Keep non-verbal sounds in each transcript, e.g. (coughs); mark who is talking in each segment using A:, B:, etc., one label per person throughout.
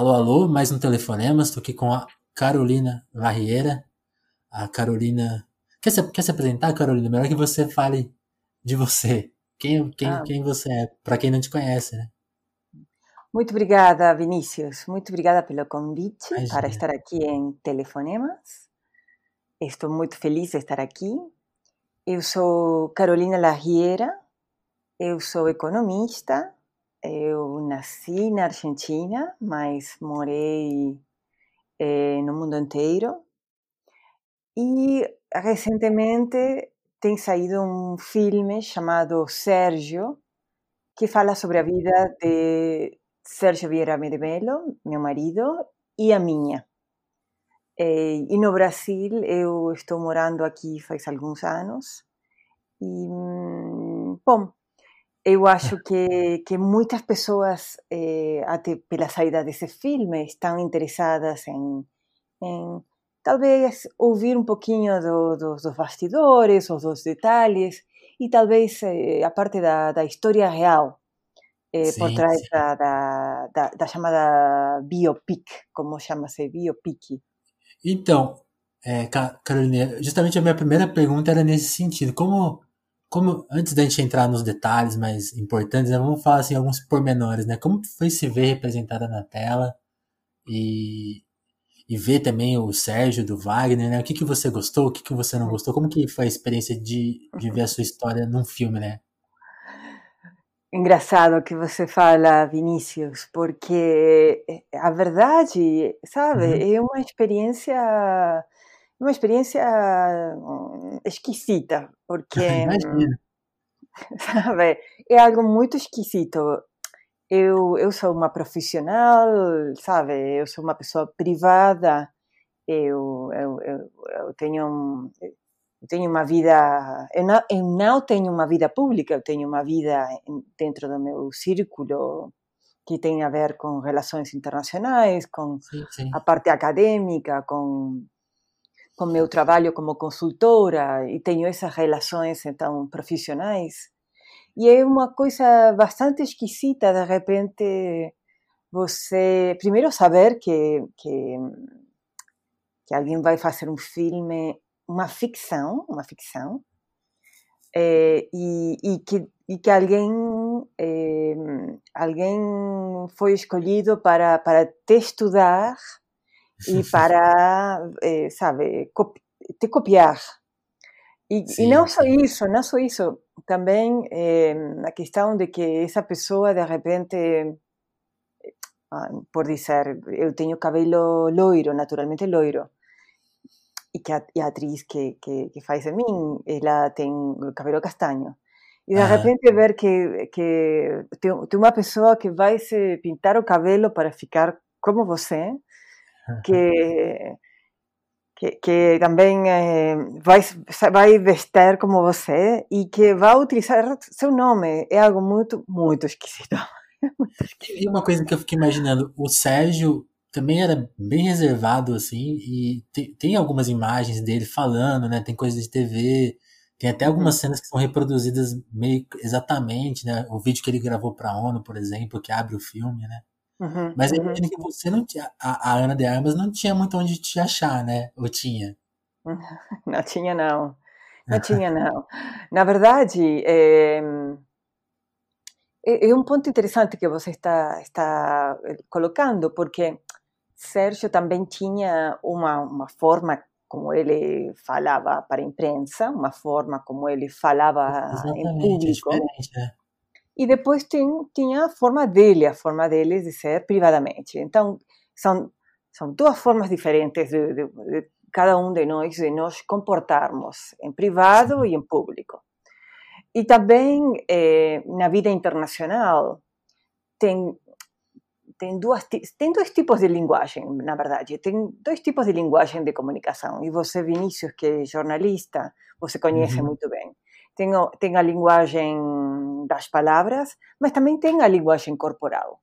A: Alô, alô, mais um telefonema. Estou aqui com a Carolina Varriera. A Carolina. Quer se, quer se apresentar, Carolina? Melhor que você fale de você. Quem, quem, ah. quem você é, para quem não te conhece, né?
B: Muito obrigada, Vinícius. Muito obrigada pelo convite Imagina. para estar aqui em Telefonemas. Estou muito feliz de estar aqui. Eu sou Carolina Larriera, eu sou economista, eu nasci na Argentina, mas morei eh, no mundo inteiro. E recentemente tem saído um filme chamado Sérgio, que fala sobre a vida de Sérgio Vieira de meu marido, e a minha. Eh, e no Brasil, eu estou morando aqui faz alguns anos. E, mm, bom, eu acho que, que muitas pessoas, eh, até pela saída desse filme, estão interessadas em, em talvez ouvir um pouquinho do, do, dos bastidores ou dos detalhes e talvez eh, a parte da, da história real eh, sim, por trás da, da, da, da, chamada biopic, como chama-se, biopic.
A: Então, é, Carolina, justamente a minha primeira pergunta era nesse sentido. Como como antes da gente entrar nos detalhes mais importantes, né, vamos falar assim alguns pormenores, né? Como foi se ver representada na tela e, e ver também o Sérgio do Wagner, né? O que, que você gostou, o que, que você não gostou? Como que foi a experiência de, de ver a sua história num filme, né?
B: Engraçado que você fala, Vinícius, porque eh, a verdade, sabe, uhum. é uma experiência uma experiência hum, esquisita, porque. (laughs) Imagina. (laughs) Sabe, é algo muito esquisito. Eu, eu sou uma profissional, sabe? Eu sou uma pessoa privada. Eu, eu, eu, eu tenho eu tenho uma vida eu não, eu não tenho uma vida pública eu tenho uma vida dentro do meu círculo que tem a ver com relações internacionais com sim, sim. a parte acadêmica com com meu trabalho como consultora e tenho essas relações então profissionais e é uma coisa bastante esquisita de repente você primeiro saber que que, que alguém vai fazer um filme uma ficção uma ficção é, e, e, que e que alguém é, alguém foi escolhido para para te estudar e (laughs) para, eh, sabe, te copiar. E, sim, e, não só isso, não só isso, também eh, a questão de que essa pessoa de repente, ah, por dizer, eu tenho cabelo loiro, naturalmente loiro, e que a, e a atriz que, que, que faz de mim, ela tem cabelo castanho. E de ah. repente ver que, que tem, tem uma pessoa que vai se pintar o cabelo para ficar como você, que, que, que também é, vai, vai vestir como você e que vai utilizar seu nome. É algo muito, muito esquisito. (laughs)
A: E uma coisa que eu fiquei imaginando, o Sérgio também era bem reservado, assim, e tem, tem algumas imagens dele falando, né? Tem coisas de TV, tem até algumas uhum. cenas que são reproduzidas meio exatamente, né? O vídeo que ele gravou para a ONU, por exemplo, que abre o filme, né? Uhum, Mas eu uhum. imagino que você não tinha. A, a, Ana de Armas não tinha muito onde te achar, né? Ou tinha? (laughs)
B: Não tinha, não. Não (laughs) tinha, não. Na verdade, é, é, um ponto interessante que você está, está eh, colocando, porque Sérgio também tinha uma, uma forma como ele falava para a imprensa, uma forma como ele falava Exatamente, em público. É e depois tem, tinha a forma dele, a forma dele de ser privadamente. Então, são, são duas formas diferentes de, de, de cada um de nós de nos comportarmos em privado e em público. E também eh, na vida internacional tem tem duas tem dois tipos de linguagem, na verdade. Tem dois tipos de linguagem de comunicação. E você, Vinícius, que é jornalista, você conhece uhum. muito bem. Tem, tem a linguagem das palavras, mas também tem a linguagem corporal.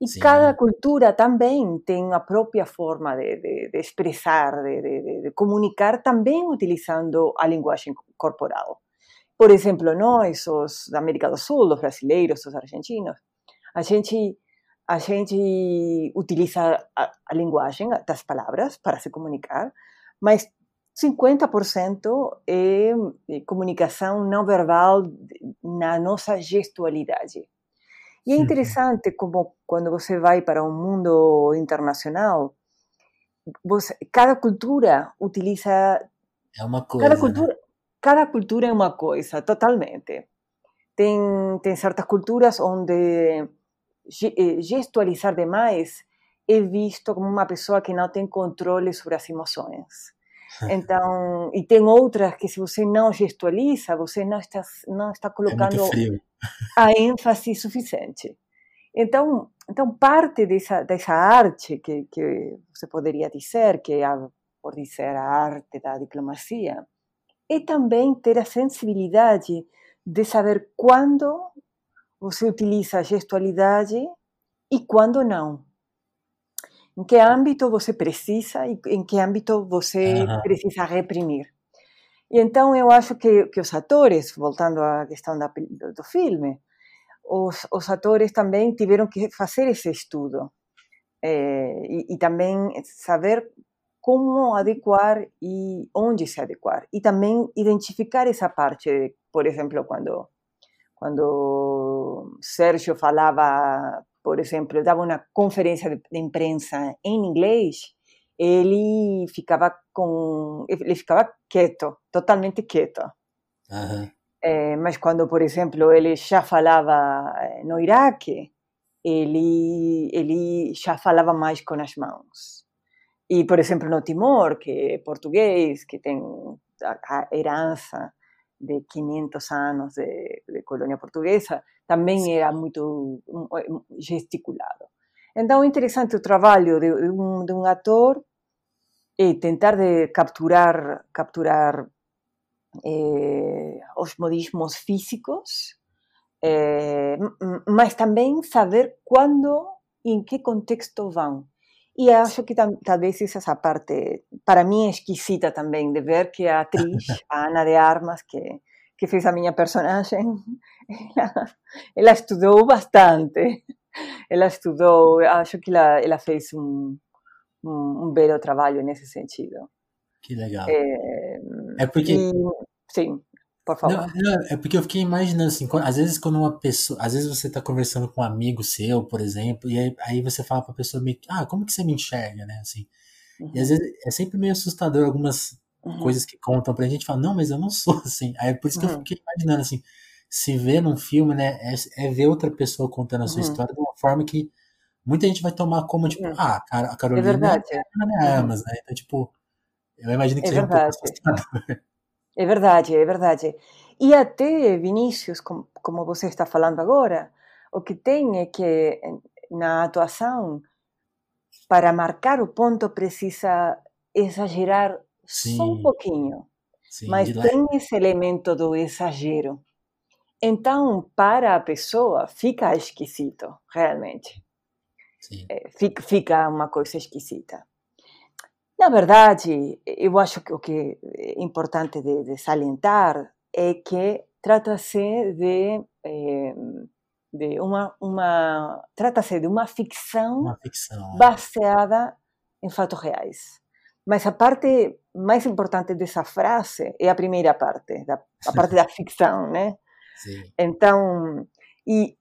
B: E Sim. cada cultura também tem a própria forma de, de, de expressar, de, de, comunicar, também utilizando a linguagem corporal. Por exemplo, nós, os da América do Sul, os brasileiros, os argentinos, a gente a gente utiliza a, a linguagem das palavras para se comunicar, mas 50% é comunicação não verbal na nossa gestualidade. E é interessante como quando você vai para um mundo internacional, você, cada cultura utiliza
A: é uma coisa.
B: Cada cultura, né? cada cultura é uma coisa, totalmente. Tem tem certas culturas onde eh, gestualizar demais é visto como uma pessoa que não tem controle sobre as emoções. Então, e tem outras que se você não gestualiza, você não está não está colocando
A: é
B: a ênfase suficiente. Então, então parte dessa dessa arte que que você poderia dizer que é a, por dizer a arte da diplomacia é também ter a sensibilidade de saber quando você utiliza a gestualidade e quando não. Em que âmbito você precisa e em que âmbito você uhum. precisa reprimir. E então eu acho que, que os atores, voltando à questão da, do, filme, os, os, atores também tiveram que fazer esse estudo é, e, e, também saber como adequar e onde se adequar. E também identificar essa parte, por exemplo, quando quando Sérgio falava, por exemplo, dava uma conferência de, de imprensa em inglês, ele ficava com ele ficava quieto, totalmente quieto.
A: Uhum.
B: É, mas quando, por exemplo, ele já falava eh, no Iraque, ele ele já falava mais com as mãos. E, por exemplo, no Timor, que é português, que tem a, a herança de 500 anos de, de colônia portuguesa, também era muito gesticulado. Então, é interessante o trabalho de, de, um, de um ator e tentar de capturar capturar eh, os modismos físicos, eh, mas também saber quando e em que contexto vão. E acho que talvez essa parte, para mim, é esquisita também, de ver que a atriz, (laughs) a Ana de Armas, que, que fez a minha personagem, (laughs) ela, ela estudou bastante. (laughs) Ela estudou, acho que ela, ela fez um, um, um belo trabalho nesse sentido.
A: Que legal.
B: É,
A: é porque.
B: E, sim. Por favor. Não,
A: não, é porque eu fiquei imaginando assim, quando, às vezes quando uma pessoa, às vezes você está conversando com um amigo seu, por exemplo, e aí, aí você fala para a pessoa meio, ah, como que você me enxerga, né, assim. Uhum. E às vezes é sempre meio assustador algumas uhum. coisas que contam pra gente, fala, não, mas eu não sou (laughs) assim. Aí é por isso que uhum. eu fiquei imaginando assim, se ver num filme, né, é, é ver outra pessoa contando a sua uhum. história de uma forma que muita gente vai tomar como, tipo, uhum. ah, a Carolina
B: é verdade.
A: é Amas, né? Então, tipo, eu imagino que é seja verdade. um pouco. (laughs)
B: É verdade, é verdade. E até, Vinícius, como, como você está falando agora, o que tem é que na atuação, para marcar o ponto, precisa exagerar
A: Sim.
B: só um pouquinho.
A: Sim,
B: mas tem esse elemento do exagero. Então, para a pessoa, fica esquisito, realmente. É, fica, uma coisa esquisita. Na verdade, eu acho que o que é importante de, de salientar é que trata-se de, eh, de uma, uma trata-se de uma ficção,
A: uma ficção é.
B: baseada em fatos reais. Mas a parte mais importante dessa frase é a primeira parte, da, a parte da ficção, né?
A: Sim.
B: Então, e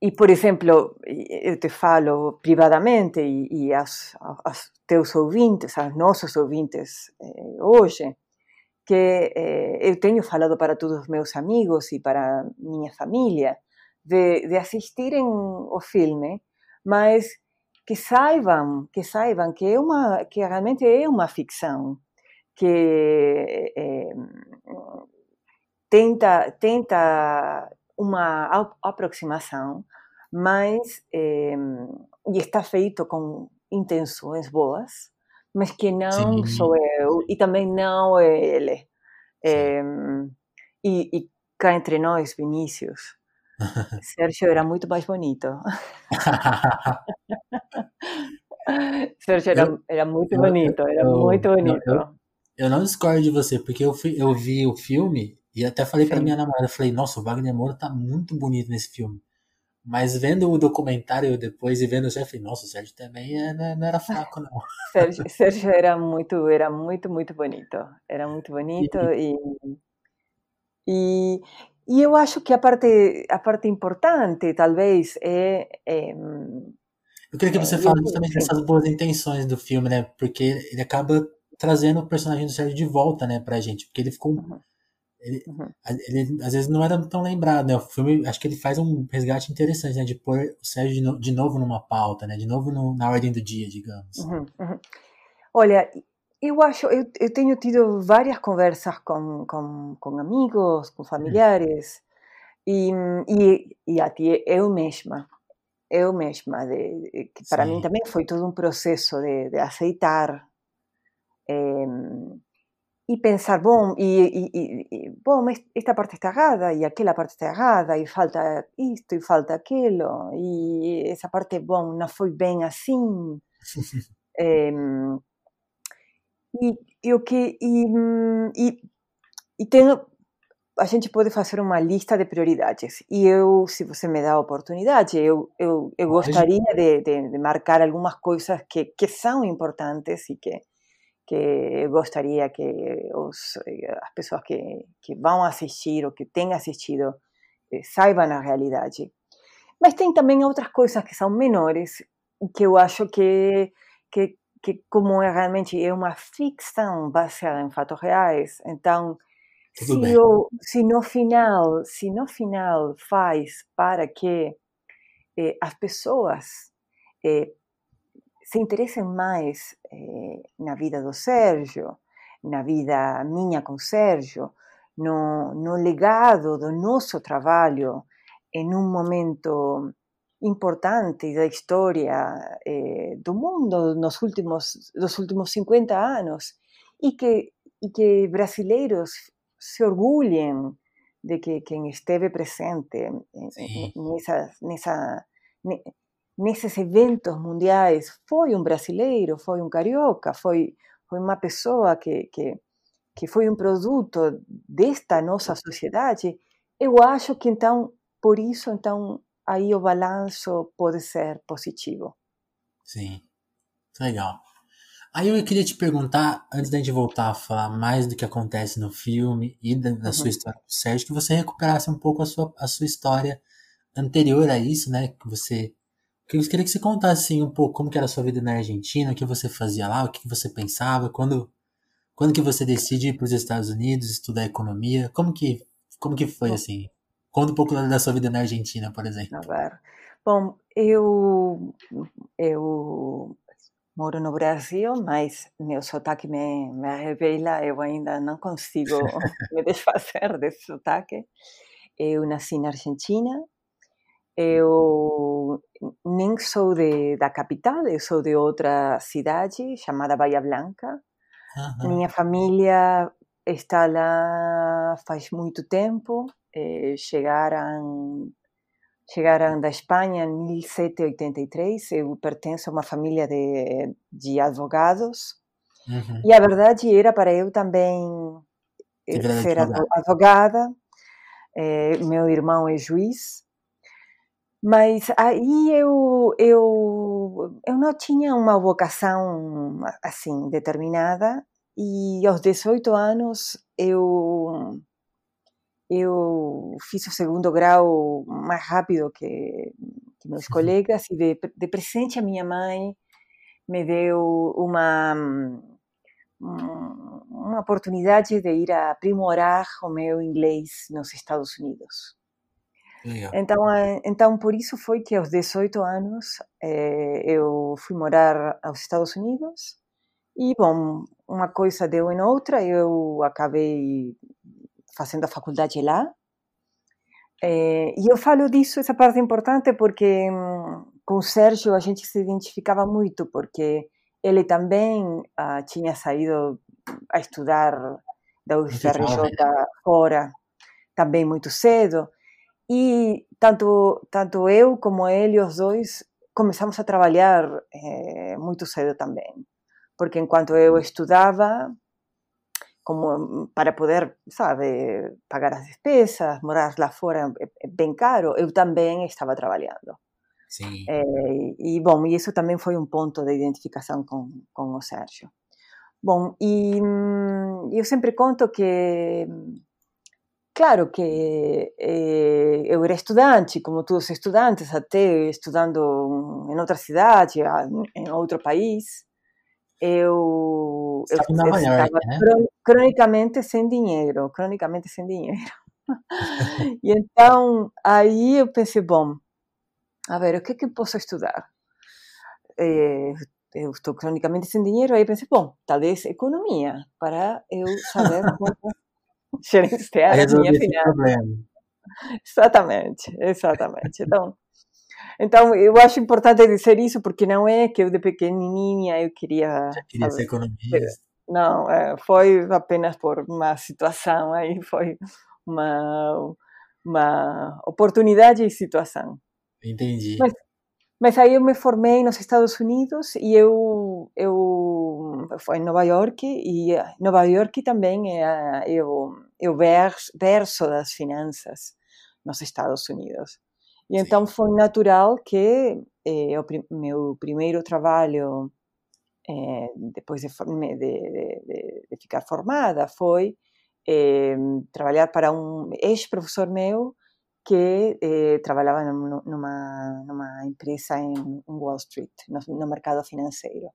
B: e, por exemplo, eu te falo privadamente e, e as, as teus ouvintes, aos nossos ouvintes eh, hoje, que eh, eu tenho falado para todos os meus amigos e para minha família de, de assistirem o filme, mas que saibam, que saibam que é uma, que realmente é uma ficção, que eh, tenta, tenta uma aproximação, mas é, e está feito com intenções boas, mas que não Sim. sou eu e também não é ele. É, e, e cá entre nós, Vinícius, Sérgio era muito mais bonito. (laughs) Sérgio era, era muito bonito, era eu, muito bonito.
A: Eu, eu, não discordo de você, porque eu, fui, eu vi o filme e até falei para minha namorada, falei, nossa, o Wagner Moura tá muito bonito nesse filme. Mas vendo o documentário depois e vendo o Sérgio, nossa, o Sérgio também é, não era fraco, não. (laughs)
B: Sérgio, Sérgio era muito, era muito, muito bonito. Era muito bonito e, e, e eu acho que a parte, a parte importante, talvez, é, é
A: eu queria que você é, falasse justamente dessas boas intenções do filme, né? Porque ele acaba trazendo o personagem do Sérgio de volta, né, pra gente. Porque ele ficou. Uhum. Ele, uhum. ele, às vezes não era tão lembrado, né? O filme, acho que ele faz um resgate interessante, né? De pôr o Sérgio de, no, de novo numa pauta, né? De novo no, na ordem do dia, digamos.
B: Uhum. uhum. Olha, eu acho, eu, eu tenho tido várias conversas com, com, com amigos, com familiares, e, e, e até eu mesma eu mesma, de, que para Sim. mim também foi todo um processo de, de aceitar é, e pensar, bom, e, e, e, bom, esta parte está errada e aquela parte está errada e falta isto e falta aquilo e essa parte, bom, não foi bem assim. E, e o que e, e, e tenho a gente pode fazer uma lista de prioridades. E eu, se você me dá a oportunidade, eu, eu, eu gostaria de, de, de, marcar algumas coisas que, que são importantes e que, que eu gostaria que os, as pessoas que, que vão assistir ou que têm assistido eh, saibam a realidade. Mas tem também outras coisas que são menores, que eu acho que, que, que como é realmente é uma ficção baseada em fatos reais, então se, o, se, no final, se no final faz para que eh, as pessoas eh, se interessem mais eh, na vida do Sérgio, na vida minha com o Sérgio, no, no legado do nosso trabalho em um momento importante da história eh, do mundo nos últimos, dos últimos 50 anos e que, e que brasileiros se orgulhem de que quem esteve presente nessas, nessa, nesses eventos mundiais foi um brasileiro, foi um carioca, foi, foi uma pessoa que, que, que foi um produto desta nossa sociedade, eu acho que então, por isso, então, aí o balanço pode ser positivo.
A: Sim, legal. Aí eu queria te perguntar, antes da gente voltar a falar mais do que acontece no filme e da, da uhum. sua história com o Sérgio, que você recuperasse um pouco a sua, a sua história anterior a isso, né? Que você. Que eu queria que você contasse assim, um pouco como que era a sua vida na Argentina, o que você fazia lá, o que você pensava, quando, quando que você decide ir para os Estados Unidos estudar economia, como que, como que foi assim? Conta um pouco da sua vida na Argentina, por exemplo.
B: Bom, eu, eu moro no Brasil, mas meu sotaque me, me revela, eu ainda não consigo (laughs) me desfazer desse sotaque. Eu nasci na Argentina, eu nem sou de, da capital, eu sou de outra cidade chamada Bahia Blanca. Uhum. Minha família está lá faz muito tempo, eh, chegaram chegaram da Espanha em 1783. Eu pertenço a uma família de, de advogados. Uhum. E a verdade era para eu também eh, ser advogada. advogada. É, meu irmão é juiz. Mas aí eu, eu, eu não tinha uma vocação assim determinada e aos 18 anos eu eu fiz o segundo grau mais rápido que, que meus colegas e de, de, presente a minha mãe me deu uma uma oportunidade de ir a aprimorar o meu inglês nos Estados Unidos. Legal. Então, então por isso foi que aos 18 anos eh, eu fui morar aos Estados Unidos e bom, uma coisa deu em outra, eu acabei fazendo a faculdade lá. É, e eu falo disso, essa parte é importante, porque hum, com o Sérgio a gente se identificava muito, porque ele também ah, tinha saído a estudar da UFRJ fora, também muito cedo. E tanto, tanto eu como ele, os dois, começamos a trabalhar é, muito cedo também. Porque enquanto eu estudava, como para poder, sabe, pagar as despesas, morar lá fora é bem caro, eu também estava trabalhando.
A: Sim.
B: É, e, bom, e isso também foi um ponto de identificação com, com o Sérgio. Bom, e hum, eu sempre conto que, claro que eh, eu era estudante, como todos os estudantes, até estudando em outra cidade, em outro país, eu, eu,
A: eu Nova York, né?
B: cronicamente sem dinheiro, cronicamente sem dinheiro. (laughs) e então, aí eu pensei, bom, a ver, o que é que eu posso estudar? Eh, eu estou cronicamente sem dinheiro, aí pensei, bom, talvez economia, para eu saber (laughs) como gerenciar a minha finança. Exatamente, exatamente. Então, então, eu acho importante dizer isso, porque não é que eu de pequenininha eu queria...
A: Já queria ser economista.
B: Não, é, foi apenas por uma situação aí, (laughs) foi uma, uma oportunidade e situação.
A: Entendi.
B: Mas, mas aí eu me formei nos Estados Unidos e eu, eu foi em Nova York e Nova York também é, é, o, é o berço das finanças nos Estados Unidos. E Sim. então foi natural que eh, o meu primeiro trabalho, eh, depois de, de, de, de, ficar formada, foi eh, trabalhar para um ex-professor meu que eh, trabalhava numa, numa empresa em, em Wall Street, no, no, mercado financeiro.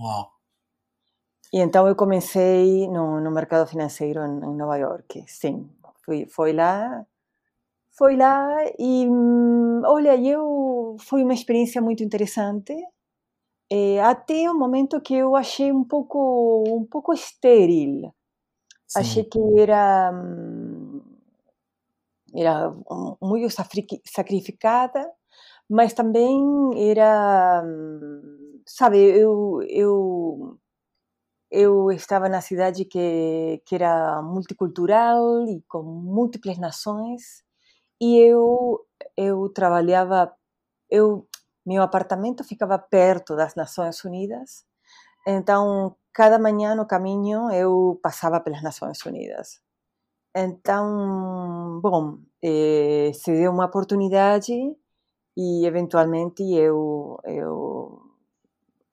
A: Uau!
B: E então eu comecei no, no mercado financeiro em, em Nova York, sim. Fui, foi lá foi lá e, olha, eu foi uma experiência muito interessante, é, até o momento que eu achei um pouco um pouco estéril. Sim. Achei que era era muito sacrificada, mas também era, sabe, eu eu eu estava na cidade que, que era multicultural e com múltiplas nações e eu eu trabalhava eu meu apartamento ficava perto das Nações Unidas. Então cada manhã no caminho eu passava pelas Nações Unidas. Então bom eh, se deu uma oportunidade e eventualmente eu eu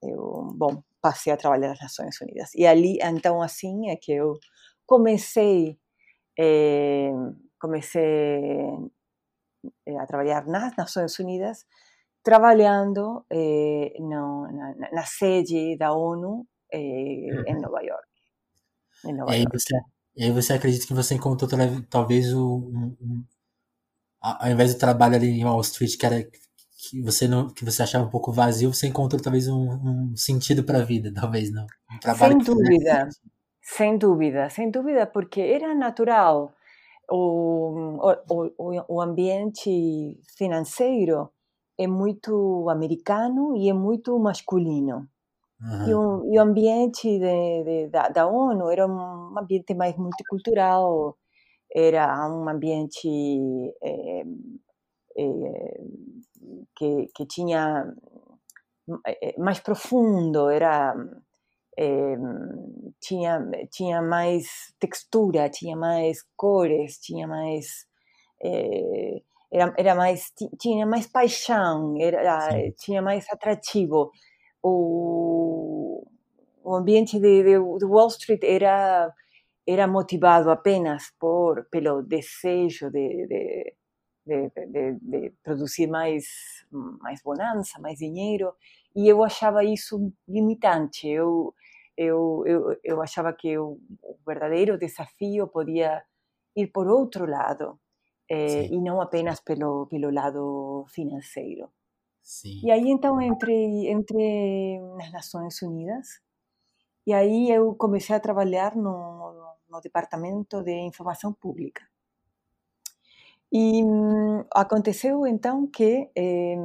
B: eu bom passei a trabalhar nas Nações Unidas. E ali então assim é que eu comecei eh, comecei a trabalhar nas Nações Unidas, trabalhando eh, no, na, na, sede da ONU eh, em Nova York.
A: Em Nova e, aí York. Você, e aí você acredita que você encontrou talvez o, um, um, ao invés do trabalho ali em Wall Street que era que você não que você achava um pouco vazio, você encontrou talvez um, um sentido para a vida, talvez não. Um
B: sem dúvida, sem dúvida, sem dúvida, porque era natural o, o, o ambiente financeiro é muito americano e é muito masculino. Uhum. E, o, e, o, ambiente de, de, da, da, ONU era um ambiente mais multicultural, era um ambiente é, é, que, que tinha mais profundo, era é, tinha tinha mais textura, tinha mais cores, tinha mais é, era, era mais tinha mais paixão, era Sim. tinha mais atrativo. O, o ambiente de, de, de Wall Street era era motivado apenas por pelo desejo de, de de, de, de, produzir mais, mais bonança, mais dinheiro, e eu achava isso limitante. Eu, eu, eu, eu achava que o, o verdadeiro desafio podia ir por outro lado, eh, e não apenas pelo, pelo lado financeiro.
A: Sim.
B: E aí então entrei, entrei nas Nações Unidas, e aí eu comecei a trabalhar no, no Departamento de Informação Pública. E hum, aconteceu então que eh,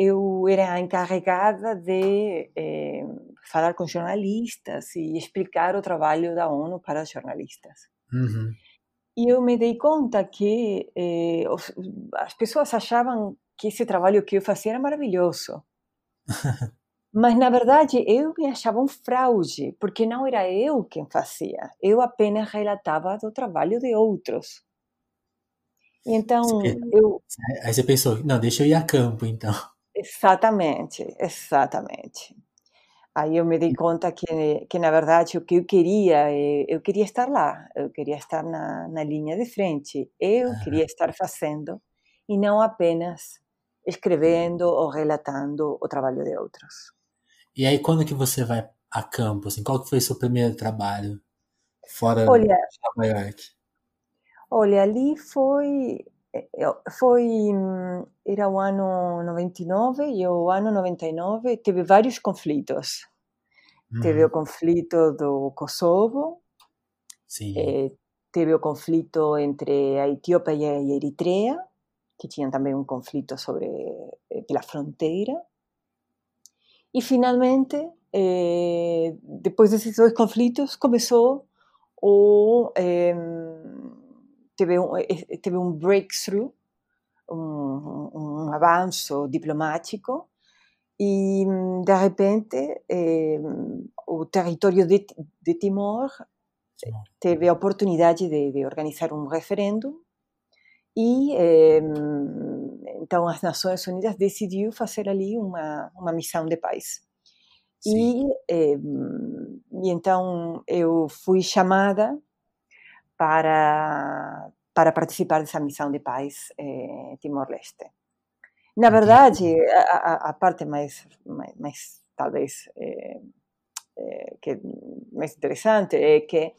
B: eu era encarregada de eh, falar com jornalistas e explicar o trabalho da ONU para os jornalistas.
A: Uhum.
B: E eu me dei conta que eh, os, as pessoas achavam que esse trabalho que eu fazia era maravilhoso. (laughs) Mas, na verdade, eu me achava um fraude, porque não era eu quem fazia. Eu apenas relatava do trabalho de outros. Então, eu...
A: Aí você pensou, não, deixa eu ir a campo, então.
B: Exatamente, exatamente. Aí eu me dei conta que, que na verdade, o que eu queria, eh, eu queria estar lá, eu queria estar na, na linha de frente, eu queria estar fazendo, e não apenas escrevendo ou relatando o trabalho de outros.
A: E aí, quando que você vai a campo? Assim, qual que foi o seu primeiro trabalho fora
B: olha,
A: de Nova York?
B: Olha, ali foi foi era o ano 99 e o ano 99 teve vários conflitos. Uhum. Teve o conflito do Kosovo, eh, teve o conflito entre a Etiópia e a Eritreia, que tinham também um conflito sobre eh, pela fronteira. E finalmente, eh, depois desses dois conflitos, começou o eh, teve um, teve um breakthrough, um, um avanço diplomático, e de repente eh, o território de, de Timor teve a oportunidade de, de organizar um referendo e eh, então as Nações Unidas decidiu fazer ali uma, uma missão de paz. E, eh, e então eu fui chamada para, para participar dessa missão de paz eh, Timor-Leste. Na verdade, a, a, parte mais, mais, mais talvez eh, eh, que mais interessante é que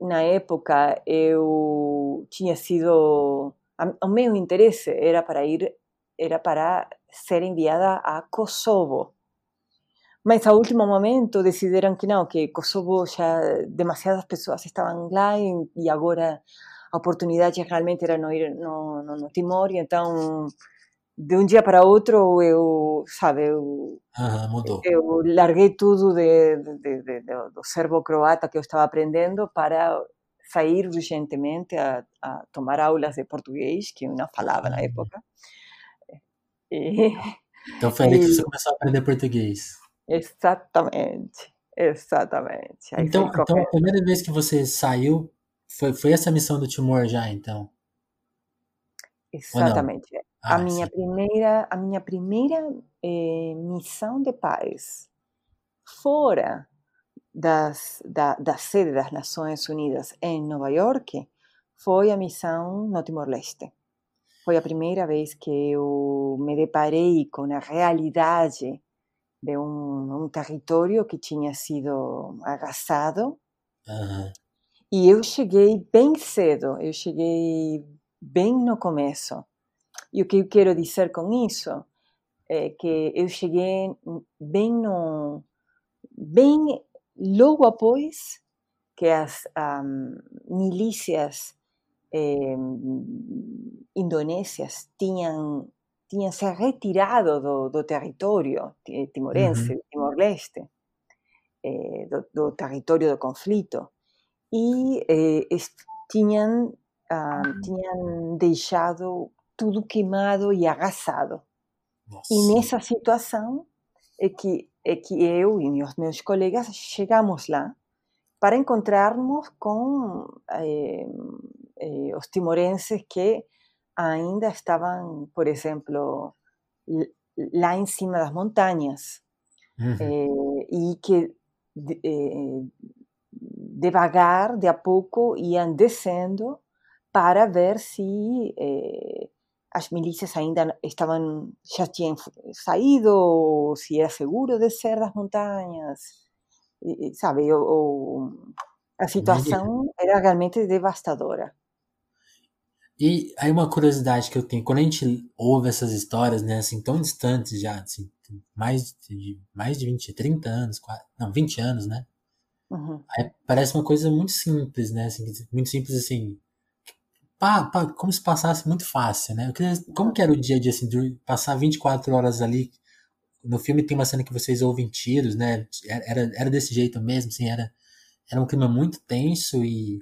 B: na época eu tinha sido o meu interesse era para ir era para ser enviada a Kosovo mas a último momento decidiram que não, que Kosovo já demasiadas pessoas estavam lá e, e agora a oportunidade realmente era não ir no, no, no, Timor e então de um dia para outro eu, sabe, eu, eu larguei tudo de, de, de, do serbo-croata que eu estava aprendendo para sair urgentemente a, a, tomar aulas de português, que eu não falava na época.
A: E, então foi ali que você começou a aprender português.
B: Exatamente, exatamente.
A: Aí então, então a primeira vez que você saiu foi, foi essa missão do Timor já, então?
B: Exatamente. Ah, a minha sim. primeira, a minha primeira eh, missão de paz fora das, da, da sede das Nações Unidas em Nova York foi a missão no Timor-Leste. Foi a primeira vez que eu me deparei com a realidade de um, um território que tinha sido arrasado.
A: Uhum.
B: E eu cheguei bem cedo, eu cheguei bem no começo. E o que eu quero dizer com isso é que eu cheguei bem no bem logo após que as um, milícias eh, indonésias tinham tinha se retirado do, do território timorense, uhum. Timor-Leste, eh, do, do, território do conflito, e eh, tinham, ah, tinham deixado tudo queimado e arrasado. Nossa. E nessa situação é que, é que eu e os meus colegas chegamos lá para encontrarmos com eh, os timorenses que ainda estaban, por ejemplo, lá em cima das montanhas uhum. eh, e que eh, devagar, de a pouco, iam descendo para ver se eh, as milícias ainda estavam já tinham saído ou se era seguro descer das montanhas, e, sabe? O, o, a situação era realmente devastadora.
A: E aí uma curiosidade que eu tenho, quando a gente ouve essas histórias, né, assim, tão distantes já, assim, mais de, mais de 20, 30 anos, quase, não, 20 anos, né?
B: Uhum.
A: Aí parece uma coisa muito simples, né, assim, muito simples, assim, pá, pá, como se passasse muito fácil, né? Queria, como que era o dia a dia, assim, de passar 24 horas ali, no filme tem uma cena que vocês ouvem tiros, né, era, era desse jeito mesmo, assim, era, era um clima muito tenso e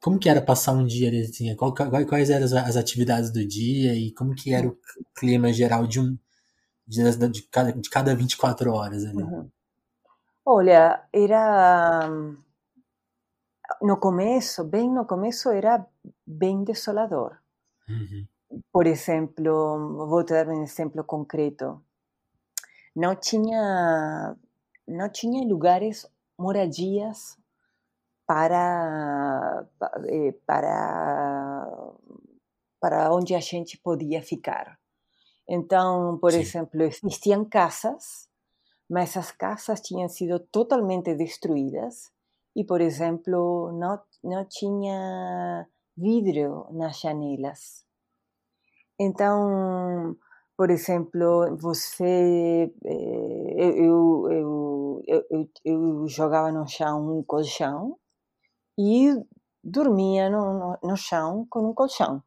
A: como que era passar um dia ali, assim, quais eram as atividades do dia e como que era o clima geral de um, de, de, cada, de cada 24 horas ali? Uhum.
B: Olha, era. No começo, bem no começo, era bem desolador. Uhum. Por exemplo, vou dar um exemplo concreto. Não tinha, não tinha lugares, moradias para, eh, para, para onde a gente podia ficar. Então, por Sim. exemplo, existiam casas, mas as casas tinham sido totalmente destruídas e, por exemplo, não, não tinha vidro nas janelas. Então, por exemplo, você. Eu, eu, eu, eu, jogava no chão um colchão e dormia no, no, no chão com um colchão.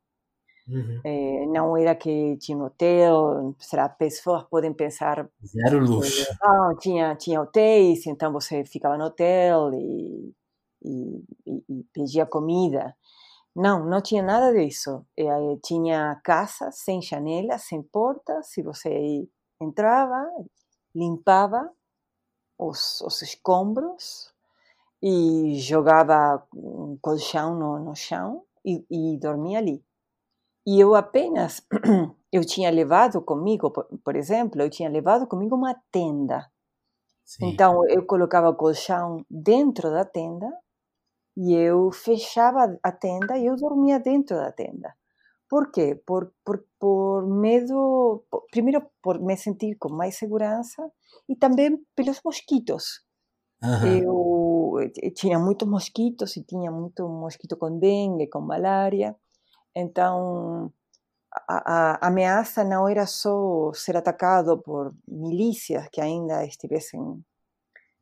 B: Uhum. É, não era que tinha um hotel, será pessoas podem pensar
A: zero luxo.
B: Ah, tinha tinha hotéis, então você ficava no hotel e, e, e, e pedia comida. Não, não tinha nada disso. É, tinha casa sem janelas, sem portas. Se você entrava, limpava os, os escombros e jogava um colchão no, no chão e, e dormia ali. E eu apenas, (clears throat) eu tinha levado comigo, por, por exemplo, eu tinha levado comigo uma tenda. Sim. Então eu colocava o colchão dentro da tenda e eu fechava a tenda e eu dormia dentro da tenda. Por quê? Por, por, por medo, por, primeiro por me sentir com mais segurança e também pelos mosquitos. Uhum. Eu, tinha muitos mosquitos e tinha muito mosquito com dengue, com malária. Então, a, a, ameaça não era só ser atacado por milícias que ainda estivessem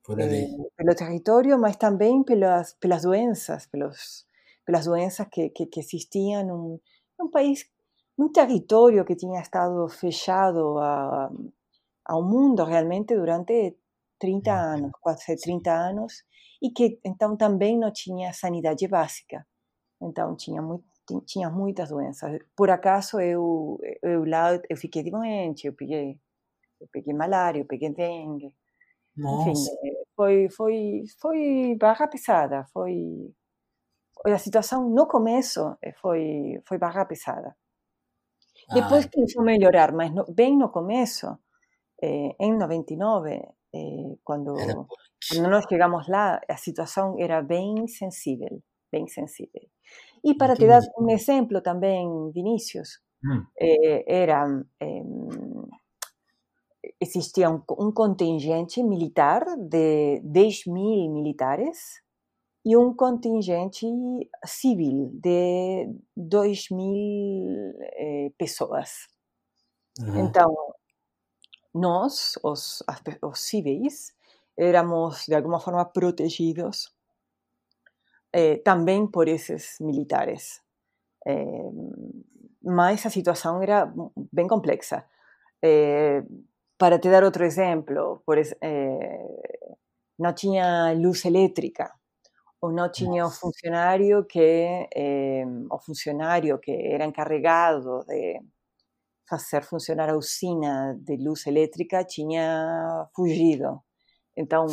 B: eh, pelo território, mas também pelas, pelas doenças, pelos, pelas doenças que, que, que existiam num, num país, num território que tinha estado fechado a, ao mundo realmente durante 30 anos, quase 30 anos, e que então também não tinha sanidade básica. Então tinha muito tinha muitas doenças. Por acaso eu, eu lá eu fiquei doente, eu peguei, eu peguei malária, eu peguei dengue. Nossa. Enfim, foi, foi, foi barra pesada, foi... A situação no começo foi, foi barra pesada. Depois ah. começou a melhorar, mas no, bem no começo, eh, em 99, eh, quando, quando nós chegamos lá, a situação era bem sensível, bem sensível. E para te dar um exemplo também, Vinícius, hum. eh, era, eh, existia um, um, contingente militar de 10 mil militares e um contingente civil de 2 mil eh, pessoas. Uhum. Então, nós, os, os civis, éramos de alguma forma protegidos eh, também por esses militares. Eh, mas a situação era bem complexa. Eh, para te dar outro exemplo, por, não tinha luz elétrica, ou não tinha o que o funcionário que era encarregado de fazer funcionar a usina de luz elétrica tinha fugido. Então,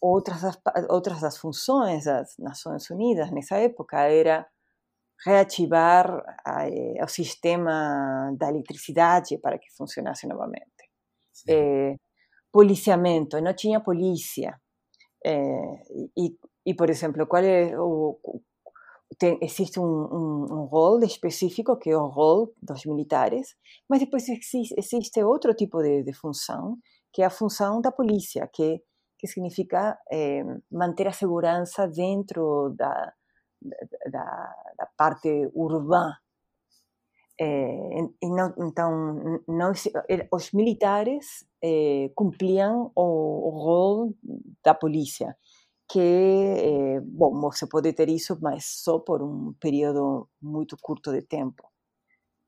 B: outras das, outras das funções das Nações Unidas nessa época era reativar a, eh, o sistema da eletricidade para que funcionasse novamente. Eh, policiamento, não tinha polícia. Eh, e, e, por exemplo, qual é o, tem, existe um, um, um, rol específico, que é o rol dos militares, mas depois existe, existe outro tipo de, de função, que é a função da polícia, que que significa eh, manter a segurança dentro da, da, da parte urbana. Eh, não, então, não, os militares eh, cumpriam o, o rol da polícia, que, eh, bom, você pode ter isso, mas só por um período muito curto de tempo.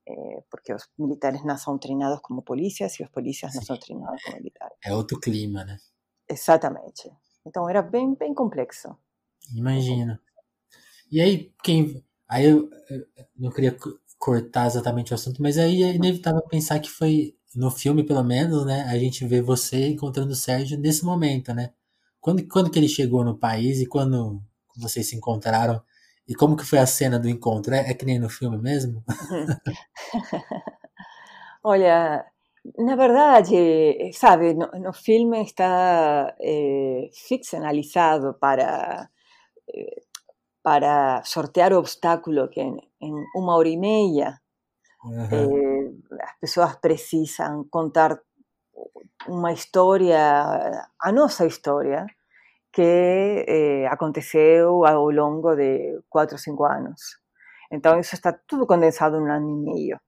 B: Eh, porque os militares não são treinados como polícias e os polícias não são treinados como militares.
A: É outro clima, né?
B: Exatamente. Então era bem, bem complexo.
A: Imagina. E aí, quem. Aí eu, não queria cortar exatamente o assunto, mas aí é inevitável pensar que foi no filme, pelo menos, né, a gente vê você encontrando o Sérgio nesse momento, né? Quando, quando que ele chegou no país e quando vocês se encontraram? E como que foi a cena do encontro? É, é que nem no filme mesmo? (laughs)
B: Olha, na verdade, sabe, no, no filme está eh, ficcionalizado para, eh, para sortear o obstáculo que en, en uma hora e meia eh, as pessoas precisam contar uma história, a nossa história, que eh, aconteceu ao longo de quatro ou cinco anos. Então, isso está tudo condensado em um ano e meio.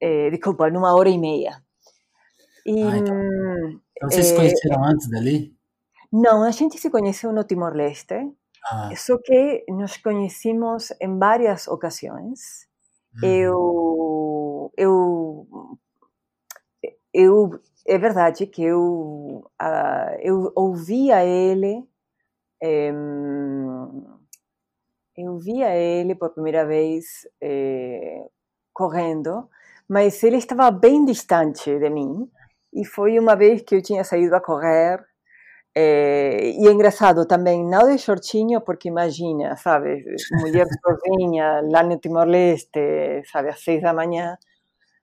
B: Eh, desculpa, numa hora e meia.
A: E, ah, então, então vocês se conheceram antes dali?
B: Não, a gente se conheceu no Timor-Leste, ah. só que nos conhecemos em várias ocasiões. Eu, eu, eu, é verdade que eu, uh, eu ouvia ele, um, eu via ele por primeira vez eh, correndo, mas ele estava bem distante de mim. E foi uma vez que eu tinha saído a correr é, e é engraçado também, não de shortinho, porque imagina, sabe, mulher (laughs) sozinha lá no Timor-Leste, sabe, às seis da manhã,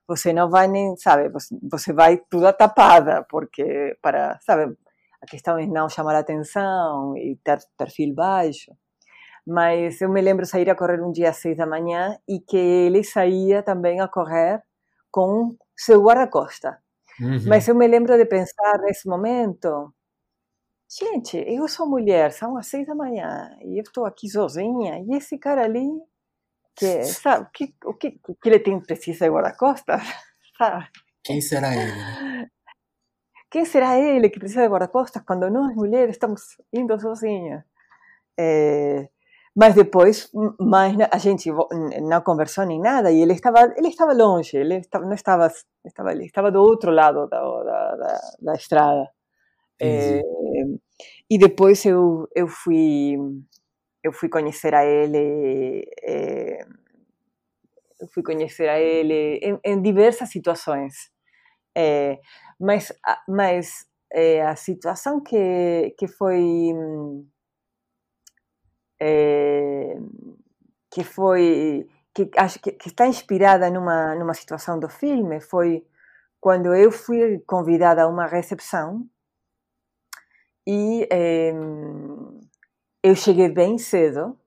B: você não vai nem, sabe, você vai toda tapada, porque para, sabe, a questão é não chamar a atenção e ter perfil baixo. Mas eu me lembro sair a correr um dia às seis da manhã e que ele saía também a correr com seu guarda-costa. Uhum. Mas eu me lembro de pensar nesse momento, Gente, eu sou mulher, são às seis da manhã e eu estou aqui sozinha. E esse cara ali, que sabe, que, o que, que ele tem precisa de guarda-costas? (laughs)
A: Quem será ele?
B: Quem será ele que precisa de guarda-costas quando nós mulheres estamos indo sozinhas? É, mas depois, mais a gente não conversou nem nada e ele estava ele estava longe, ele estava, não estava estava ele estava do outro lado da, da, da, da estrada. É, e depois eu, eu fui eu fui conhecer a ele é, eu fui conhecer a ele em, em diversas situações é, mas mas a situação que que foi que foi que acho que, que, está inspirada numa numa situação do filme foi quando eu fui convidada a uma recepção e é, eu cheguei bem cedo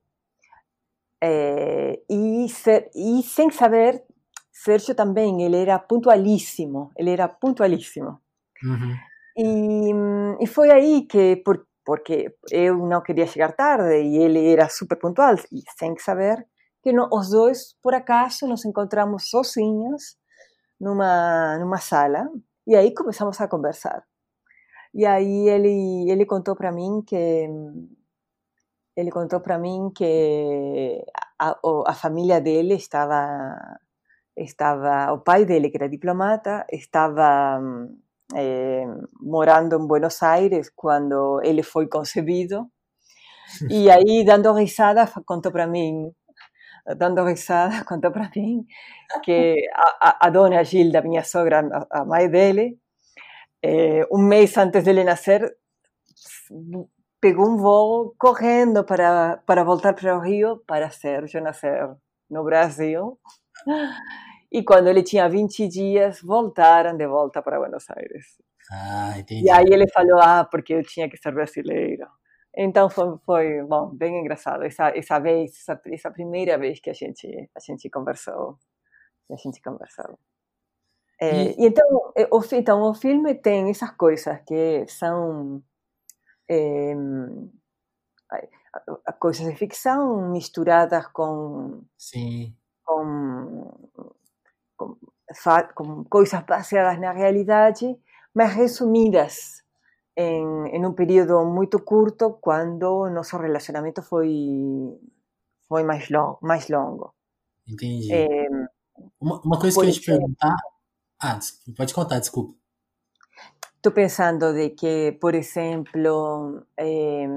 B: é, e, ser, e sem saber, Sérgio também, ele era pontualíssimo, ele era pontualíssimo. Uhum. E, e foi aí que, por, porque eu não queria chegar tarde e ele era super pontual, e sem saber que os dois, por acaso, nos encontramos sozinhos numa, numa sala e aí começamos a conversar. E aí ele ele contou para mim que ele contou para mim que a, a, família dele estava estava o pai dele que era diplomata estava é, morando em Buenos Aires quando ele foi concebido (laughs) e aí dando risada contou para mim dando risada contou para mim que a, a, dona Gilda minha sogra a mãe dele eh, um mês antes dele nascer, pegou um voo correndo para, para voltar para o Rio para Sérgio nascer no Brasil. E quando ele tinha 20 dias, voltaram de volta para Buenos Aires.
A: Ah, entendi.
B: E aí ele falou, ah, porque eu tinha que ser brasileiro. Então foi, foi bom, bem engraçado essa, essa vez, essa, essa primeira vez que a gente a gente conversou, a gente conversou. É, e... então, o, então, o filme tem essas coisas que são é, coisas de ficção misturadas com,
A: Sim.
B: com, com, com coisas baseadas na realidade, mas resumidas em, em um período muito curto, quando nosso relacionamento foi foi mais longo. Mais longo.
A: Entendi. É, uma, uma coisa que eu ia te perguntar Ah, pode contar, desculpa.
B: Estou pensando de que, por exemplo, eh,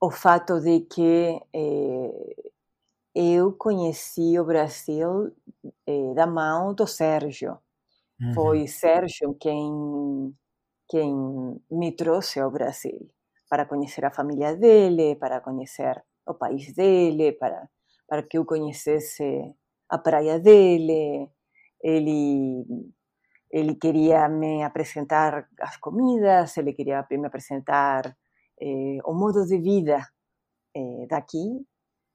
B: o fato de que eh, eu conheci o Brasil eh, da mão do Sérgio. Uhum. Foi Sérgio quem, quem me trouxe ao Brasil para conhecer a família dele, para conhecer o país dele, para, para que eu conhecesse a praia dele. Ele, ele queria me apresentar as comidas, ele queria me apresentar eh, o modo de vida eh, daqui.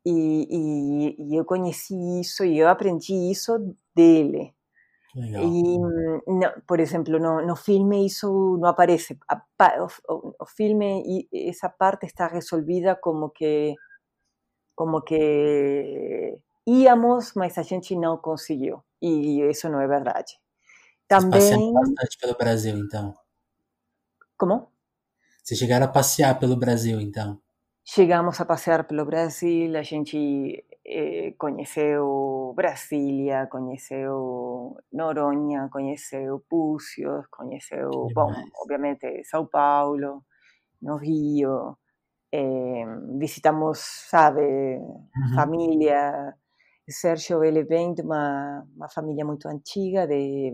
B: E, e, e eu conheci isso e eu aprendi isso dele.
A: Legal.
B: E, no, por exemplo, no, no, filme isso não aparece. O, o, filme e essa parte está resolvida como que como que íamos, mas a gente não conseguiu. E isso não é verdade.
A: Também bastante pelo Brasil, então.
B: Como?
A: Vocês chegaram a passear pelo Brasil, então?
B: Chegamos a passear pelo Brasil, a gente eh, conheceu Brasília, conheceu Noronha, conheceu Púcios, conheceu, bom, obviamente, São Paulo, no Rio. Eh, visitamos, sabe, uhum. família. Sérgio, ele vem de uma, uma família muito antiga, de,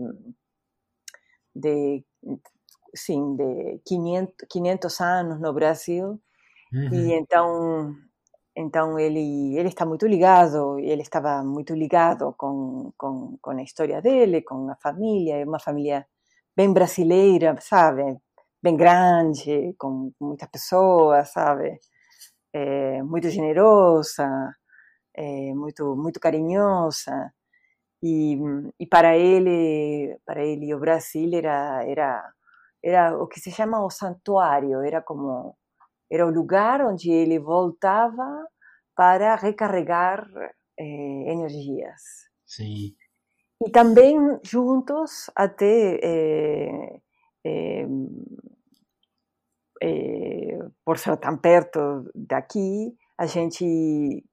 B: de sim, de 500, 500 anos no Brasil. Uhum. E então então ele ele está muito ligado, ele estava muito ligado com, com, com a história dele, com a família, é uma família bem brasileira, sabe? Bem grande, com muitas pessoas, sabe? É, muito generosa, é, muito muito carinhosa. E, e para ele para ele o Brasil era era era o que se chama o santuário, era como era o lugar onde ele voltava para recarregar eh, energias.
A: Sim.
B: E também juntos até eh, eh, por ser tão perto daqui, a gente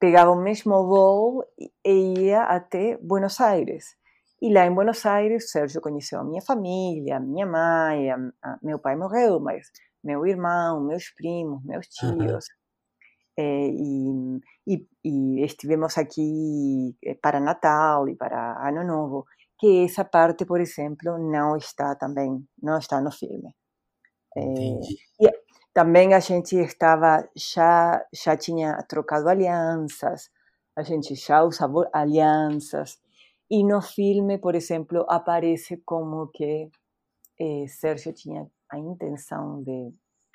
B: pegava o mesmo voo e ia até Buenos Aires. E lá em Buenos Aires, Sérgio conheceu a minha família, a minha mãe, a, a, meu pai morreu, mas meu irmão, meus primos, meus tios. Uhum. É, e, e, e, estivemos aqui eh, para Natal e para Ano Novo, que essa parte, por exemplo, não está também, não está no filme. É, e também a gente estava já já tinha trocado alianças, a gente já usava alianças e no filme, por exemplo, aparece como que eh, Sérgio tinha a intenção de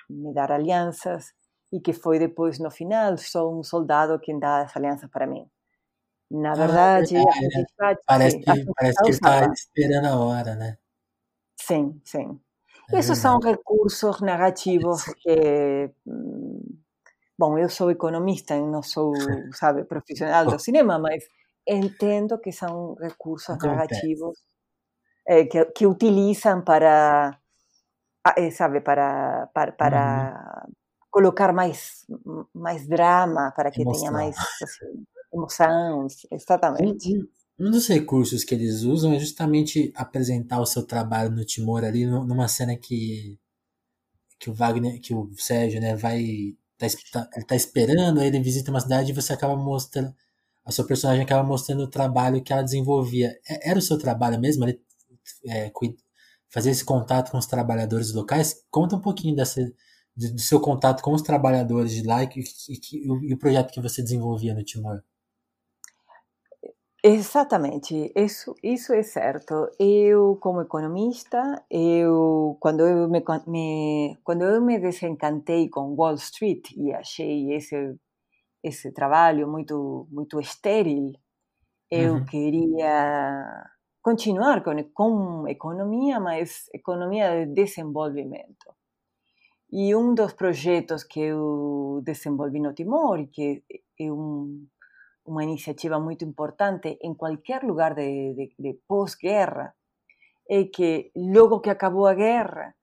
B: me dar alianças e que foi depois, no final, só um soldado quem dá as alianças para mim. Na verdade,
A: ah, é, parece, que, parece que está esperando a hora, né?
B: Sim, sim. É Esses são recursos narrativos que. Bom, eu sou economista, eu não sou, (laughs) sabe, profissional do cinema, mas entendo que são recursos narrativos é, que, que utilizam para eh, sabe, para, para, para uhum. colocar mais, mais drama, para que tenha mais assim, emoção, exatamente.
A: Um, um, dos recursos que eles usam é justamente apresentar o seu trabalho no Timor ali, numa cena que, que o Wagner, que o Sérgio, né, vai tá, tá, ele tá esperando, aí ele visita uma cidade e você acaba mostrando a sua personagem acaba mostrando o trabalho que ela desenvolvia. É, era o seu trabalho mesmo? Ele, é, fazer esse contato com os trabalhadores locais. Conta um pouquinho dessa, do seu contato com os trabalhadores de lá e, e, e, o projeto que você desenvolvia no Timor.
B: Exatamente, isso, isso é certo. Eu, como economista, eu quando eu me, me, quando eu me desencantei com Wall Street e achei esse esse trabalho muito muito estéril, eu uhum. queria continuar com, com economia, mas economia de desenvolvimento. E um dos projetos que eu desenvolvi no Timor, e que é um, uma iniciativa muito importante em qualquer lugar de, de, de pós-guerra, é que logo que acabou a guerra,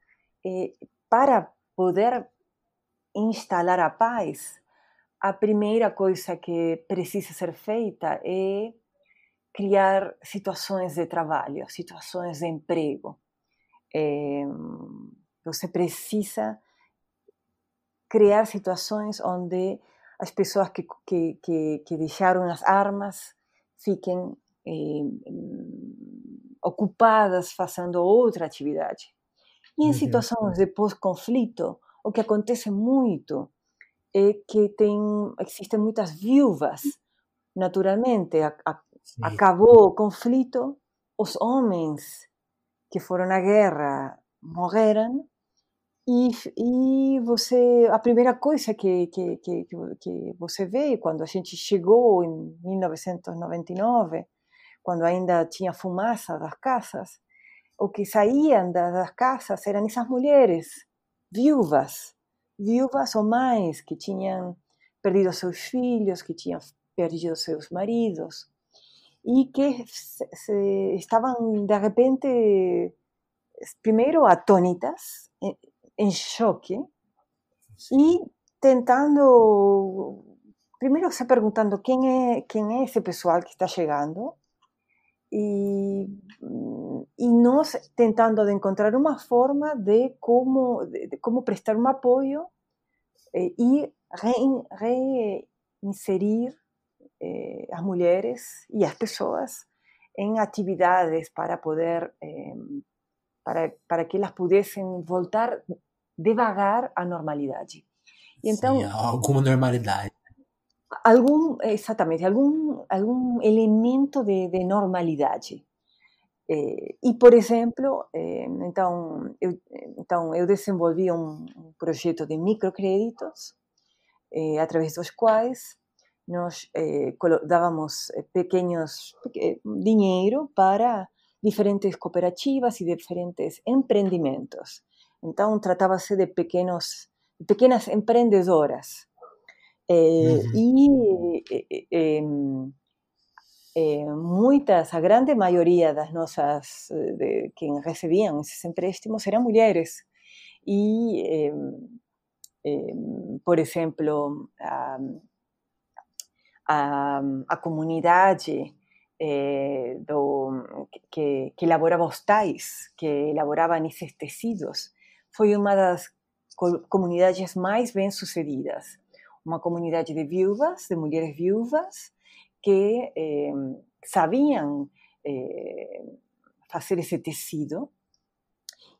B: é, para poder instalar a paz, a primeira coisa que precisa ser feita é criar situações de trabalho, situações de emprego. É, você precisa criar situações onde as pessoas que, que, que, que deixaram as armas fiquem, eh, ocupadas fazendo outra atividade. E em uhum. situações de pós-conflito, o que acontece muito é que tem, existem muitas viúvas. Naturalmente, a, a, acabou o conflito, os homens que foram à guerra morreram e, e você a primeira coisa que, que, que, que você vê quando a gente chegou em 1999 quando ainda tinha fumaça das casas o que saíam das casas eram essas mulheres viúvas. Viúvas ou mães que tinham perdido seus filhos que tinham perdido seus maridos e que se, se estavam de repente primeiro atônitas em choque e tentando primeiro se perguntando quem é quem é esse pessoal que está chegando e, e nós tentando de encontrar uma forma de como de, de como prestar um apoio eh, e reinserir eh, as mulheres e as pessoas em atividades para poder eh, para, para que elas pudessem voltar devagar à normalidade.
A: E então, Sim, alguma normalidade.
B: Algum, exatamente, algum, algum elemento de, de normalidade. Eh, e, por exemplo, eh, então, eu, então, eu desenvolvi um, um projeto de microcréditos, eh, através dos quais nós eh, dávamos pequenos dinheiro para diferentes cooperativas e diferentes empreendimentos. Então, tratava-se de pequenos, pequenas empreendedoras. Eh, uhum. E eh, eh, muitas, a grande maioria das nossas, de quem recebiam esses empréstimos eram mulheres. E, por exemplo, a, a, a comunidade eh, do, que, que elaborava os tais, que elaboravam esses tecidos, foi uma das comunidades mais bem-sucedidas. Uma comunidade de viúvas, de mulheres viúvas, que eh, sabiam eh, fazer esse tecido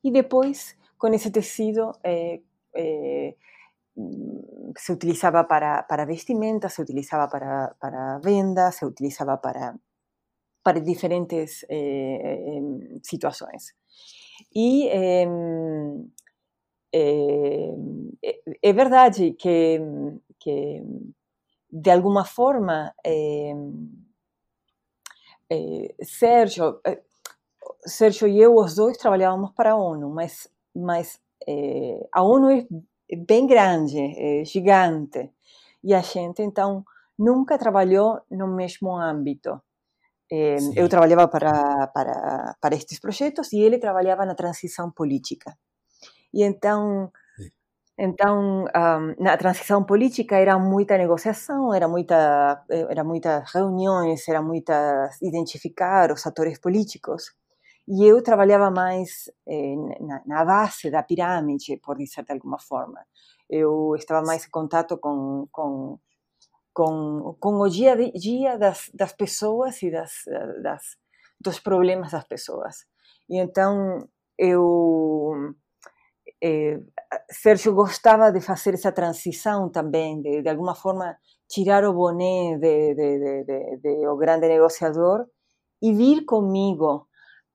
B: e depois, com esse tecido, se utilizava para, para vestimenta, se utilizava para, para venda, se utilizava para para diferentes eh, situações. E eh, é verdade que, que de alguma forma, Sérgio, Sérgio e eu, os dois, trabalhávamos para a ONU, mas, mas a ONU é bem grande, é gigante, e a gente, então, nunca trabalhou no mesmo âmbito. Eh, eu trabalhava para, para, para estes projetos e ele trabalhava na transição política. E então, então um, na transição política era muita negociação, era muita, era muitas reuniões, era muitas identificar os atores políticos. E eu trabalhava mais eh, na, na, base da pirâmide, por dizer de alguma forma. Eu estava mais em contato com, com com, com o dia a dia das, das pessoas e das, das, dos problemas das pessoas. E então eu. Eh, Sérgio gostava de fazer essa transição também, de, de alguma forma tirar o boné de, de, de, de, o grande negociador e vir comigo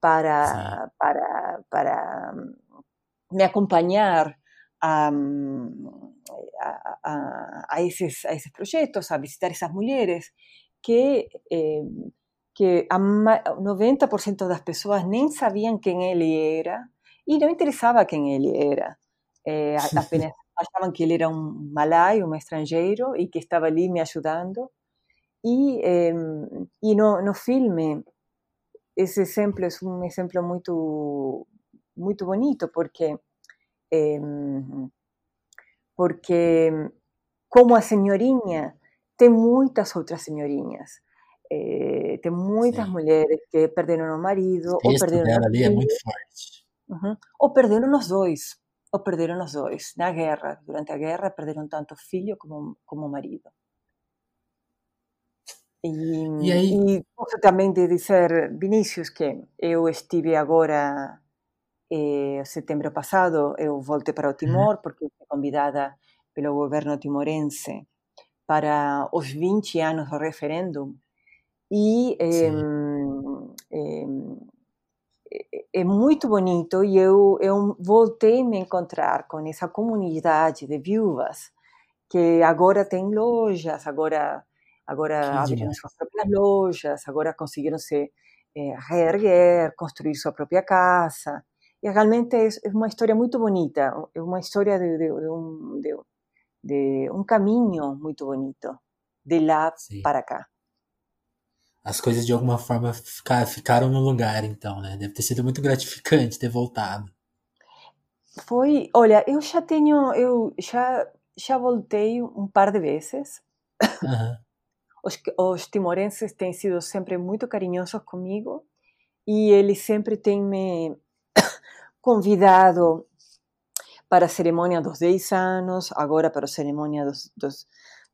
B: para, para, para me acompanhar a, a, a, a, esses, a esses projetos, a visitar essas mulheres, que, eh, que a 90% das pessoas nem sabiam quem ele era e não interessava quem ele era. Eh, apenas achavam que ele era um malai, um estrangeiro, e que estava ali me ajudando. E, eh, e no, no filme, esse exemplo é um exemplo muito, muito bonito, porque porque como a senhorinha, tem muitas outras senhorinhas. Eh, tem muitas Sim. mulheres que perderam o marido,
A: ou perderam ali é muito forte.
B: Uhum. Ou perderam os dois, ou perderam os dois. Na guerra, durante a guerra, perderam tanto o filho como, como o marido. E, e, aí... e posso também de dizer, Vinícius, que eu estive agora, eh, setembro passado, eu voltei para o Timor, porque fui convidada pelo governo timorense para os 20 anos do referendo. E eh, eh, é muito bonito e eu, eu voltei a me encontrar com essa comunidade de viúvas que agora tem lojas, agora agora abriram suas próprias lojas, agora conseguiram se eh, reerguer, construir sua própria casa. E realmente é, é uma história muito bonita, é uma história de, de, de, um, de, um caminho muito bonito, de lá Sim. para cá
A: as coisas de alguma forma ficaram no lugar, então, né? Deve ter sido muito gratificante ter voltado.
B: Foi, olha, eu já tenho, eu já, já voltei um par de vezes. Uhum. Os, os timorenses têm sido sempre muito carinhosos comigo e eles sempre têm me (coughs) convidado para a cerimônia dos 10 anos, agora para a cerimônia dos, dos,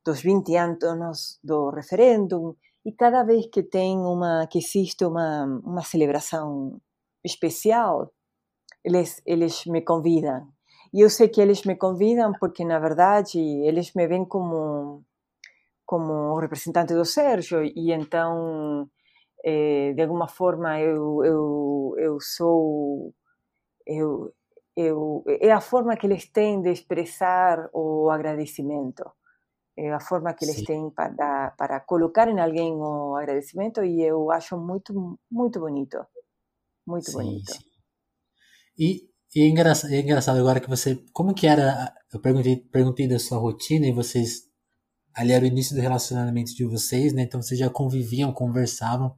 B: dos 20 anos do referêndum. E cada vez que tem uma que existe uma uma celebração especial, eles eles me convidam. E eu sei que eles me convidam porque na verdade eles me veem como como representante do Sérgio e então eh, de alguma forma eu eu eu sou eu eu é a forma que eles têm de expressar o agradecimento é a forma que eles Sim. têm para, para colocar em alguém o agradecimento e eu acho muito, muito bonito. Muito sim, bonito. Sim.
A: E, e é, engraçado, é engraçado agora que você. Como que era. Eu perguntei, perguntei da sua rotina e vocês. Ali era o início do relacionamento de vocês, né? Então vocês já conviviam, conversavam.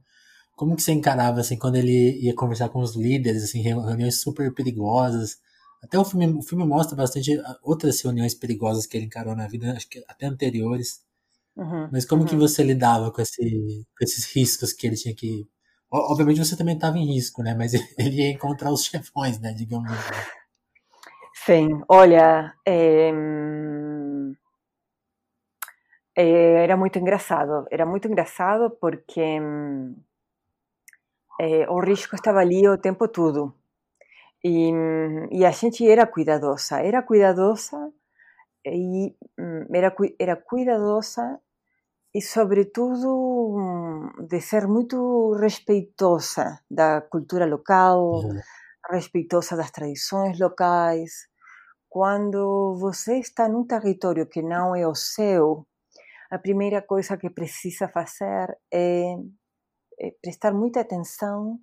A: Como que você encarava, assim, quando ele ia conversar com os líderes, assim, reuniões super perigosas? Até o filme, o filme mostra bastante ah, outras reuniões perigosas que ele encarou na vida, acho que até anteriores. Uhum, Mas como uhum. que você lidava com, esse, com esses riscos que ele tinha que. Obviamente você também estava em risco, né? Mas (laughs) ele ia encontrar os chefões, né? Digamos assim.
B: Sim, olha, é... É, era muito engraçado. Era muito engraçado porque é, o risco estava ali o tempo todo. E, e a gente era cuidadosa, era cuidadosa e era, era cuidadosa e sobretudo de ser muito respeitosa da cultura local, uhum. respeitosa das tradições locais. Quando você está num território que não é o seu, a primeira coisa que precisa fazer é, é prestar muita atenção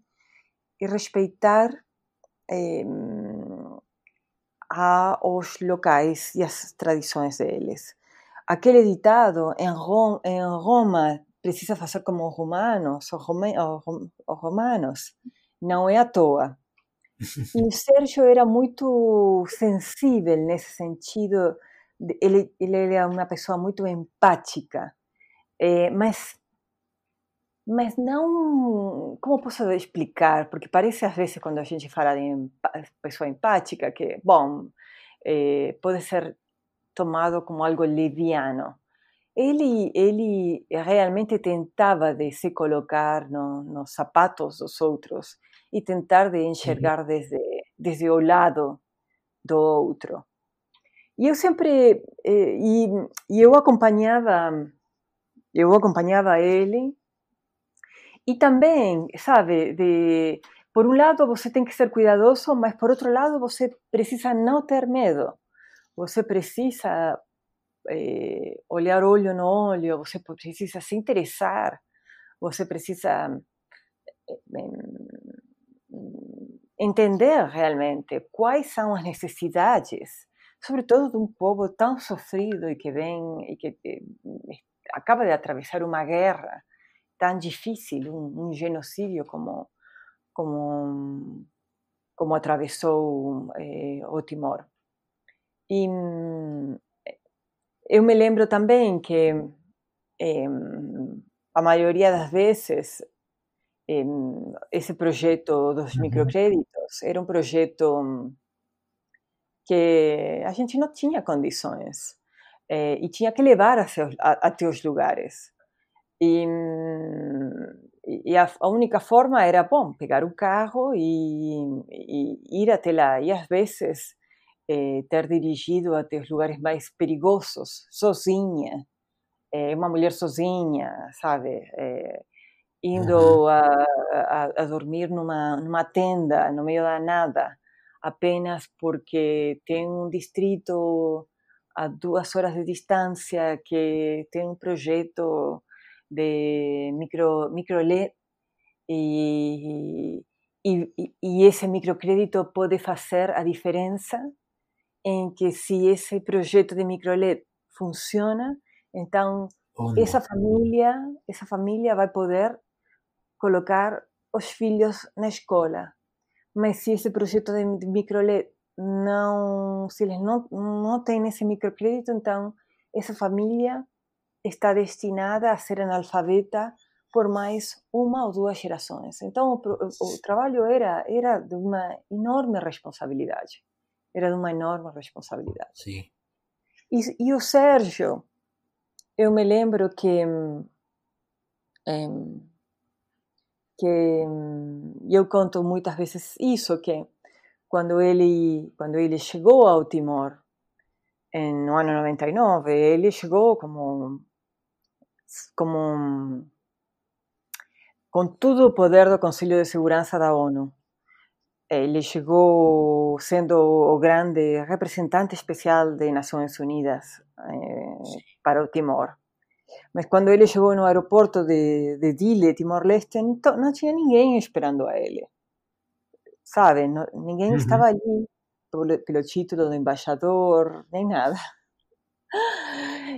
B: e respeitar eh, aos locais e às tradições deles. Aquele ditado em Roma, em Roma precisa fazer como os romanos, os, os romanos, não é à toa. E o Sérgio era muito sensível nesse sentido, ele, ele era uma pessoa muito empática, é, mas mas não. Como posso explicar? Porque parece às vezes quando a gente fala de pessoa empática que, bom, eh, pode ser tomado como algo leviano. Ele, ele realmente tentava de se colocar no, nos sapatos dos outros e tentar de enxergar desde, desde o lado do outro. E eu sempre, eh, e, e eu acompanhava, eu acompanhava ele e também, sabe, de por um lado você tem que ser cuidadoso, mas por outro lado você precisa não ter medo. Você precisa eh, olhar olho no olho, você precisa se interessar, você precisa eh, entender realmente quais são as necessidades, sobretudo de um povo tão sofrido e que vem e que eh, acaba de atravessar uma guerra tan difícil, un, un genocidio como, como, como atravessou eh, o Timor. E eu me lembro também que eh, a maioria das vezes eh, esse projeto dos microcréditos era um projeto que a gente não tinha condições e tinha que levar até os lugares. E, e a, a, única forma era, bom, pegar o carro e, e ir até lá. E às vezes eh, ter dirigido até os lugares mais perigosos, sozinha, eh, uma mulher sozinha, sabe? Eh, indo a, a, a, dormir numa, numa tenda no meio da nada, apenas porque tem um distrito a duas horas de distância que tem um projeto de micro, microLED e, e, e esse microcrédito pode fazer a diferença em que se esse projeto de microLED funciona, então oh, essa família, essa família vai poder colocar os filhos na escola. Mas se esse projeto de microLED não, se eles não, não têm esse microcrédito, então essa família está destinada a ser analfabeta por mais uma ou duas gerações. Então o, o trabalho era era de uma enorme responsabilidade. Era de uma enorme responsabilidade.
A: Sim.
B: E, e o Sérgio, eu me lembro que que eu conto muitas vezes isso que quando ele quando ele chegou ao Timor no ano 99 ele chegou como como com todo o poder do Conselho de Segurança da ONU ele chegou sendo o grande representante especial de Nações Unidas eh, para o Timor. Mas quando ele chegou no aeroporto de, de Dile, Timor-Leste, não tinha ninguém esperando a ele. Sabe? Não, ninguém uhum. estava ali pelo, pelo, título do embaixador, nem nada.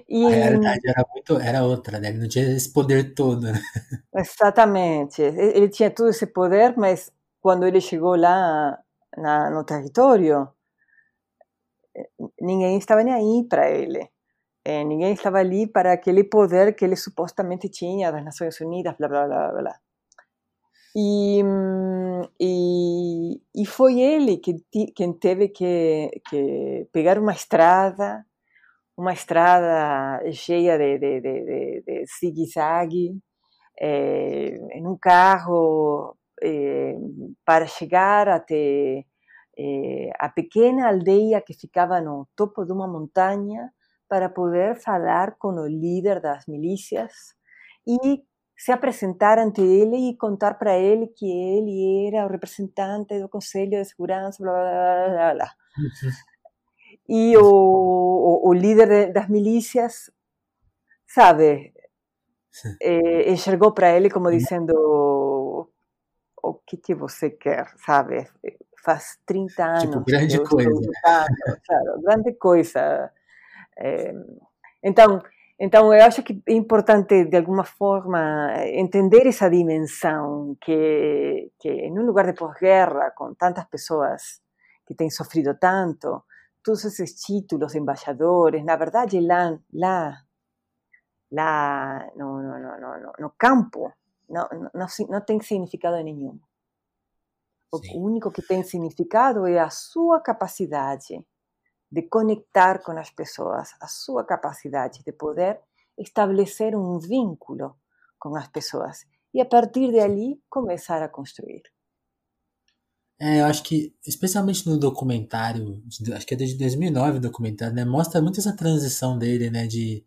A: E, a realidade era, muito, era outra, né? Ele não tinha esse poder todo. (laughs) Né?
B: Exatamente. Ele tinha todo esse poder, mas quando ele chegou lá na, no território, ninguém estava nem aí para ele. É, ninguém estava ali para aquele poder que ele supostamente tinha das Nações Unidas, blá blá blá blá. E, e, e foi ele que quem teve que, que pegar uma estrada, uma estrada cheia de, de, de, de, de zigue-zague, é, em um carro eh, para chegar até eh, a pequena aldeia que ficava no topo de uma montanha para poder falar com o líder das milícias e se apresentar ante ele e contar para ele que ele era o representante do Conselho de Segurança, blá blá blá blá. E o, o, o líder das milícias, sabe, eh, enxergou para ele como dizendo o que, que você quer, sabe? Faz 30 anos.
A: Tipo, grande coisa.
B: Claro, grande coisa. É, então, então, eu acho que é importante, de alguma forma, entender essa dimensão que, que em um lugar de pós-guerra, com tantas pessoas que têm sofrido tanto, todos esses títulos de embaixadores, na verdade, lá, lá, lá no, no, no, no, no campo, não, não, não tem significado nenhum. O Sim. único que tem significado é a sua capacidade de conectar com as pessoas, a sua capacidade de poder estabelecer um vínculo com as pessoas e a partir de ali começar a construir.
A: É, eu acho que, especialmente no documentário, acho que é desde 2009 o documentário, né, mostra muito essa transição dele, né, de...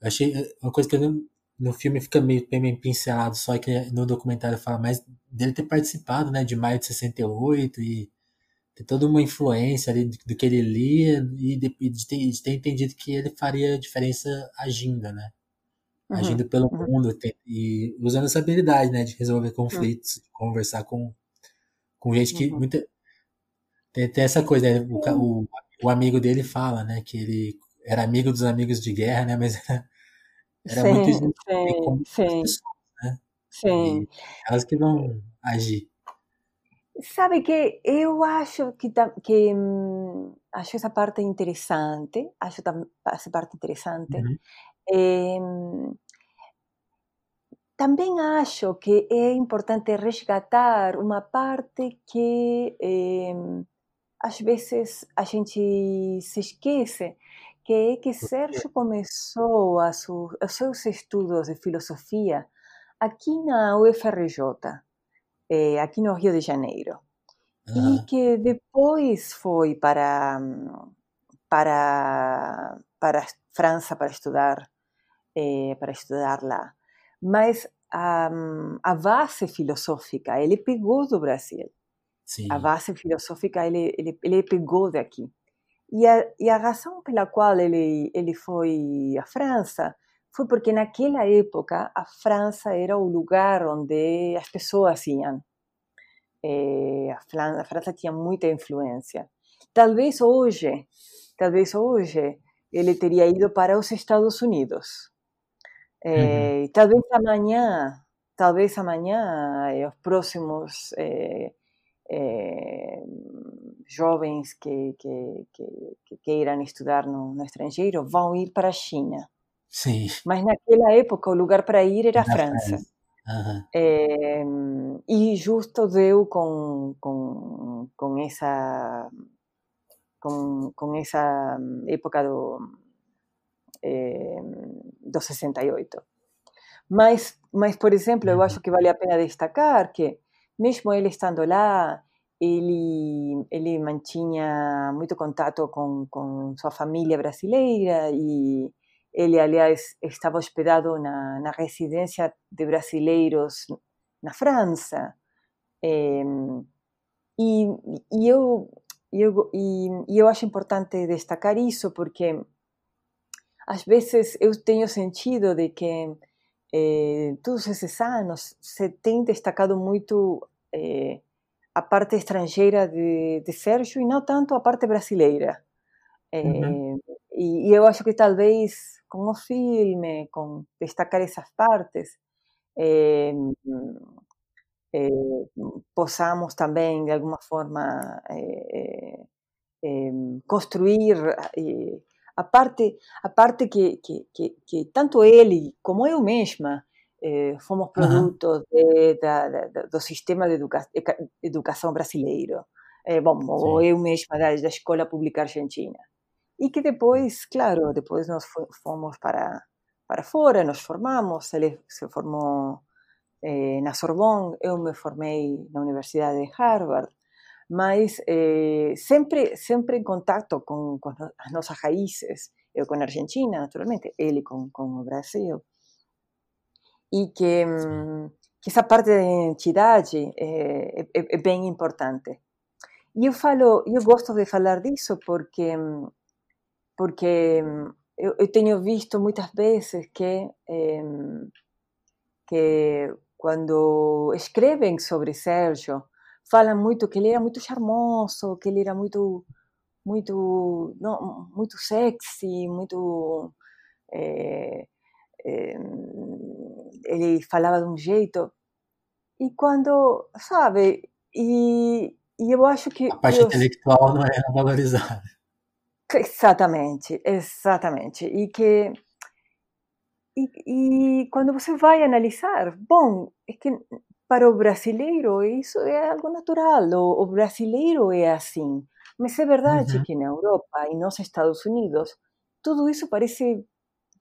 A: Eu achei uma coisa que eu no filme fica meio, meio pincelado, só que no documentário fala mais dele ter participado, né, de maio de 68 e ter toda uma influência ali do, que ele lia e de, de, ter, de, ter, entendido que ele faria diferença agindo, né? Uhum, agindo pelo uhum. mundo e usando essa habilidade, né, de resolver conflitos, uhum. conversar com, com gente que uhum. muita tem, tem essa coisa, né? o, o, o, amigo dele fala, né, que ele era amigo dos amigos de guerra, né, (laughs) mas era sim, muito sim, sim, pessoas, né?
B: Sim. E
A: elas que vão agir.
B: Sabe que eu acho que, que hum, acho essa parte interessante, acho essa parte interessante. Uhum. É, também acho que é importante resgatar uma parte que é, às vezes a gente se esquece, que é que Sérgio começou a su, os seus estudos de filosofia aqui na UFRJ, eh, aqui no Rio de Janeiro. Uhum. E que depois foi para, para, para a França para estudar, eh, para estudar lá. Mas a, a base filosófica ele pegou do Brasil. Sim. A base filosófica ele, ele, ele pegou daqui. E a, e a razão pela qual ele, ele foi à França foi porque naquela época a França era o lugar onde as pessoas iam. É, a, França, a França tinha muita influência. Talvez hoje, talvez hoje ele teria ido para os Estados Unidos. É, uhum. Talvez amanhã, talvez amanhã, os próximos é, jovens que, que, que, que queiram estudar no, no, estrangeiro vão ir para a China.
A: Sim.
B: Mas naquela época o lugar para ir era a França. França. Uhum. É, e justo deu com, com, com essa com, com essa época do, é, do 68. Mas, mas, por exemplo, eu acho que vale a pena destacar que, mesmo ele estando lá, ele, ele mantinha muito contato com, com sua família brasileira e ele, aliás, estava hospedado na, na residência de brasileiros na França. É, e, e, eu, eu, e, eu acho importante destacar isso porque às vezes eu tenho sentido de que eh, todos esses anos se tem destacado muito eh, a parte estrangeira de, de Sérgio e não tanto a parte brasileira. Uhum. E, eu acho que talvez com o filme, com destacar essas partes, possamos também, de alguma forma, construir a parte, a parte que, que, que, que tanto ele como eu mesma eh, fomos produtos de, da, da, do sistema de educa educação brasileiro. Eh, bom, ou eu mesma da, da escola pública argentina. E que depois, claro, depois nós fomos para, para fora, nos formamos, ele se formou eh, na Sorbonne, eu me formei na Universidade de Harvard, mas eh, sempre, sempre em contato com, com as nossas raízes, eu com a Argentina, naturalmente, ele com, com o Brasil. E que, hum, que essa parte da identidade é, é, é, bem importante. E eu falo, eu gosto de falar disso porque porque eu, eu tenho visto muitas vezes que é, que quando escrevem sobre Sérgio falam muito que ele era muito charmoso, que ele era muito muito não, muito sexy, muito é, é, ele falava de um jeito. E quando, sabe, e, e eu acho que.
A: A parte eu, intelectual não é valorizada.
B: Exatamente, exatamente. E que. E, e quando você vai analisar, bom, é que para o brasileiro isso é algo natural, o, o brasileiro é assim. Mas é verdade uhum. que na Europa e nos Estados Unidos tudo isso parece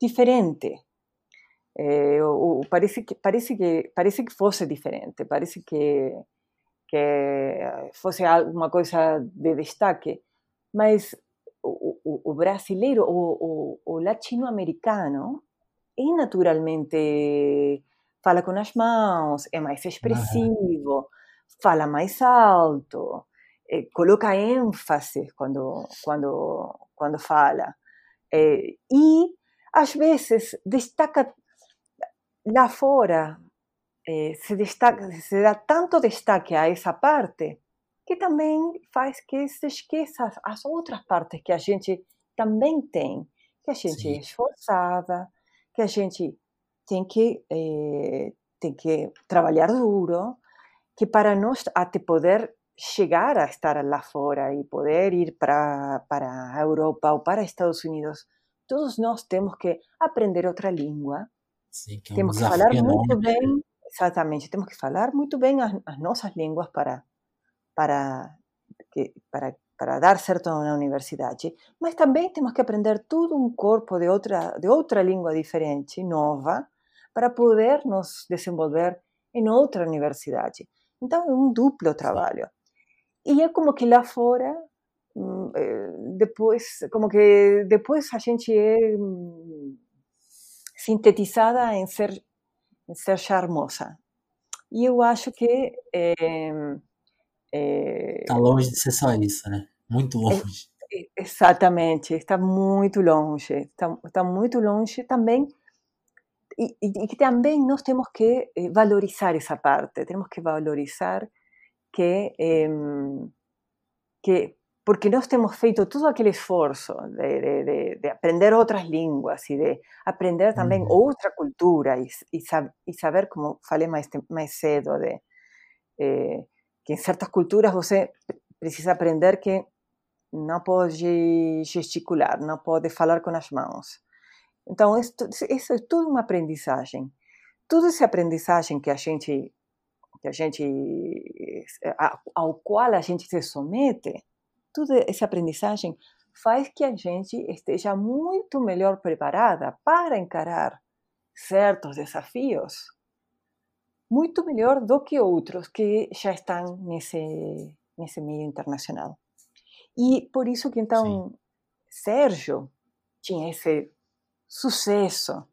B: diferente. É, o, parece que parece que parece que fosse diferente, parece que que fosse alguma coisa de destaque, mas o, o, o brasileiro, o, o latino-americano, é naturalmente fala com as mãos, é mais expressivo, (laughs) fala mais alto, é, coloca ênfase quando quando quando fala. É, e às vezes destaca lá fora eh, se, destaca, se dá tanto destaque a essa parte que também faz que se esqueça as outras partes que a gente também tem, que a gente Sim. é esforçada, que a gente tem que eh, tem que trabalhar duro, que para nós até poder chegar a estar lá fora e poder ir para para a Europa ou para Estados Unidos, todos nós temos que aprender outra língua,
A: Sim, que é
B: um temos que falar muito bem, exatamente, temos que falar muito bem as, as nossas línguas para, para, que, para para dar certo na universidade, mas também temos que aprender todo um corpo de outra, de outra língua diferente, nova, para poder nos desenvolver em outra universidade. Então é um duplo trabalho. E é como que lá fora, hum, eh, depois, como que depois a gente é sintetizada em ser, em ser charmosa. E eu acho que é,
A: é, tá longe de ser só isso, né? Muito longe.
B: É, exatamente, está muito longe, está, está muito longe também. E, e, e, também nós temos que eh, valorizar essa parte, temos que valorizar que, eh, que porque nós temos feito todo aquele esforço de, de, de, de aprender outras línguas e de aprender também uhum. outra cultura e, e, e, saber, como falei mais, mais cedo, de, eh, que em certas culturas você precisa aprender que não pode gesticular, não pode falar com as mãos. Então, isso, é tudo uma aprendizagem. Toda essa aprendizagem que a gente, que a gente, ao qual a gente se somete, toda essa aprendizagem faz que a gente esteja muito melhor preparada para encarar certos desafios muito melhor do que outros que já estão nesse, nesse meio internacional. E por isso que então Sim. Sérgio tinha esse sucesso.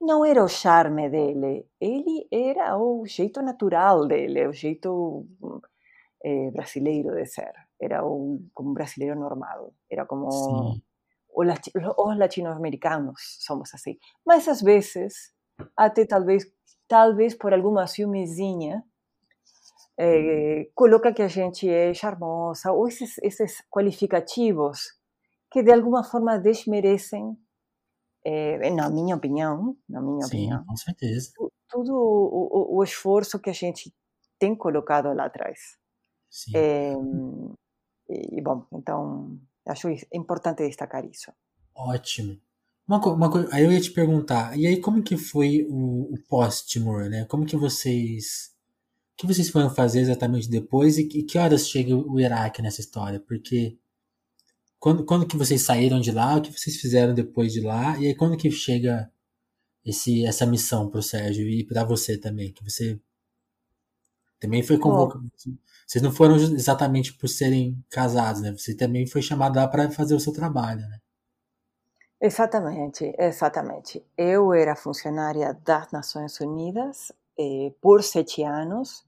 B: Não era o charme dele, ele era o jeito natural dele, o jeito eh, brasileiro de ser. Era um, como um brasileiro normal, era como os latino-americanos somos assim. Mas às vezes, até talvez talvez por alguma ciúmezinha, é, coloca que a gente é charmosa, ou esses, esses qualificativos que de alguma forma desmerecem, é, na minha opinião, na minha
A: Sim,
B: opinião,
A: com certeza.
B: todo o, o, o, esforço que a gente tem colocado lá atrás. Sim. É, e, bom, então acho importante destacar isso.
A: Ótimo. Uma, uma coisa, aí eu ia te perguntar, e aí como que foi o, o pós-Timor, né? Como que vocês. O que vocês foram fazer exatamente depois e que, que horas chega o Iraque nessa história? Porque quando, quando que vocês saíram de lá, o que vocês fizeram depois de lá, e aí quando que chega esse, essa missão pro Sérgio e para você também, que você também foi convocado. Vocês não foram exatamente por serem casados, né? Você também foi chamado lá para fazer o seu trabalho, né?
B: Exatamente, exatamente. Eu era funcionária das Nações Unidas eh, por sete anos,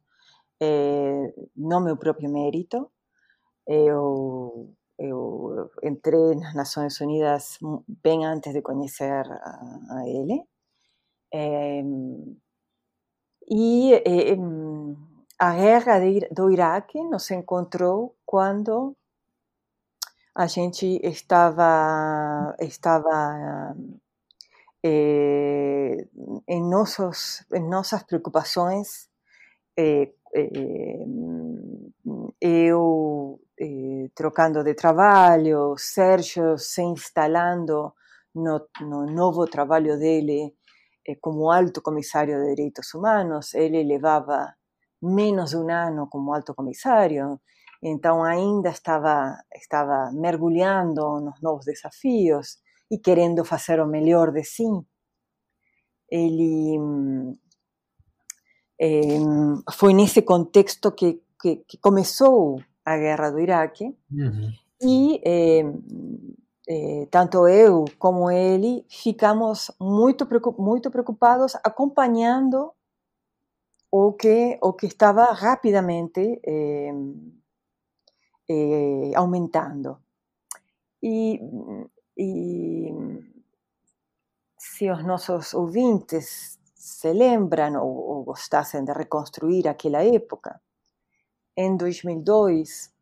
B: eh, no meu próprio mérito. Eu, eu entrei nas Nações Unidas bem antes de conhecer a, a ele. Eh, e a guerra de, do Iraque nos encontrou quando a gente estava, estava eh, em, nossos, em nossas preocupações. Eh, eh, eu trocando de trabalho, Sérgio se instalando no, no novo trabalho dele como alto comissário de direitos humanos. Ele levava menos de um ano como alto comissário então ainda estava estava mergulhando nos novos desafios e querendo fazer o melhor de si. Ele eh, foi nesse contexto que, que, que, começou a guerra do Iraque uhum. e eh, eh, tanto eu como ele ficamos muito muito preocupados acompanhando o que o que estava rapidamente eh, aumentando. E, e, se os nossos ouvintes se lembram ou, ou gostassem de reconstruir aquela época, em 2002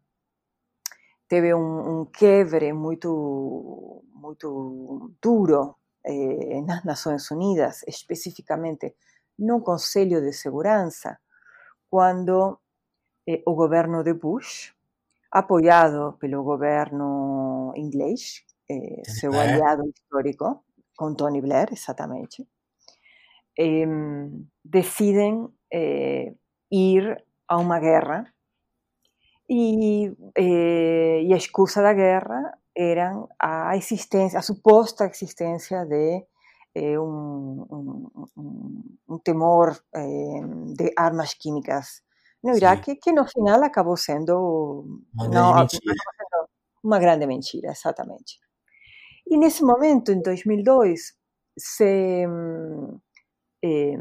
B: teve um, um quebre muito, muito duro eh, nas Nações Unidas, especificamente no Conselho de Segurança, quando eh, o governo de Bush apoiado pelo governo inglês, eh, seu Blair. aliado histórico, com Tony Blair, exatamente, eh, decidem eh, ir a uma guerra E, eh, e a excusa da guerra era a existência, a suposta existência de eh, um, um, um, temor eh, de armas químicas no Iraque, Sim. que no final acabou sendo
A: uma grande, mentira.
B: uma grande mentira, exatamente. E nesse momento, em 2002, se eh,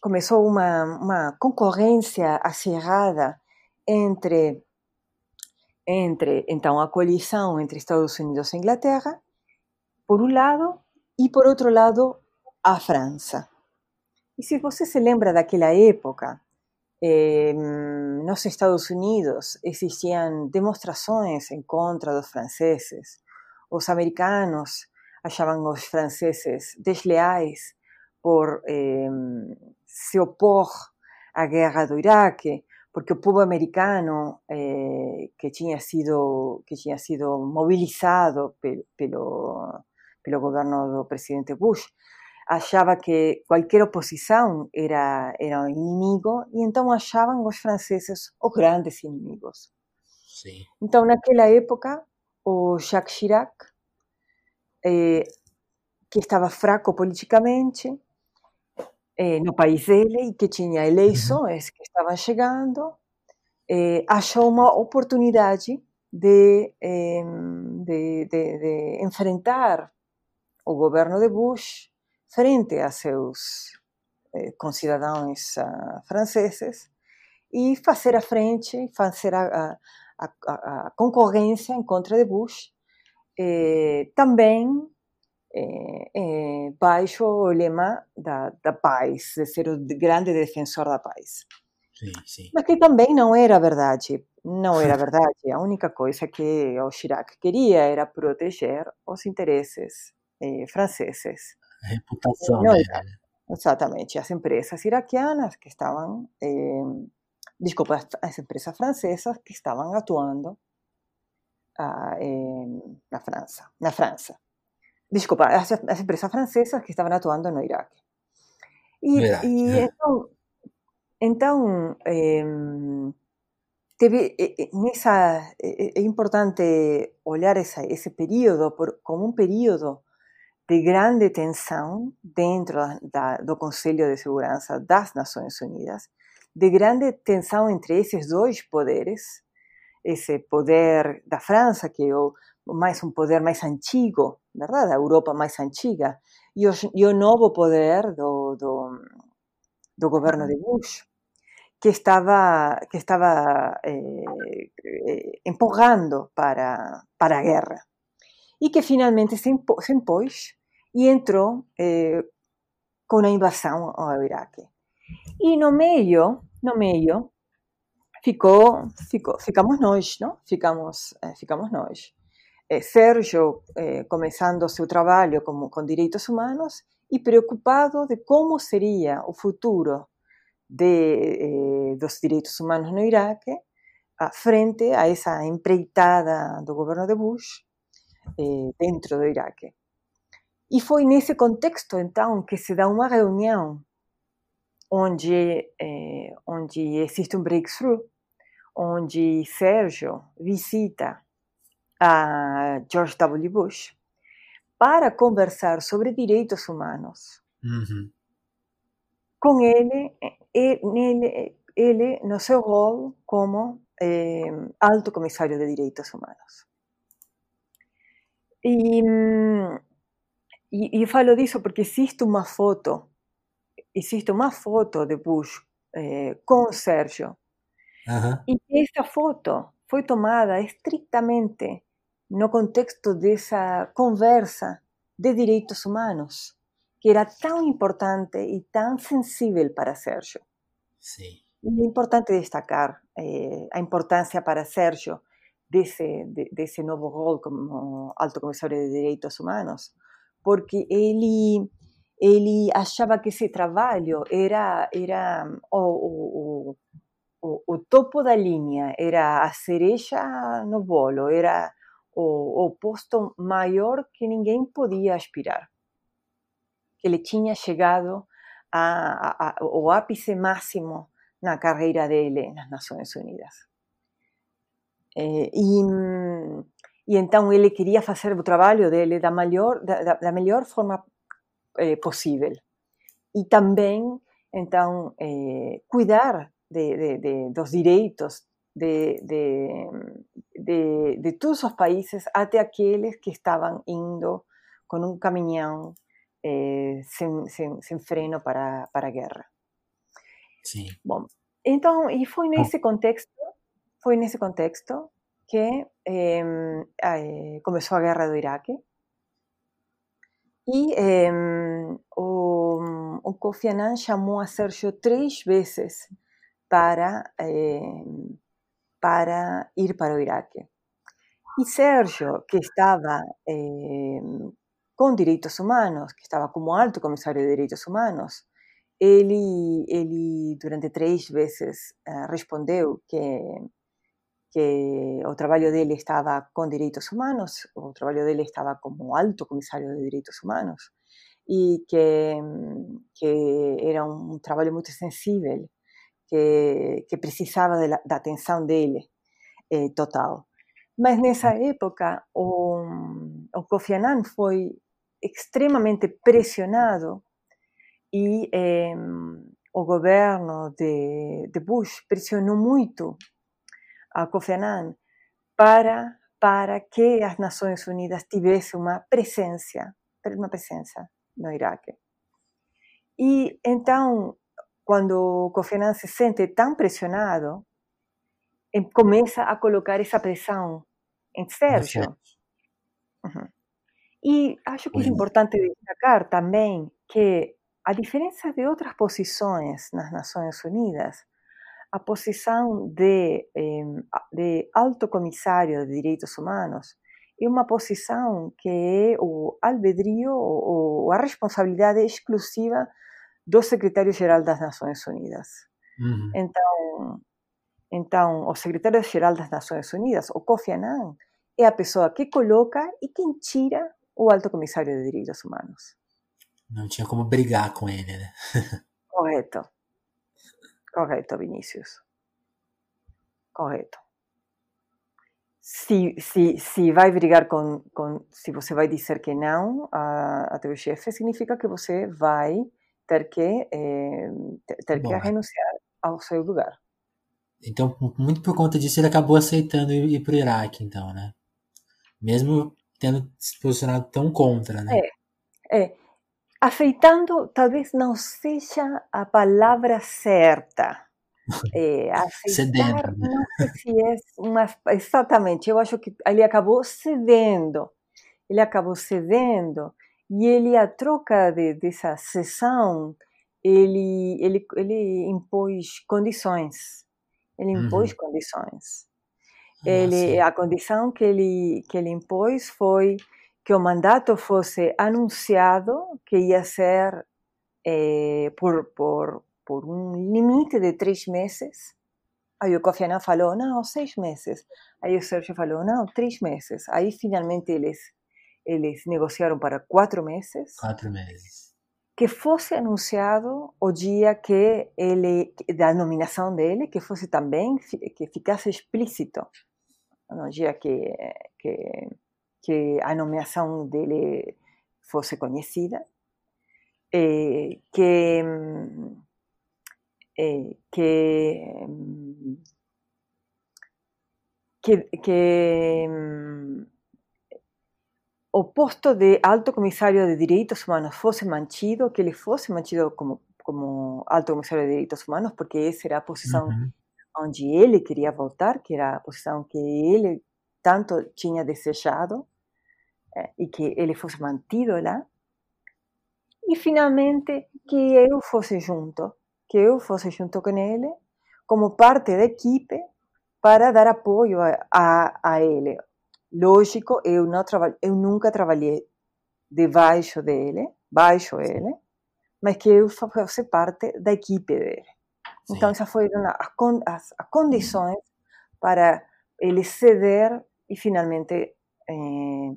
B: começou uma, uma concorrência acirrada entre entre então a coalição entre Estados Unidos e Inglaterra, por um lado, e por outro lado, a França. E se você se lembra daquela época, eh, nos Estados Unidos existiam demonstrações em contra dos franceses. Os americanos achavam os franceses desleais por eh, se opor à guerra do Iraque, porque o povo americano eh, que tinha sido que tinha sido mobilizado pelo pelo governo do presidente Bush achava que qualquer oposição era era um inimigo e então achavam os franceses os grandes inimigos.
A: Sim.
B: Então naquela época o Jacques Chirac eh, que estava fraco politicamente eh, no país dele e que tinha eleições que estavam chegando, eh, achou uma oportunidade de, de, de, de, enfrentar o governo de Bush frente a seus eh, concidadãos uh, franceses e fazer a frente, fazer a, a, a, a concorrência em contra de Bush, eh, também é, é, baixo o lema da, da paz, de ser o grande defensor da paz.
A: Sim, sim.
B: Mas que também não era verdade. Não era verdade. A única coisa que o Chirac queria era proteger os interesses eh, franceses.
A: Reputação não, dele.
B: Exatamente. As empresas iraquianas que estavam. Eh, desculpa, as empresas francesas que estavam atuando ah, na França. Na França desculpa, as, as empresas francesas que estavam atuando no Iraque. E, e então, então é, teve, nessa, é, importante olhar essa, esse período por, como um período de grande tensão dentro da, do Conselho de Segurança das Nações Unidas, de grande tensão entre esses dois poderes, esse poder da França, que é o, mais um poder mais antigo, verdade? A Europa mais antiga, e o, e o novo poder do, do, do governo de Bush, que estava, que estava eh, eh, empurrando para, para a guerra. E que finalmente se, impôs e entrou eh, com a invasão ao Iraque. E no meio, no meio, ficou, ficou, ficamos nós, não? Ficamos, eh, ficamos nós. Eh, Sérgio eh, começando seu trabalho como, com direitos humanos e preocupado de como seria o futuro de, eh, dos direitos humanos no Iraque frente a essa empreitada do governo de Bush dentro do Iraque. E foi nesse contexto, então, que se dá uma reunião onde, onde existe um breakthrough, onde Sérgio visita a George W. Bush para conversar sobre direitos humanos.
A: Uhum.
B: Com ele, ele, ele, no seu rol como eh, alto comissário de direitos humanos. E, e, e falo disso porque existe uma foto, existe uma foto de Bush eh, com o Sérgio.
A: Uhum.
B: E essa foto foi tomada estritamente no contexto dessa conversa de direitos humanos, que era tão importante e tão sensível para Sérgio.
A: Sim.
B: E é importante destacar eh, a importância para Sérgio desse, de, desse novo rol como alto comissário de direitos humanos, porque ele ele achava que esse trabalho era era o, o, o, o topo da linha, era a cereja no bolo, era o, o posto maior que ninguém podia aspirar. Ele tinha chegado ao ápice máximo na carreira dele nas Nações Unidas. É, e, e então ele queria fazer o trabalho dele da melhor, da, da melhor forma é, possível. E também, então, é, cuidar de, de, de, dos direitos de, de, todos os países, até aqueles que estavam indo com um caminhão eh, sem, sem, sem, freno para, para a guerra.
A: Sim.
B: Bom, então, e foi nesse contexto, foi nesse contexto que eh, eh, começou a guerra do Iraque e o, o Kofi Annan chamou a Sérgio três vezes para, para ir para o Iraque. E Sérgio, que estava com direitos humanos, que estava como alto comissário de direitos humanos, ele, ele durante três vezes uh, respondeu que que o trabalho dele estava com direitos humanos, o trabalho dele estava como alto comissário de direitos humanos e que, que era um trabalho muito sensível, que, que precisava de, da atenção dele eh, total. Mas nessa época, o, o Kofi Annan foi extremamente pressionado e eh, o governo de, de, Bush pressionou muito a Kofi Annan para, para que as Nações Unidas tivessem uma presença, uma presença no Iraque. E então, quando Kofi Annan se sente tão pressionado, começa a colocar essa pressão em Sérgio. Uhum. E acho que é importante destacar também que, a diferença de outras posições nas Nações Unidas, a posição de, de alto comissário de direitos humanos é uma posição que é o albedrio ou a responsabilidade exclusiva do secretário-geral das Nações Unidas. Uhum. Então, então, o secretário-geral das Nações Unidas, o Kofi Annan, é a pessoa que coloca e quem tira o alto comissário de direitos humanos.
A: Não tinha como brigar com ele, né? (laughs)
B: Correto. Correto, Vinícius. Correto. Se, se, se vai brigar com, com. Se você vai dizer que não a, a teu chefe, significa que você vai ter que, eh, ter Bom, que renunciar ao seu lugar.
A: Então, muito por conta disso, ele acabou aceitando ir, ir para o Iraque, então, né? Mesmo tendo se posicionado tão contra, né?
B: É, é. Aceitando talvez não seja a palavra certa. É, (laughs) aceitar, cedendo. Né? não sei se é uma. Exatamente, eu acho que ele acabou cedendo. Ele acabou cedendo e ele, a troca de, dessa sessão, ele, ele, ele impôs condições. Ele impôs uhum. condições. Ah, ele, a condição que ele, que ele impôs foi que o mandato fosse anunciado que ia ser eh, por, por, por um limite de três meses. Aí o Kofi Annan falou, não, seis meses. Aí o Sérgio falou, não, três meses. Aí finalmente eles, eles negociaram para quatro meses.
A: Quatro meses.
B: Que fosse anunciado o dia que ele, da nominação dele, que fosse também, que ficasse explícito no dia que, que, que a nomeação dele fosse conhecida, eh, que, eh, que, que, que o posto de alto comissário de direitos humanos fosse mantido, que ele fosse mantido como, como alto comissário de direitos humanos, porque essa era a posição uhum onde ele queria voltar, que era a posição que ele tanto tinha desejado, e que ele fosse mantido lá. E finalmente que eu fosse junto, que eu fosse junto com ele, como parte da equipe, para dar apoio a, a, a ele. Lógico, eu, não eu nunca trabalhei debaixo dele, baixo ele, mas que eu fosse parte da equipe dele. Então, essas foram as, as condições para ele ceder e finalmente eh,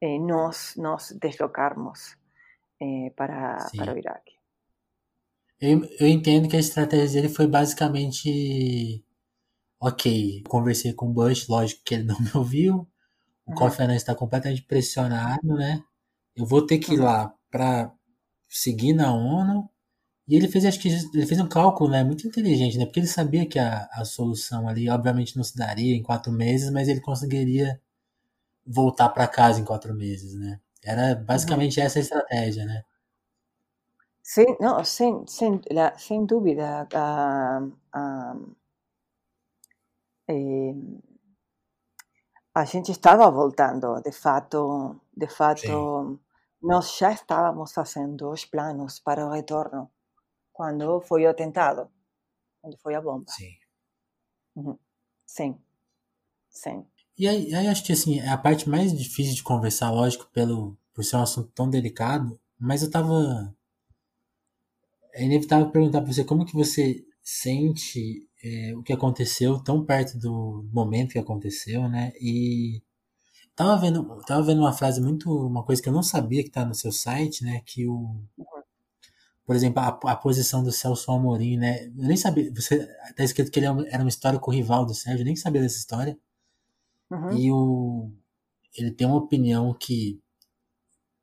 B: eh, nós nos deslocarmos eh, para, para o Iraque.
A: Eu, eu entendo que a estratégia dele foi basicamente ok, conversei com o Bush, lógico que ele não me ouviu, o uhum. Kofi Annan está completamente pressionado, né? Eu vou ter que ir uhum. lá para seguir na ONU. E ele fez, acho que ele fez um cálculo, né, muito inteligente, né? Porque ele sabia que a, a solução ali, obviamente, não se daria em quatro meses, mas ele conseguiria voltar para casa em quatro meses, né? Era basicamente uhum. essa a estratégia, né?
B: Sim, não, sem, sem, sem dúvida. Uh, eh, a gente estava voltando, de fato, de fato, Sim. nós já estávamos fazendo os planos para o retorno quando foi o atentado, quando foi a bomba.
A: Sim.
B: Uhum. Sim. Sim.
A: E aí, aí, acho que assim, é a parte mais difícil de conversar, lógico, pelo, por ser um assunto tão delicado, mas eu tava. É inevitável perguntar pra você como que você sente é, o que aconteceu tão perto do momento que aconteceu, né? E tava vendo, tava vendo uma frase muito, uma coisa que eu não sabia que tá no seu site, né? Que o, por exemplo, a, a posição do Celso Amorim, né? Eu nem sabia, você tá escrito que ele é era uma história com o rival do Sérgio, eu nem sabia dessa história. Uhum. E o, ele tem uma opinião que,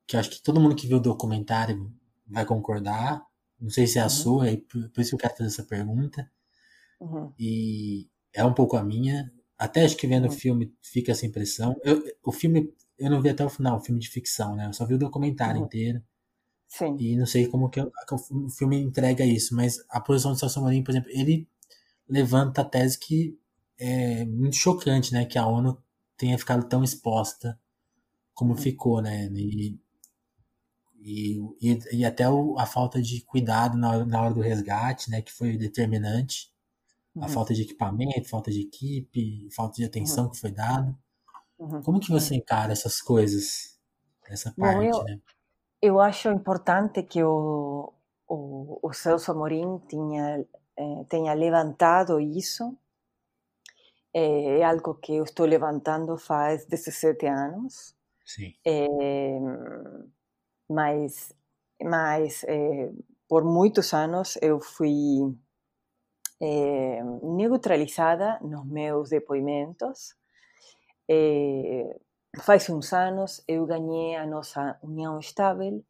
A: que acho que todo mundo que viu o documentário vai concordar. Não sei se é a uhum. sua, por, por isso que eu quero fazer essa pergunta. Uhum. E é um pouco a minha. Até acho que vendo o filme fica essa impressão. Eu, o filme, eu não vi até o final, o filme de ficção, né? Eu só vi o documentário inteiro.
B: Sim.
A: E não sei como que, o filme entrega isso, mas a posição do Celso Amorim, por exemplo, ele levanta a tese que é muito chocante, né? Que a ONU tenha ficado tão exposta como ficou, né? E, e, e, até o, a falta de cuidado na, na hora do resgate, né? Que foi determinante a uhum. falta de equipamento, falta de equipe, falta de atenção uhum. que foi dada. Uhum. Como que você encara essas coisas, essa parte, Bom,
B: eu,
A: né?
B: Eu acho importante que o, o, o Celso Amorim tenha, eh, tenha levantado isso. É, é, algo que eu estou levantando faz 17 anos.
A: Sim.
B: É, mas mas é, por muitos anos eu fui eh, neutralizada nos meus depoimentos. Eh, faz uns anos eu ganhei a nossa união estável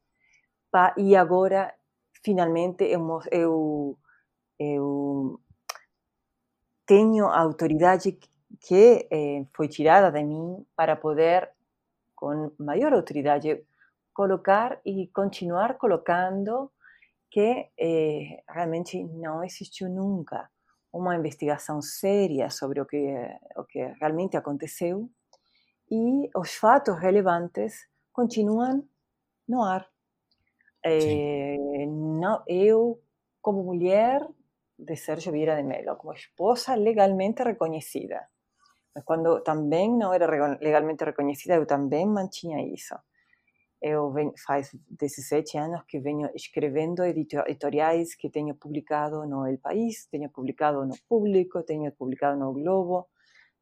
B: e agora finalmente eu, eu, eu tenho a autoridade que eh, foi tirada de mim para poder, com maior autoridade, colocar e continuar colocando que eh, realmente não existiu nunca uma investigação séria sobre o que, o que realmente aconteceu e os fatos relevantes continuam no ar. Eh, não, eu, como mulher de Sérgio Vieira de Mello, como esposa legalmente reconhecida, mas quando também não era legalmente reconhecida, eu também mantinha isso. Eu venho, faz 17 anos que venho escrevendo editoriais que tenho publicado no El País, tenho publicado no Público, tenho publicado no Globo,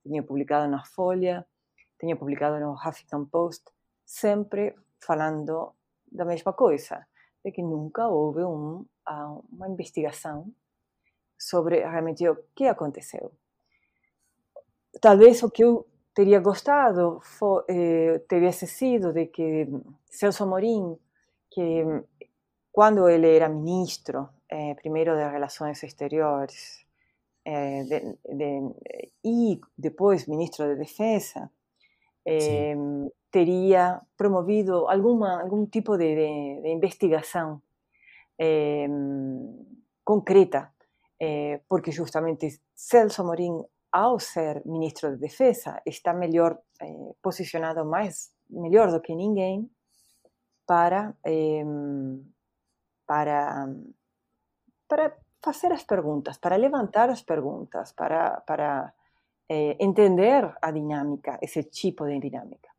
B: tenho publicado na Folha, tenho publicado no Huffington Post, sempre falando da mesma coisa, de que nunca houve um, uma investigação sobre realmente o que aconteceu. Talvez o que eu teria gostado for, eh, tivesse sido de que Celso Amorim, que quando ele era ministro, eh, primeiro de Relações Exteriores eh, de, de, e depois ministro de Defesa, eh, teria promovido alguma, algum tipo de, de, de investigação eh, concreta, eh, porque justamente Celso Amorim ao ser ministro de Defesa, está melhor eh, posicionado mais melhor do que ninguém para eh, para para fazer as perguntas, para levantar as perguntas, para para eh, entender a dinâmica, esse tipo de dinâmica.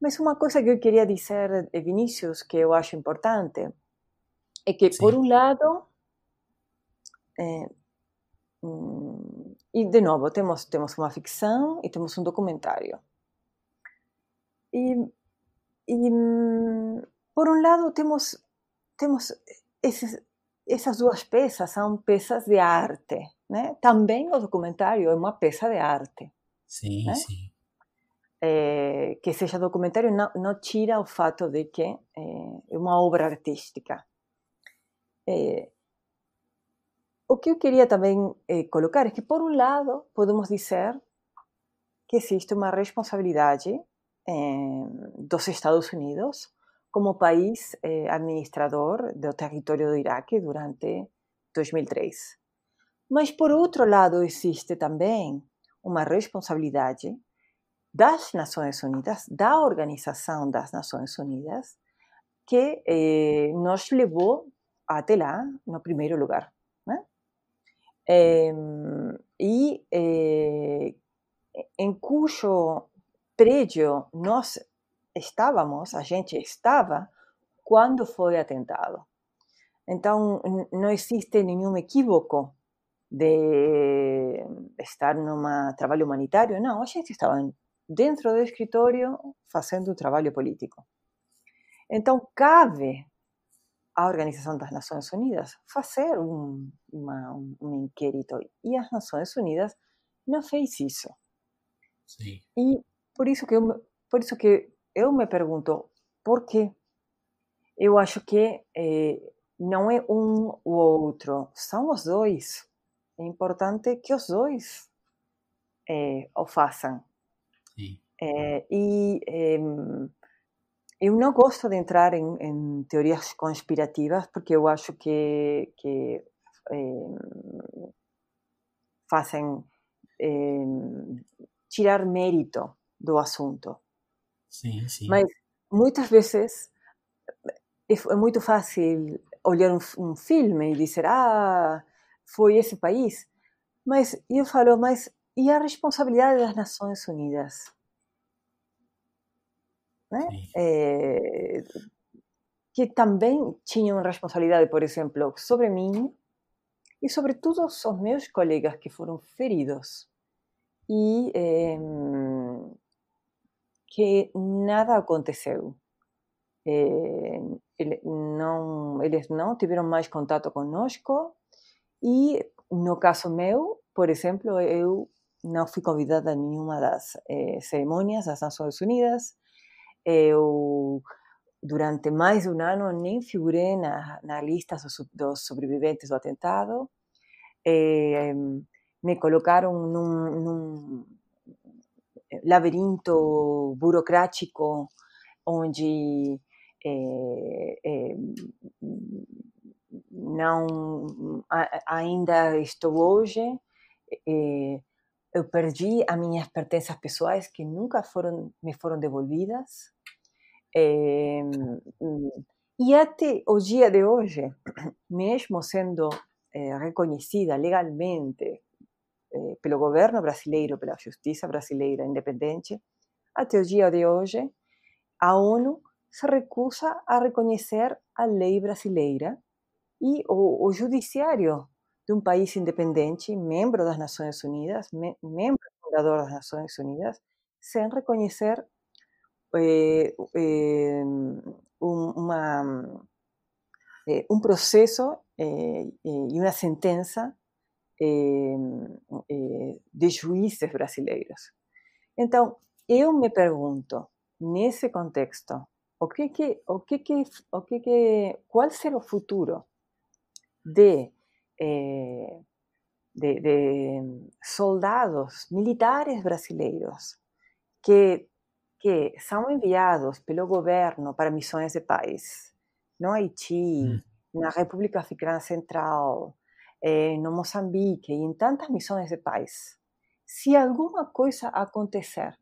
B: Mas uma coisa que eu queria dizer, Vinícius, que eu acho importante, é que, Sim. por um lado, eh, e, de novo, temos, temos uma ficção e temos um documentário. E, e por um lado, temos, temos esses, essas duas peças, são peças de arte, né? Também o documentário é uma peça de arte.
A: Sim,
B: né?
A: sim.
B: É, que seja documentário não, não, tira o fato de que é, é uma obra artística. É, o que eu queria também é, colocar é que, por um lado, podemos dizer que existe uma responsabilidade eh, dos Estados Unidos como país eh, administrador do território do Iraque durante 2003. Mas, por outro lado, existe também uma responsabilidade das Nações Unidas, da Organização das Nações Unidas, que eh, nos levou até lá no primeiro lugar. E eh, em cujo prédio nós estávamos, a gente estava, quando foi atentado. Então, não existe nenhum equívoco de estar num trabalho humanitário, não, a gente estava dentro do escritório fazendo trabalho político. Então, cabe à Organização das Nações Unidas fazer um, uma, um inquérito. E as Nações Unidas não fez isso.
A: Sim.
B: E por isso que eu, por isso que eu me pergunto por quê? Eu acho que é, não é um ou outro, são os dois. É importante que os dois é, o façam. É, e eu não gosto de entrar em, em, teorias conspirativas porque eu acho que, que fazem tirar mérito do assunto.
A: Sim, sim.
B: Mas muitas vezes é, é muito fácil olhar um, um, filme e dizer, ah, foi esse país. Mas eu falo, mas e a responsabilidade das Nações Unidas? Né? Que também tinham responsabilidade, por exemplo, sobre mim e sobre todos os meus colegas que foram feridos e eh, que nada aconteceu. Eh, ele, não, eles não tiveram mais contato conosco e, no caso meu, por exemplo, eu não fui convidada a nenhuma das eh, cerimônias das Nações Unidas. Eu, durante mais de um ano, nem figurei na, na lista dos, sobreviventes do atentado. Eh, me colocaram num, num labirinto burocrático onde é, é, não ainda estou hoje. É, eu perdi as minhas pertenças pessoais que nunca foram me foram devolvidas. E até o dia de hoje, (clears throat) mesmo sendo reconhecida legalmente eh, pelo governo brasileiro, pela justiça brasileira independente, até o dia de hoje, a ONU se recusa a reconhecer a lei brasileira e o, o judiciário de um país independente, membro das Nações Unidas, me, membro fundador das Nações Unidas, sem reconhecer eh, eh, eh, processo eh, e uma sentença de juízes brasileiros. Então, eu me pergunto, nesse contexto, o que que, o que que, o será o futuro de, de, de, soldados militares brasileiros que, que são enviados pelo governo para missões de paz no Haiti, hum. na República Africana Central, eh, no Moçambique e em tantas missões de paz. Se alguma coisa acontecer,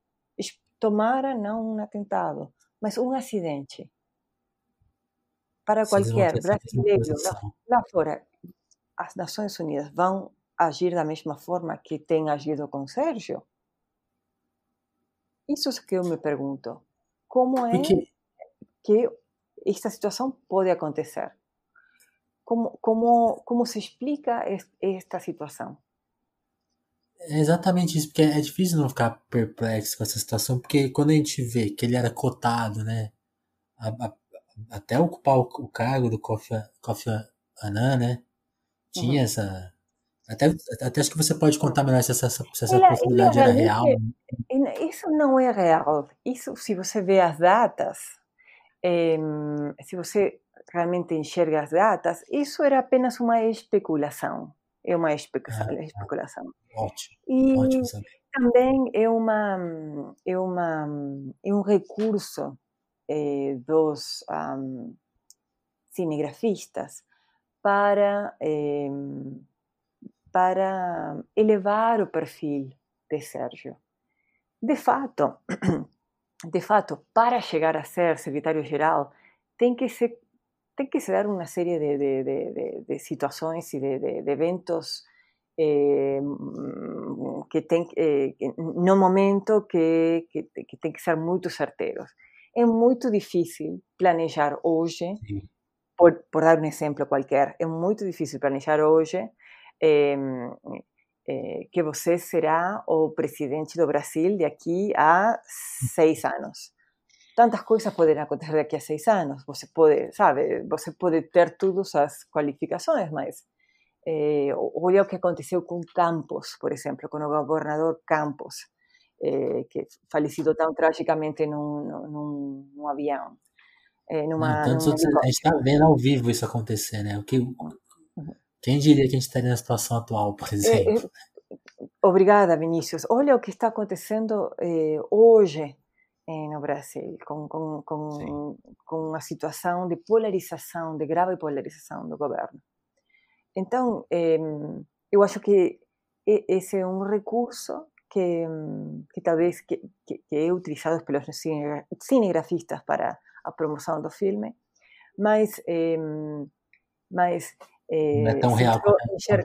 B: tomara não um atentado, mas um acidente, para qualquer brasileiro lá, lá fora, as Nações Unidas vão agir da mesma forma que tem agido com Sérgio? Isso é que eu me pergunto. Como é Porque... que esta situação pode acontecer? Como, como, como se explica esta situação?
A: É exatamente isso, porque é difícil não ficar perplexo com essa situação, porque quando a gente vê que ele era cotado, né, a, a, até ocupar o, o, cargo do Kofi, Kofi Annan, né, tinha uhum. essa, Até, até acho que você pode contar melhor se essa, se essa ele, possibilidade era real.
B: Isso não é real. Isso, se você vê as datas, é, se você realmente enxerga as datas, isso era apenas uma especulação. É uma especulação. É, especulação.
A: Ótimo.
B: E
A: ótimo
B: também é, uma, é, uma, é um recurso é, dos um, cinegrafistas para, eh, para elevar o perfil de Sérgio. De fato, (clears throat) de fato, para chegar a ser secretário-geral, tem que se tem que se dar uma série de, de, de, de situações e de, eventos eh, que tem eh, no momento que, que, que tem que ser muito certeiros. É muito difícil planejar hoje por, por, dar um exemplo qualquer, é muito difícil planejar hoje eh, eh, que você será o presidente do Brasil de aqui a seis anos. Tantas coisas podem acontecer daqui a seis anos. Você pode, sabe, você pode ter todas as qualificações, mas eh, olha o que aconteceu com Campos, por exemplo, com o governador Campos, eh, que falecido tão tragicamente num, num, num avião.
A: É, numa, tanto numa... a gente está vendo ao vivo isso acontecer, né? O que, uhum. Quem diria que a gente estaria na situação atual, por exemplo? É,
B: é, obrigada, Vinícius. Olha o que está acontecendo eh, hoje eh, no Brasil, com, com, com, com a situação de polarização, de grave polarização do governo. Então, eh, eu acho que esse é um recurso que, que talvez que, que, é utilizado pelos cinegrafistas para a promoção do filme, mas, eh, mas
A: eh, não é tão real quanto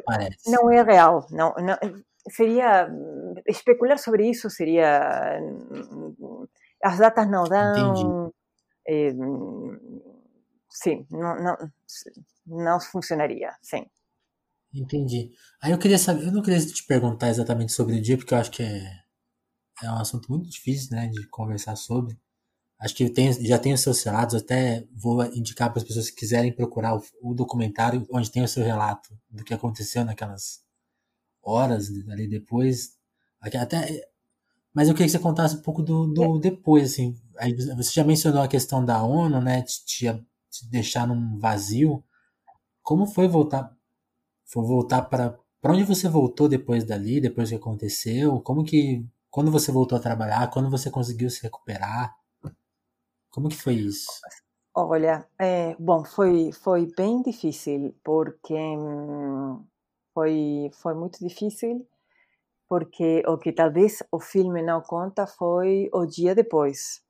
A: parece.
B: Não é real, não, não, seria especular sobre isso seria as datas não dão, eh, sim, não, não, não funcionaria, sim.
A: Entendi. Aí eu queria saber, eu não queria te perguntar exatamente sobre o dia, porque eu acho que é, é um assunto muito difícil, né, de conversar sobre. Acho que tem, já tem os seus relatos, até vou indicar para as pessoas que quiserem procurar o, o, documentário onde tem o seu relato do que aconteceu naquelas horas ali depois. Até, mas eu queria que você contasse um pouco do, do depois, assim. Aí você já mencionou a questão da ONU, né? Te, te, te deixar num vazio. Como foi voltar? Foi voltar para para onde você voltou depois dali, depois que aconteceu? Como que quando você voltou a trabalhar, quando você conseguiu se recuperar? Como que foi isso?
B: Olha, é, bom, foi, foi bem difícil, porque foi, foi muito difícil, porque o que talvez o filme não conta foi o dia depois.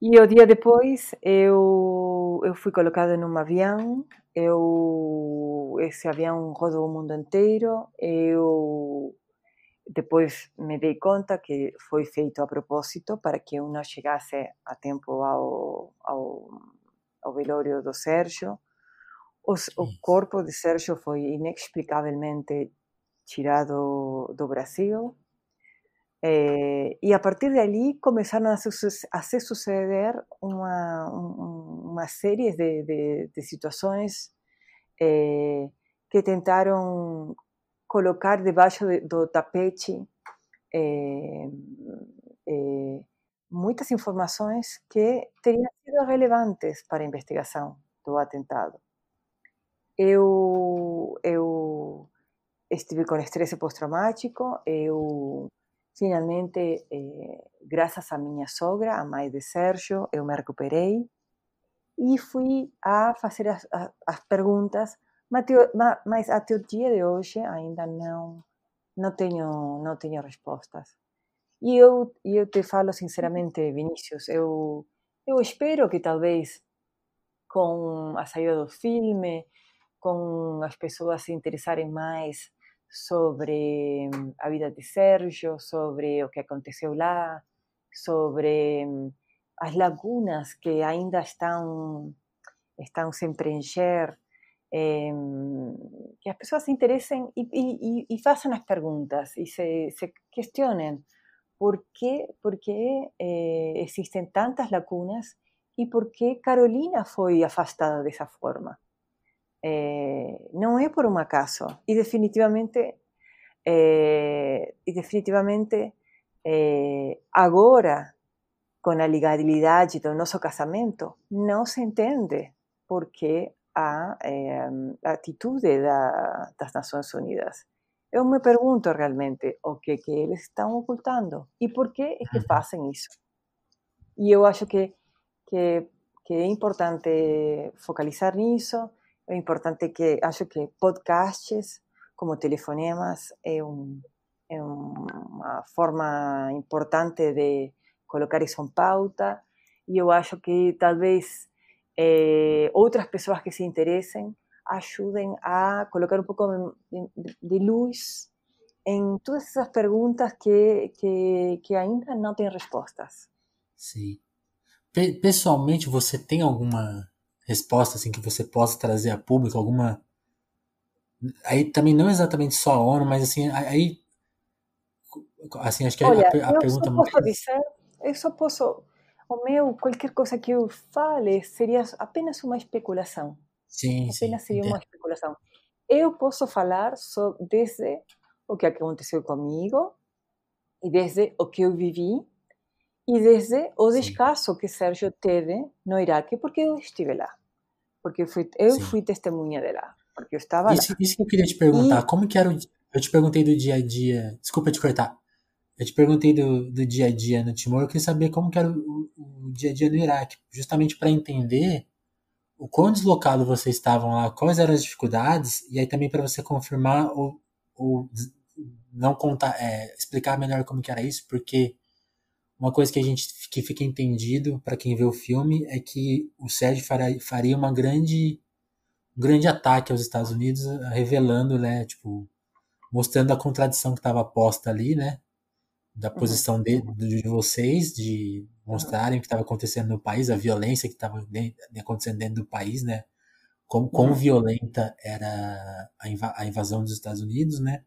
B: E o dia depois eu, eu fui colocada num avião, eu, esse avião rodou o mundo inteiro, eu depois me dei conta que foi feito a propósito para que eu não chegasse a tempo ao, ao, ao velório do Sérgio. Os, o corpo de Sérgio foi inexplicavelmente tirado do Brasil. Eh, e a partir de ali começaram a, a se suceder uma, uma série de, de, de situações eh, que tentaram colocar debaixo do tapete é, é, muitas informações que teriam sido relevantes para a investigação do atentado. Eu, eu estive com estresse pós-traumático, eu finalmente, eh, graças à minha sogra, a mãe de Sérgio, eu me recuperei e fui a fazer as, as perguntas mas até o dia de hoje ainda não não tenho não tenho respostas. E eu eu te falo sinceramente, Vinícius, eu eu espero que talvez com a saída do filme, com as pessoas se interessarem mais sobre a vida de Sérgio, sobre o que aconteceu lá, sobre as lagunas que ainda estão estão sem preencher eh, que as pessoas se interessem e, e, e, façam as perguntas e se, se questionem por que, por que eh, existem tantas lacunas e por que Carolina foi afastada dessa forma. é, não é por um acaso. E definitivamente, é, e definitivamente é, agora, com a legalidade do nosso casamento, não se entende porque a, a atitude da, das Nações Unidas. Eu me pergunto realmente o que, que eles estão ocultando e por que é que fazem isso. E eu acho que, que, que é importante focalizar nisso, é importante que, acho que podcasts como telefonemas é, um, é uma forma importante de colocar isso em pauta e eu acho que talvez eh, outras pessoas que se interessem ayuden a colocar un poco de, luz en todas esas preguntas que, que, que ainda não têm respostas.
A: Sim. Pessoalmente, você tem alguma resposta assim que você possa trazer a público? Alguma. Aí também não exatamente só a ONU, mas assim, aí. Assim, acho que
B: Olha,
A: a, a
B: eu
A: pergunta
B: só posso dizer, eu só posso. O meu, qualquer coisa que eu fale seria apenas uma especulação.
A: Sim,
B: apenas
A: sim.
B: seria uma especulação. Eu posso falar só desde o que aconteceu comigo e desde o que eu vivi e desde o descaso que Sérgio teve no Iraque, porque eu estive lá. Porque eu fui, eu fui testemunha de lá. Porque eu estava
A: isso,
B: lá.
A: Isso que eu queria te perguntar. E... Como que era o... Eu te perguntei do dia a dia... Desculpa te cortar. Eu te perguntei do, do dia a dia no Timor. Eu queria saber como que era o, o dia a dia no Iraque. Justamente para entender o quão deslocado vocês estavam lá, quais eram as dificuldades, e aí também para você confirmar ou, ou não contar, é, explicar melhor como que era isso, porque uma coisa que a gente que fica entendido para quem vê o filme é que o Sérgio faria, uma grande um grande ataque aos Estados Unidos, revelando, né, tipo, mostrando a contradição que estava posta ali, né, da uhum. posição de, de vocês, de mostrarem o que estava acontecendo no país, a violência que estava acontecendo dentro do país, né? Como, quão uhum. violenta era a, inv a, invasão dos Estados Unidos, né?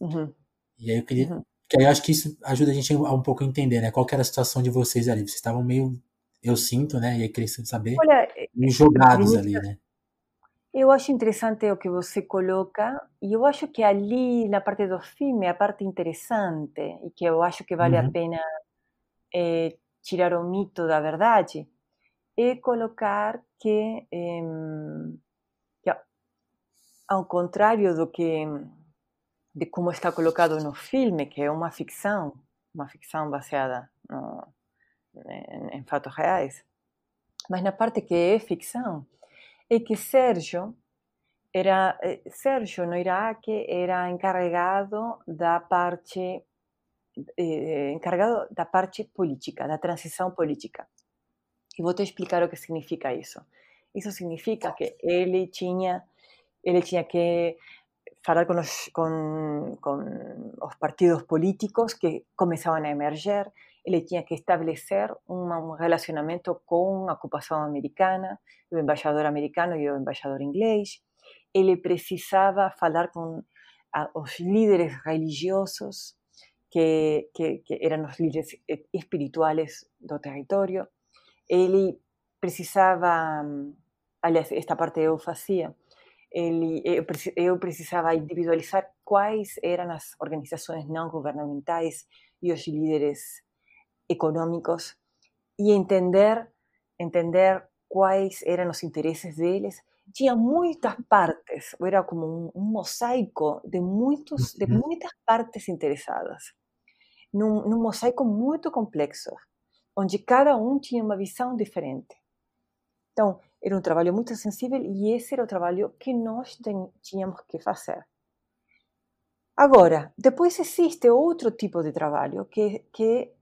B: Uhum.
A: E aí eu queria. Uhum. Que aí eu acho que isso ajuda a gente a um pouco entender, né? Qual era a situação de vocês ali? Vocês estavam meio. Eu sinto, né? E aí queria saber.
B: Olha,
A: meio jogados ali, né?
B: Eu acho interessante o que você coloca, e eu acho que ali, na parte do filme, a parte interessante, e que eu acho que vale uhum. a pena é, tirar o mito da verdade, é colocar que, que ao contrário do que de como está colocado no filme, que é uma ficção, uma ficção baseada no, em, em fatos reais, mas na parte que é ficção, é que Sérgio era eh, Sérgio no Iraque era encarregado da parte eh, encarregado da parte política, da transição política. E vou te explicar o que significa isso. Isso significa que ele tinha ele tinha que falar com os, com, com os partidos políticos que começavam a emerger, ele tinha que estabelecer um, relacionamento com a ocupação americana, o embaixador americano e o embaixador inglês. Ele precisava falar com os líderes religiosos que, que, que eram os líderes espirituais do território. Ele precisava, aliás, esta parte eu fazia, ele, eu, eu precisava individualizar quais eram as organizações não governamentais e os líderes econômicos e entender entender quais eram os interesses deles. Tinha muitas partes, era como um, um mosaico de muitos de muitas partes interessadas num, num mosaico muito complexo, onde cada um tinha uma visão diferente. Então, era um trabalho muito sensível e esse era o trabalho que nós tínhamos que fazer. Agora, depois existe outro tipo de trabalho que, que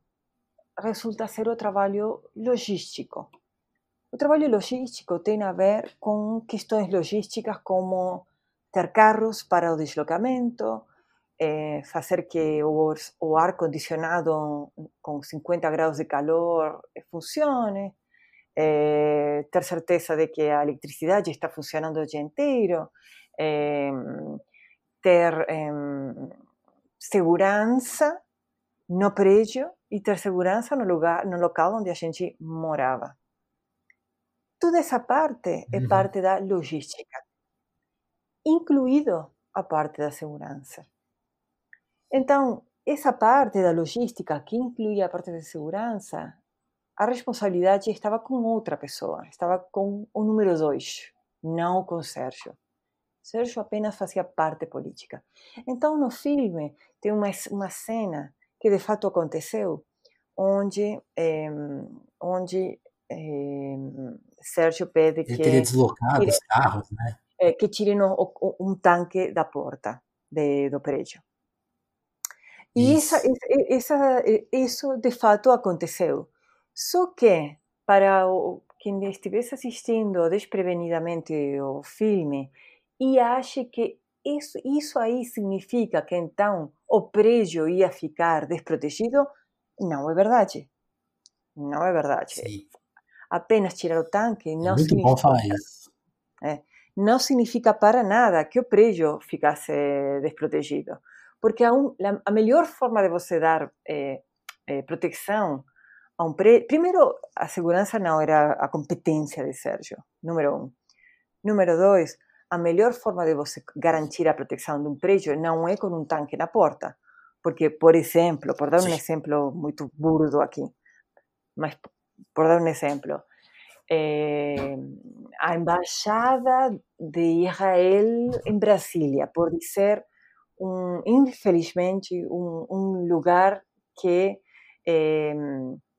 B: resulta ser o trabalho logístico. O trabalho logístico tem a ver com questões logísticas como ter carros para o deslocamento, é, fazer que o, o ar-condicionado com 50 graus de calor eh, funcione, é, ter certeza de que a eletricidade está funcionando o dia inteiro, é, ter segurança no prédio e ter segurança no lugar, no local onde a gente morava. Toda essa parte é parte da logística. incluído a parte da segurança. Então, essa parte da logística que incluía a parte de segurança, a responsabilidade estava com outra pessoa, estava com o número dois, não com o Sérgio. Sérgio apenas fazia parte política. Então, no filme, tem uma, uma cena que de fato aconteceu, onde, é, onde é, Sérgio pede
A: Ele
B: que.
A: teria deslocado os carros, né?
B: É, que tirem um tanque da porta de, do prédio. E isso. Essa, essa, isso de fato aconteceu. Só que, para o, quem estivesse assistindo desprevenidamente o filme e ache que isso, isso aí significa que então o prédio ia ficar desprotegido, não é verdade. Não é verdade.
A: Sim.
B: Apenas tirar o tanque não
A: é muito
B: significa.
A: bom falar isso.
B: É, não significa para nada que o prédio ficasse desprotegido. Porque a, la, a melhor forma de você dar é, é, proteção a um prédio. Primeiro, a segurança não era a competência de Sérgio, número um. Número dois, a melhor forma de você garantir a proteção de um prédio não é com um tanque na porta. Porque, por exemplo, por dar um exemplo muito burdo aqui, mas por dar um exemplo, é, a embaixada de Israel em Brasília pode ser um, infelizmente, um, um, lugar que é,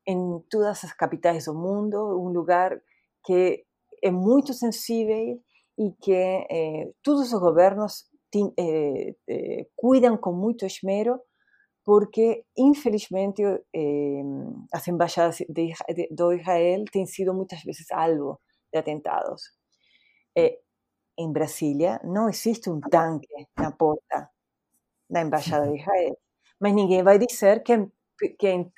B: em todas as capitais do mundo, um lugar que é muito sensível e que é, todos os governos cuidam com muito esmero, porque, infelizmente, as embaixadas de, de, do Israel têm sido muitas vezes alvo de atentados. em Brasília não existe um tanque na porta da Embaixada de Israel. Mas ninguém vai dizer que, que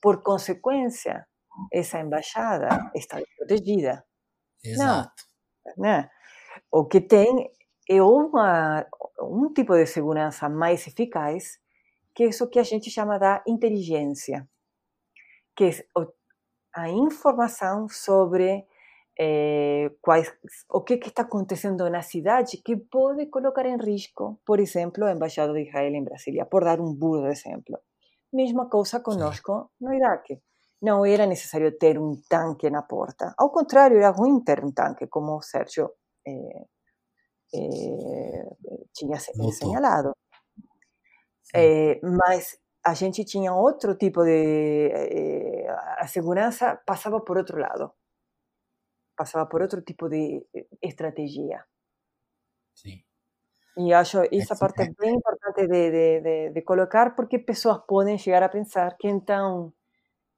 B: por consequência, essa embaixada está protegida.
A: Exato.
B: Não, né? O que tem é uma, um tipo de segurança mais eficaz, que é isso que a gente chama da inteligência, que é a informação sobre é, quais, o que, que, está acontecendo na cidade que pode colocar em risco, por exemplo, a Embaixada de Israel em Brasília, por dar um burro exemplo. Mesma coisa conosco no Iraque. Não era necessário ter um tanque na porta. Ao contrário, era ruim ter um tanque, como o Sérgio tinha assinalado. mas a gente tinha outro tipo de. a segurança passava por outro lado passava por outro tipo de estratégia.
A: Sim.
B: E acho essa parte é bem importante de, de, de, de, colocar, porque pessoas podem chegar a pensar que então,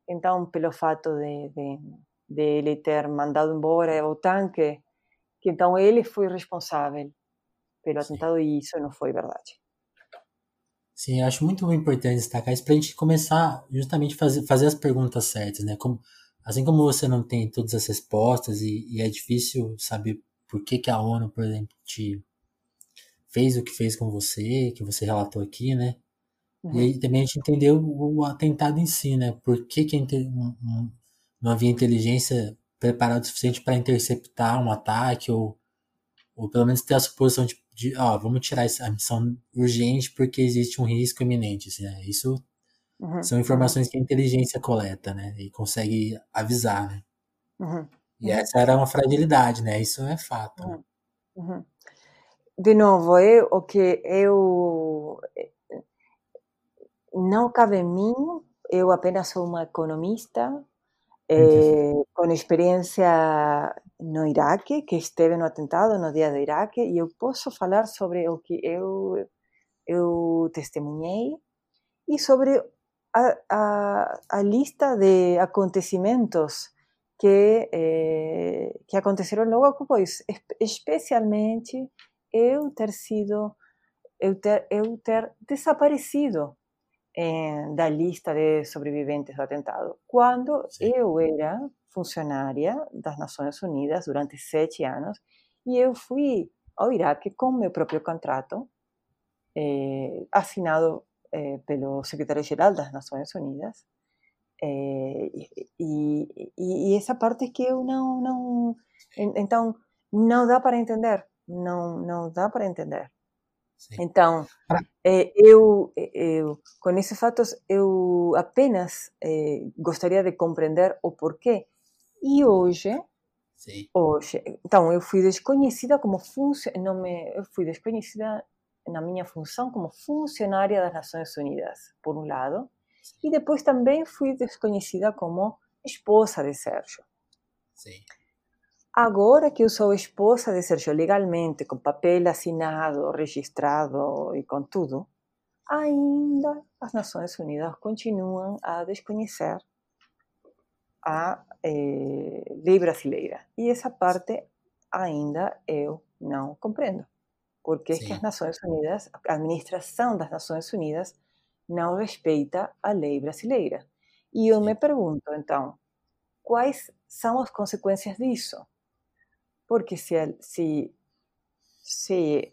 B: então pelo fato de, de, de ele ter mandado embora o tanque, que então ele foi responsável pelo atentado, Sim. e isso não foi verdade.
A: Sim, acho muito importante destacar isso para a gente começar justamente fazer fazer as perguntas certas, né? Como Assim como você não tem todas as respostas e, e é difícil saber por que, que a ONU, por exemplo, te fez o que fez com você, que você relatou aqui, né? Uhum. E também a gente entendeu o, atentado em si, né? Por que, que não havia inteligência preparada o suficiente para interceptar um ataque ou, ou pelo menos ter a suposição de, de ó, vamos tirar essa missão urgente porque existe um risco iminente. Assim, né? Isso Uhum. São informações que a inteligência coleta, né? E consegue avisar, né? Uhum. E essa era uma fragilidade, né? Isso é fato. Né?
B: Uhum. De novo, é o que eu não cabe em mim. Eu apenas sou uma economista com experiência no Iraque, que esteve no atentado no dia do Iraque, e eu posso falar sobre o que eu eu testemunhei e sobre a, a, a lista de acontecimentos que, eh, que aconteceram logo depois, especialmente eu ter sido, eu ter, eu ter desaparecido eh, da lista de sobreviventes do atentado, quando Sim. eu era funcionária das Nações Unidas durante sete anos e eu fui ao Iraque com meu próprio contrato, eh, assinado eh, pelo secretário-geral das Nações Unidas. Eh, e, e, e, essa parte que eu não, não. Então, não dá para entender não, não dá para entender. Sim. Então, é, eu, eu, com esses fatos, eu apenas é, gostaria de compreender o porquê. E hoje, Sim. hoje, então, eu fui desconhecida como funcionária, eu fui desconhecida na minha função como funcionária das Nações Unidas, por um lado, e depois também fui desconhecida como esposa de Sérgio. Sim. Agora que eu sou esposa de Sérgio legalmente, com papel assinado, registrado e com tudo, ainda as Nações Unidas continuam a desconhecer a eh, lei brasileira. E essa parte ainda eu não compreendo. Porque é que as Nações Unidas, a administração das Nações Unidas, não respeita a lei brasileira. E eu Sim. me pergunto, então, quais são as consequências disso? Porque se, se, se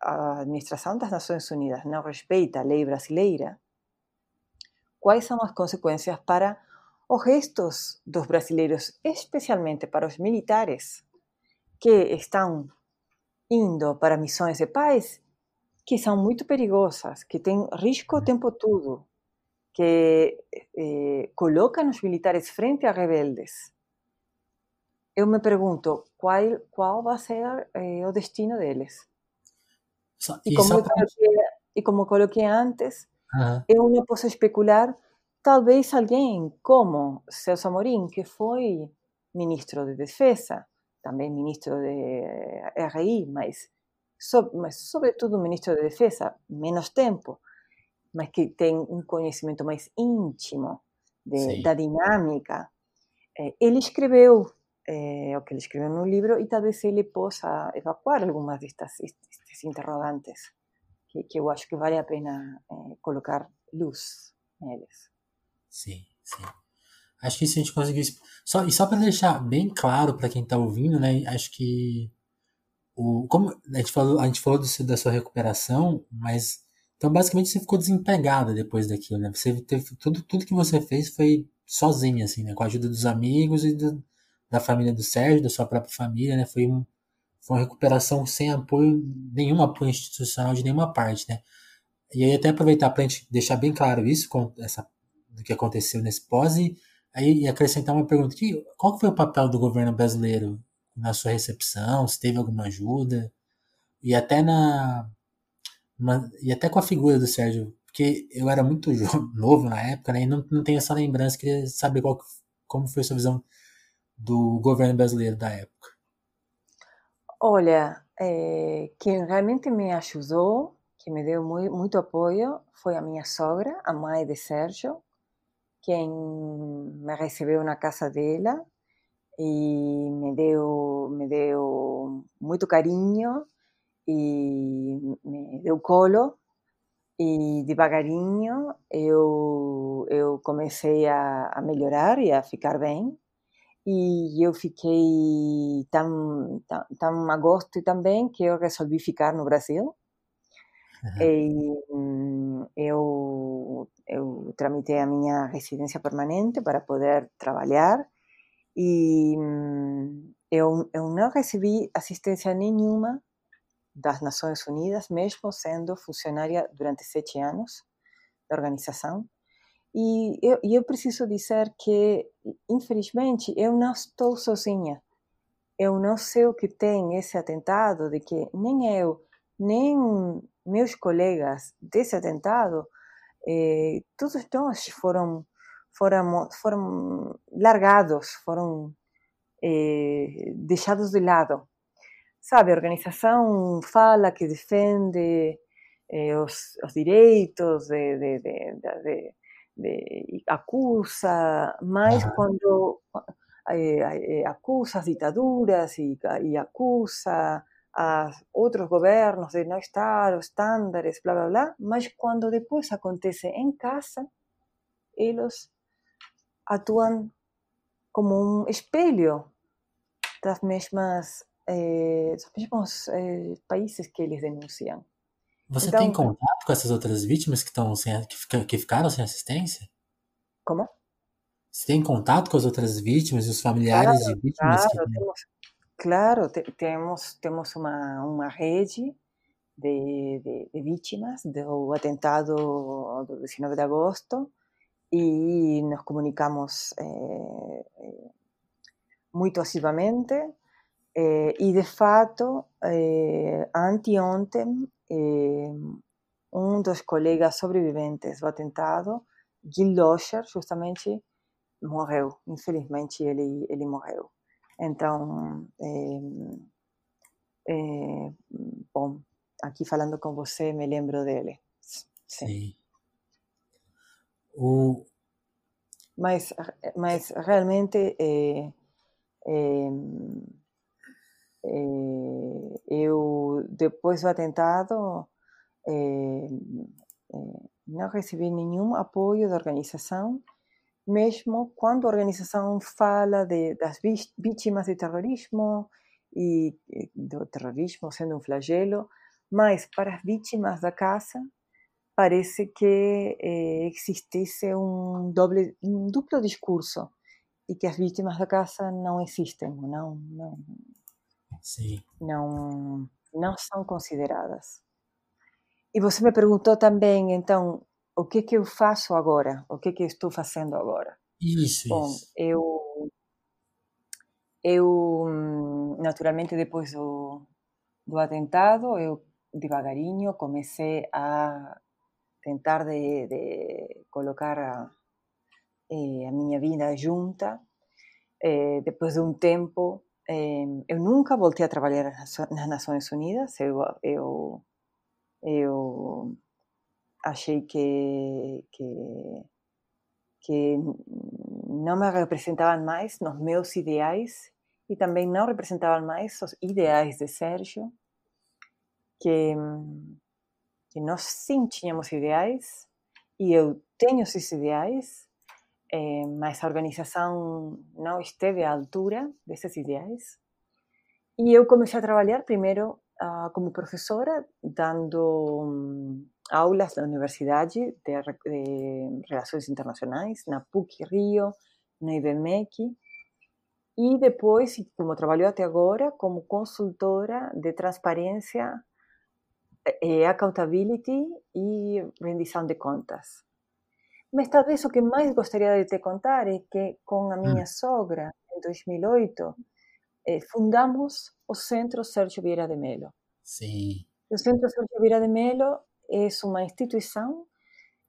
B: a administração das Nações Unidas não respeita a lei brasileira, quais são as consequências para os restos dos brasileiros, especialmente para os militares que estão indo para missões de paz, que são muito perigosas, que têm risco o tempo todo, que eh, colocam os militares frente a rebeldes, eu me pergunto qual, qual vai ser eh, o destino deles. E, como só... coloquei, e como coloquei antes, uhum. eu não posso especular, talvez alguém como Celso Amorim, que foi ministro de Defesa, também ministro de RI, mas, so, mas sobretudo ministro de Defesa, menos tempo, mas que tem um conhecimento mais íntimo de, da dinâmica. Eh, ele escreveu eh, o que ele escreveu no livro e talvez ele possa evacuar algumas destas, destes interrogantes que, que eu acho que vale a pena eh, colocar luz neles.
A: Sim, sim. Acho que se a gente conseguir. Só, e só para deixar bem claro para quem está ouvindo, né? Acho que. O, como a gente falou, a gente falou do, da sua recuperação, mas. Então, basicamente, você ficou desempregada depois daquilo, né? Você teve. Tudo, tudo que você fez foi sozinha, assim, né? Com a ajuda dos amigos e do, da família do Sérgio, da sua própria família, né? Foi, um, foi uma recuperação sem apoio, nenhum apoio institucional de nenhuma parte, né? E aí até aproveitar para a gente deixar bem claro isso, essa, do que aconteceu nesse pós, e aí acrescentar uma pergunta, que, qual foi o papel do governo brasileiro na sua recepção, se teve alguma ajuda, e até na... Uma, e até com a figura do Sérgio, porque eu era muito (laughs) novo na época, né, e não, não tenho essa lembrança, queria saber qual, como foi sua visão do governo brasileiro da época?
B: Olha, é, quem realmente me ajudou, que me deu muito, muito apoio, foi a minha sogra, a mãe de Sérgio, quem me recebeu na casa dela e me deu, me deu muito carinho e me deu colo e devagarinho eu eu comecei a, a melhorar e a ficar bem e eu fiquei tão, tão, tão a gosto também que eu resolvi ficar no Brasil. Uhum. E eu, eu tramitei a minha residência permanente para poder trabalhar e eu, eu não recebi assistência nenhuma das Nações Unidas, mesmo sendo funcionária durante sete anos da organização. E eu, eu preciso dizer que, infelizmente, eu não estou sozinha. Eu não sei o que tem esse atentado, de que nem eu, nem meus colegas desse atentado, eh, todos nós foram, foram, foram largados, foram eh, deixados de lado. Sabe, a organização fala que defende eh, os, os direitos de, de, de, de de, acusa, mais quando eh, acusa as ditaduras e acusa a outros governos de não estar os estándares, blá blá blá, mas quando depois acontece em casa, eles atuam como um espelho das mesmas eh, dos mesmos eh, países que eles denunciam.
A: Você então, tem contato com essas outras vítimas que, estão sem, que, que ficaram sem assistência?
B: Como?
A: Você tem contato com as outras vítimas e os familiares claro, de vítimas?
B: Claro,
A: que...
B: temos, Claro, te, temos, temos uma, uma rede de, de, de, vítimas do atentado do 19 de agosto e nos comunicamos eh, eh muito assiduamente eh, e de fato eh, anteontem eh, um dos colegas sobreviventes do atentado, Gil Locher, justamente morreu, infelizmente ele, ele morreu. Então, é, é, bom, aqui falando com você, me lembro dele. Sim. Sim. O... Mas, mas realmente é, eu, depois do atentado, é, não recebi nenhum apoio da organização mesmo quando a organização fala de, das vítimas de terrorismo e do terrorismo sendo um flagelo, mas para as vítimas da casa parece que eh, existisse um, doble, um duplo discurso e que as vítimas da casa não existem, não, não,
A: Sim.
B: não, não são consideradas. E você me perguntou também, então, o que que eu faço agora? O que que eu estou fazendo agora?
A: Isso,
B: Bom,
A: isso.
B: eu eu naturalmente depois do, do atentado eu devagarinho comecei a tentar de, de colocar a, eh, a minha vida junta. Eh, depois de um tempo, eh, eu nunca voltei a trabalhar nas Nações Unidas. Eu, eu, eu achei que, que, que não me representavam mais nos meus ideais e também não representavam mais os ideais de Sérgio, que, que nós sim tínhamos ideais e eu tenho esses ideais, eh, mas a organização não esteve à altura desses ideais. E eu comecei a trabalhar primeiro uh, como professora, dando um, aulas na Universidade de, de Relações Internacionais, na PUC Rio, na IBMEC, e depois, como trabalhou até agora, como consultora de transparência, e accountability e rendição de contas. Mas talvez o que mais gostaria de te contar é que com a minha sogra, em 2008, eh, fundamos o Centro Sérgio Vieira de Melo.
A: Sim.
B: O Centro Sérgio Vieira de Melo é uma instituição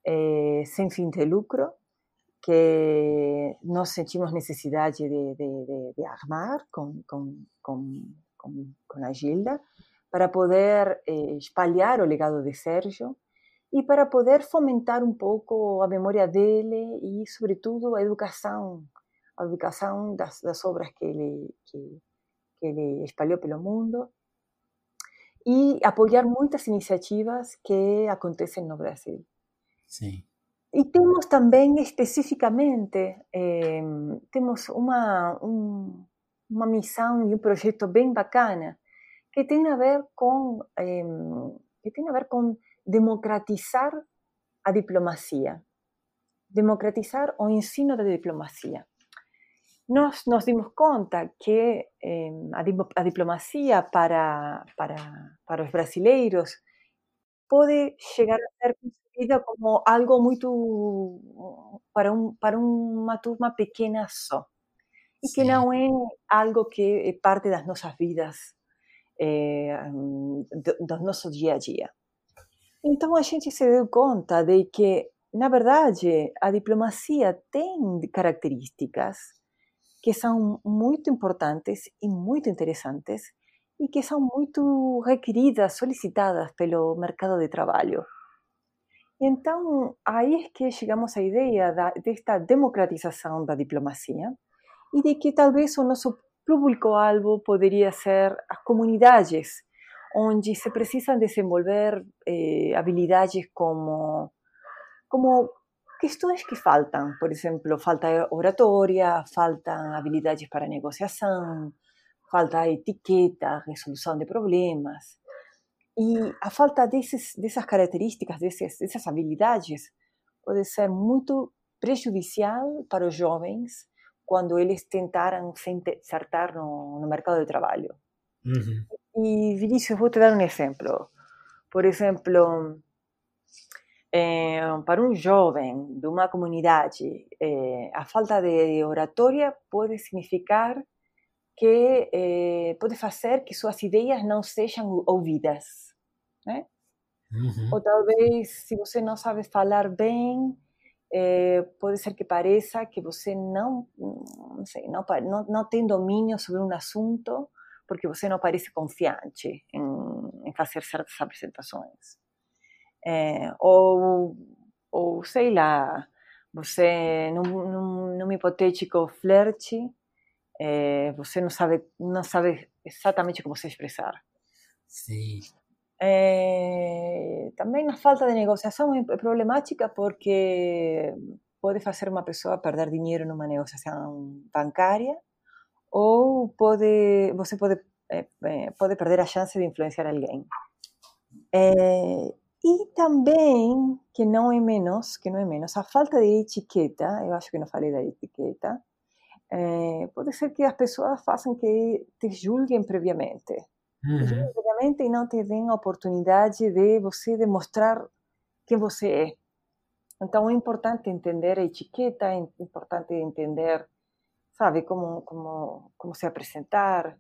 B: eh, sem fim de lucro que nós sentimos necessidade de, de, de, de armar com, com, com, com, a Gilda para poder eh, espalhar o legado de Sérgio e para poder fomentar um pouco a memória dele e, sobretudo, a educação, a educação das, das obras que ele, que, que ele espalhou pelo mundo e apoiar muitas iniciativas que acontecem no Brasil.
A: Sim.
B: E temos também especificamente eh, temos uma um, uma missão e um projeto bem bacana que tem a ver com eh, que tem a ver com democratizar a diplomacia, democratizar o ensino da diplomacia nós nos dimos conta que eh, a, a, diplomacia para, para, para os brasileiros pode chegar a ser concebida como algo muito para, um, para uma turma pequena só. E que não é algo que é parte das nossas vidas, é, do, do nosso dia a dia. Então a gente se deu conta de que, na verdade, a diplomacia tem características que são muito importantes e muito interessantes e que são muito requeridas, solicitadas pelo mercado de trabalho. Então, aí é que chegamos à ideia da, desta democratização da diplomacia e de que talvez o nosso público-alvo poderia ser as comunidades, onde se precisam desenvolver eh, habilidades como, como questões que faltam, por exemplo, falta oratória, faltam habilidades para negociação, falta etiqueta, resolução de problemas. E a falta desses, dessas características, desses, dessas habilidades, pode ser muito prejudicial para os jovens quando eles tentaram se insertar no, no mercado de trabalho.
A: Uhum.
B: E, Vinícius, vou te dar um exemplo. Por exemplo, é, para um jovem de uma comunidade, é, a falta de oratória pode significar que é, pode fazer que suas ideias não sejam ouvidas, né?
A: Uhum.
B: Ou talvez, se você não sabe falar bem, é, pode ser que pareça que você não, não, sei, não, não, não tem domínio sobre um assunto porque você não parece confiante em, em fazer certas apresentações. É, ou, ou, sei lá, você, num, num, num hipotético flerte, é, você não sabe, não sabe exatamente como se expressar.
A: Sim.
B: É, também a falta de negociação é problemática porque pode fazer uma pessoa perder dinheiro numa negociação bancária ou pode você pode é, é, pode perder a chance de influenciar alguém. É, e também, que não é menos, que não é menos, a falta de etiqueta, eu acho que não falei da etiqueta, é, pode ser que as pessoas façam que te julguem previamente.
A: Uhum.
B: Te julguem previamente e não te deem a oportunidade de você demonstrar quem você é. Então é importante entender a etiqueta, é importante entender, sabe, como, como, como se apresentar,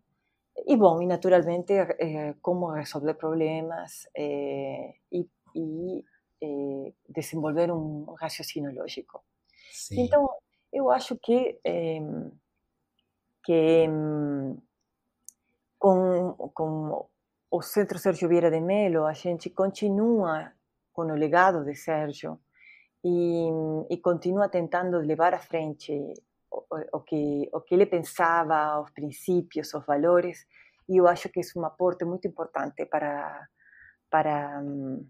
B: e bom, e naturalmente eh, como resolver problemas eh, e, e eh, desenvolver um raciocínio lógico.
A: Sim.
B: Então, eu acho que, que com, com o Centro Sérgio Vieira de Melo, a gente continua com o legado de Sérgio e, e continua tentando levar à frente o, o, que, o que ele pensava, os princípios, os valores, e eu acho que é um aporte muito importante para, para um,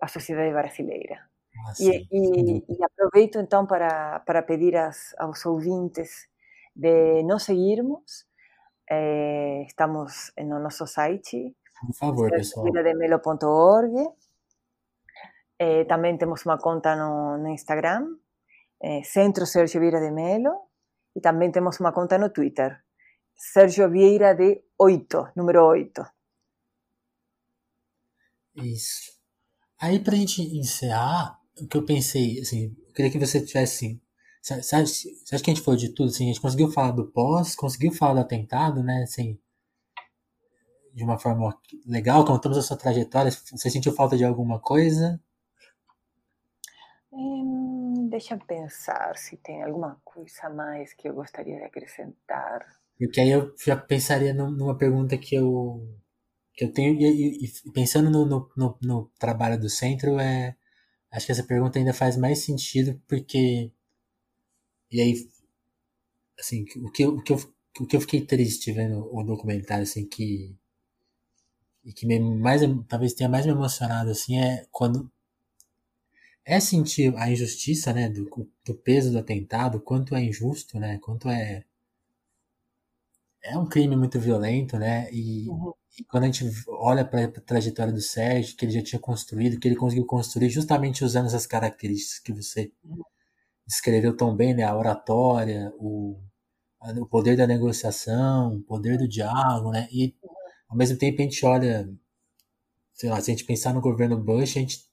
B: a sociedade brasileira.
A: Ah,
B: e, e, e, aproveito então para, para pedir as, aos ouvintes de nos seguirmos. Eh, estamos no nosso site,
A: Por favor, pessoal.
B: virademelo.org. Eh, também temos uma conta no, no Instagram, eh, Centro Sergio Vieira de Melo, e também temos uma conta no Twitter, Sérgio Vieira de 8, número 8.
A: Isso. Aí, pra gente encerrar, o que eu pensei, assim, eu queria que você tivesse, acha, você acha que a gente falou de tudo, assim, a gente conseguiu falar do pós, conseguiu falar do atentado, né, assim, de uma forma legal, contamos a sua trajetória, você sentiu falta de alguma coisa?
B: Hum, deixa eu pensar se tem alguma coisa a mais que eu gostaria de acrescentar.
A: Porque aí eu já pensaria numa pergunta que eu, que eu tenho, e, e pensando no, no, no, no, trabalho do centro, é, acho que essa pergunta ainda faz mais sentido, porque. E aí, assim, o que, o que, eu, o que eu fiquei triste vendo o documentário, assim, que. E que me, mais, talvez tenha mais me emocionado, assim, é quando é sentir a injustiça, né, do, do peso do atentado, quanto é injusto, né, quanto é é um crime muito violento, né, e,
B: Uhum.
A: e quando a gente olha para a trajetória do Sérgio, que ele já tinha construído, que ele conseguiu construir justamente usando essas características que você
B: Uhum.
A: descreveu tão bem, né, a oratória, o, o poder da negociação, o poder do diálogo, né, e ao mesmo tempo a gente olha, sei lá, se a gente pensar no governo Bush, a gente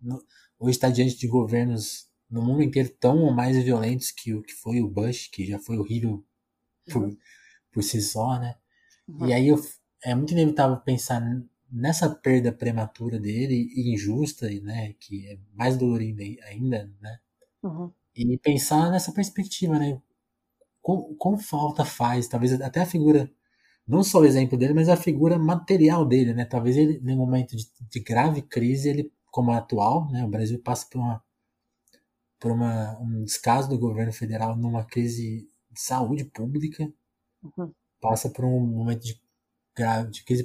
A: no- hoje está diante de governos no mundo inteiro tão ou mais violentos que o que foi o Bush, que já foi horrível por,
B: Uhum.
A: por si só, né?
B: Uhum.
A: E aí eu, é muito inevitável pensar nessa perda prematura dele e injusta, né? Que é mais dolorida ainda, né?
B: Uhum.
A: E pensar nessa perspectiva, né? Com, falta faz, talvez até a figura, não só o exemplo dele, mas a figura material dele, né? Talvez ele, num momento de, de grave crise, ele, como a atual, né? O Brasil passa por uma por uma, um descaso do governo federal numa crise de saúde pública,
B: Uhum.
A: passa por um momento de grave de crise.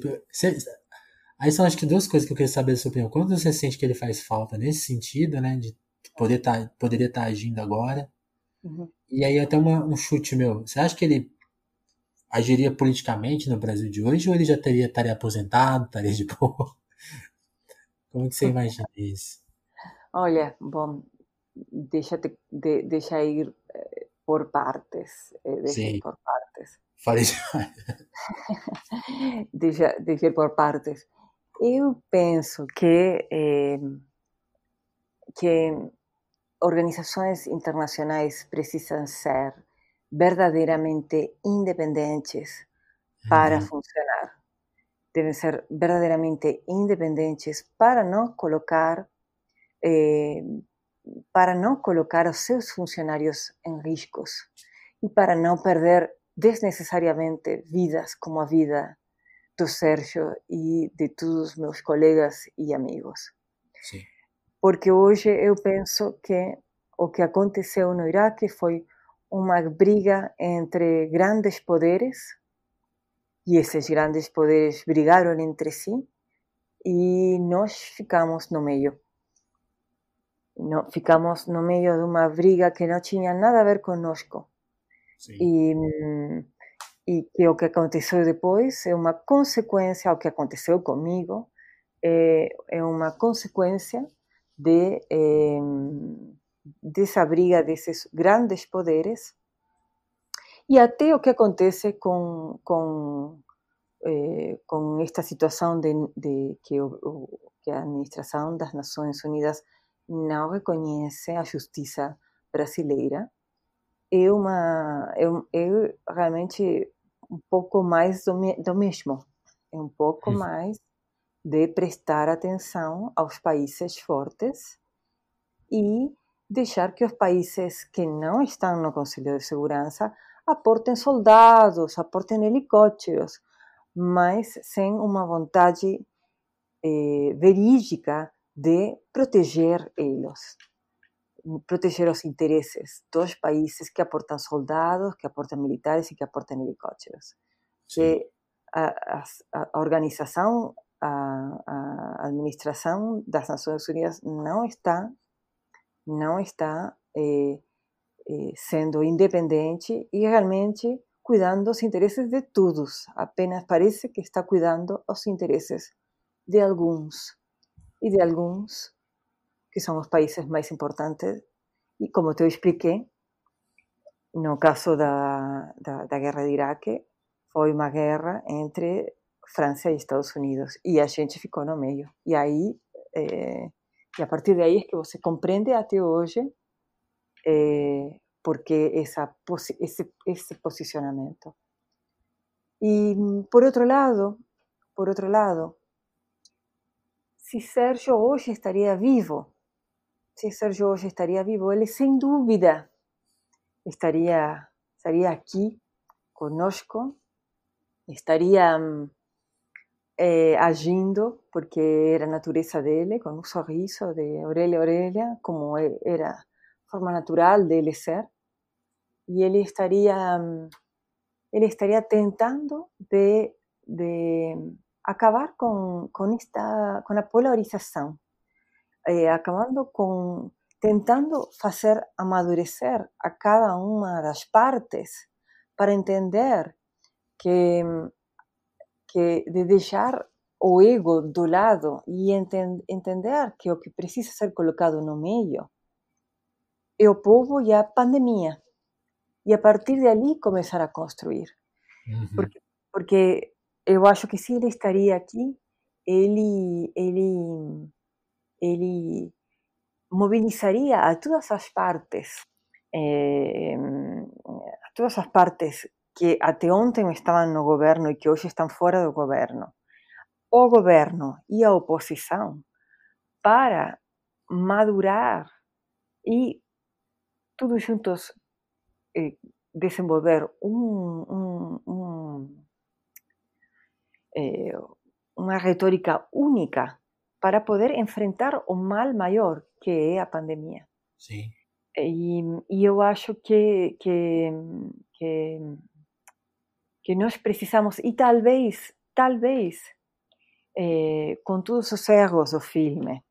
A: Aí são acho que duas coisas que eu queria saber da sua opinião. Quanto você sente que ele faz falta nesse sentido, né? De poder tá, poderia estar agindo agora.
B: Uhum.
A: E aí até uma, um chute meu. Você acha que ele agiria politicamente no Brasil de hoje ou ele já teria estaria aposentado, estaria de boa? Como que você imagina isso?
B: Olha, bom, deixa, te, de, deixa ir por partes, eh, deixa ir por partes.
A: Falei (laughs)
B: deixa, deixa ir por partes. Eu penso que, eh, que organizações internacionais precisam ser verdadeiramente independentes para uhum. funcionar. Devem ser verdadeiramente independentes para não colocar eh, para não colocar os seus funcionários em riscos e para não perder desnecessariamente vidas como a vida do Sérgio e de todos os meus colegas e amigos.
A: Sim.
B: Porque hoje eu penso que o que aconteceu no Iraque foi uma briga entre grandes poderes e esses grandes poderes brigaram entre si e nós ficamos no meio. No, ficamos no meio de uma briga que não tinha nada a ver conosco. E, e que o que aconteceu depois é uma consequência, o que aconteceu comigo, é, é uma consequência de, eh, dessa briga desses grandes poderes e até o que acontece com, com, eh, com esta situação de, de que, o, que a administração das Nações Unidas não reconhece a justiça brasileira, é, uma, é, é realmente um pouco mais do, do mesmo. É um pouco Isso. mais de prestar atenção aos países fortes e deixar que os países que não estão no Conselho de Segurança aportem soldados, aportem helicópteros, mas sem uma vontade eh, verídica de proteger eles, proteger os interesses dos países que aportam soldados, que aportam militares e que aportam helicópteros. Que a, a, a organização, a, a, administração das Nações Unidas não está, não está eh, eh, sendo independente e realmente cuidando dos interesses de todos. Apenas parece que está cuidando os interesses de alguns e de alguns que são os países mais importantes. E como te expliquei, no caso da, da, da guerra de Iraque, foi uma guerra entre França e Estados Unidos e a gente ficou no meio. E aí, e a partir daí é que você compreende até hoje é, porque essa, esse, esse posicionamento. E por outro lado, por outro lado, se Sérgio hoje estaria vivo, se Sérgio hoje estaria vivo, ele sem dúvida estaria, estaria aqui conosco, estaria é, agindo, porque era a natureza dele, com um sorriso de orelha a orelha, como era a forma natural dele ser, e ele estaria, ele estaria tentando de, de acabar com, com, esta, com a polarização, eh, acabando com, tentando fazer amadurecer a cada uma das partes para entender que, que de deixar o ego do lado enten, entender que o que precisa ser colocado no meio é o povo e a pandemia. E a partir de ali começar a construir. Uhum. Porque, porque eu acho que se ele estaria aqui, ele, ele, ele mobilizaria a todas as partes, eh, a todas as partes que até ontem estavam no governo e que hoje estão fora do governo, o governo e a oposição, para madurar e todos juntos eh, desenvolver um, um, um eh, uma retórica única para poder enfrentar o mal maior que é a pandemia.
A: Sim.
B: E, e eu acho que, que, que, que nós precisamos, e talvez, talvez, eh, com todos os erros do filme,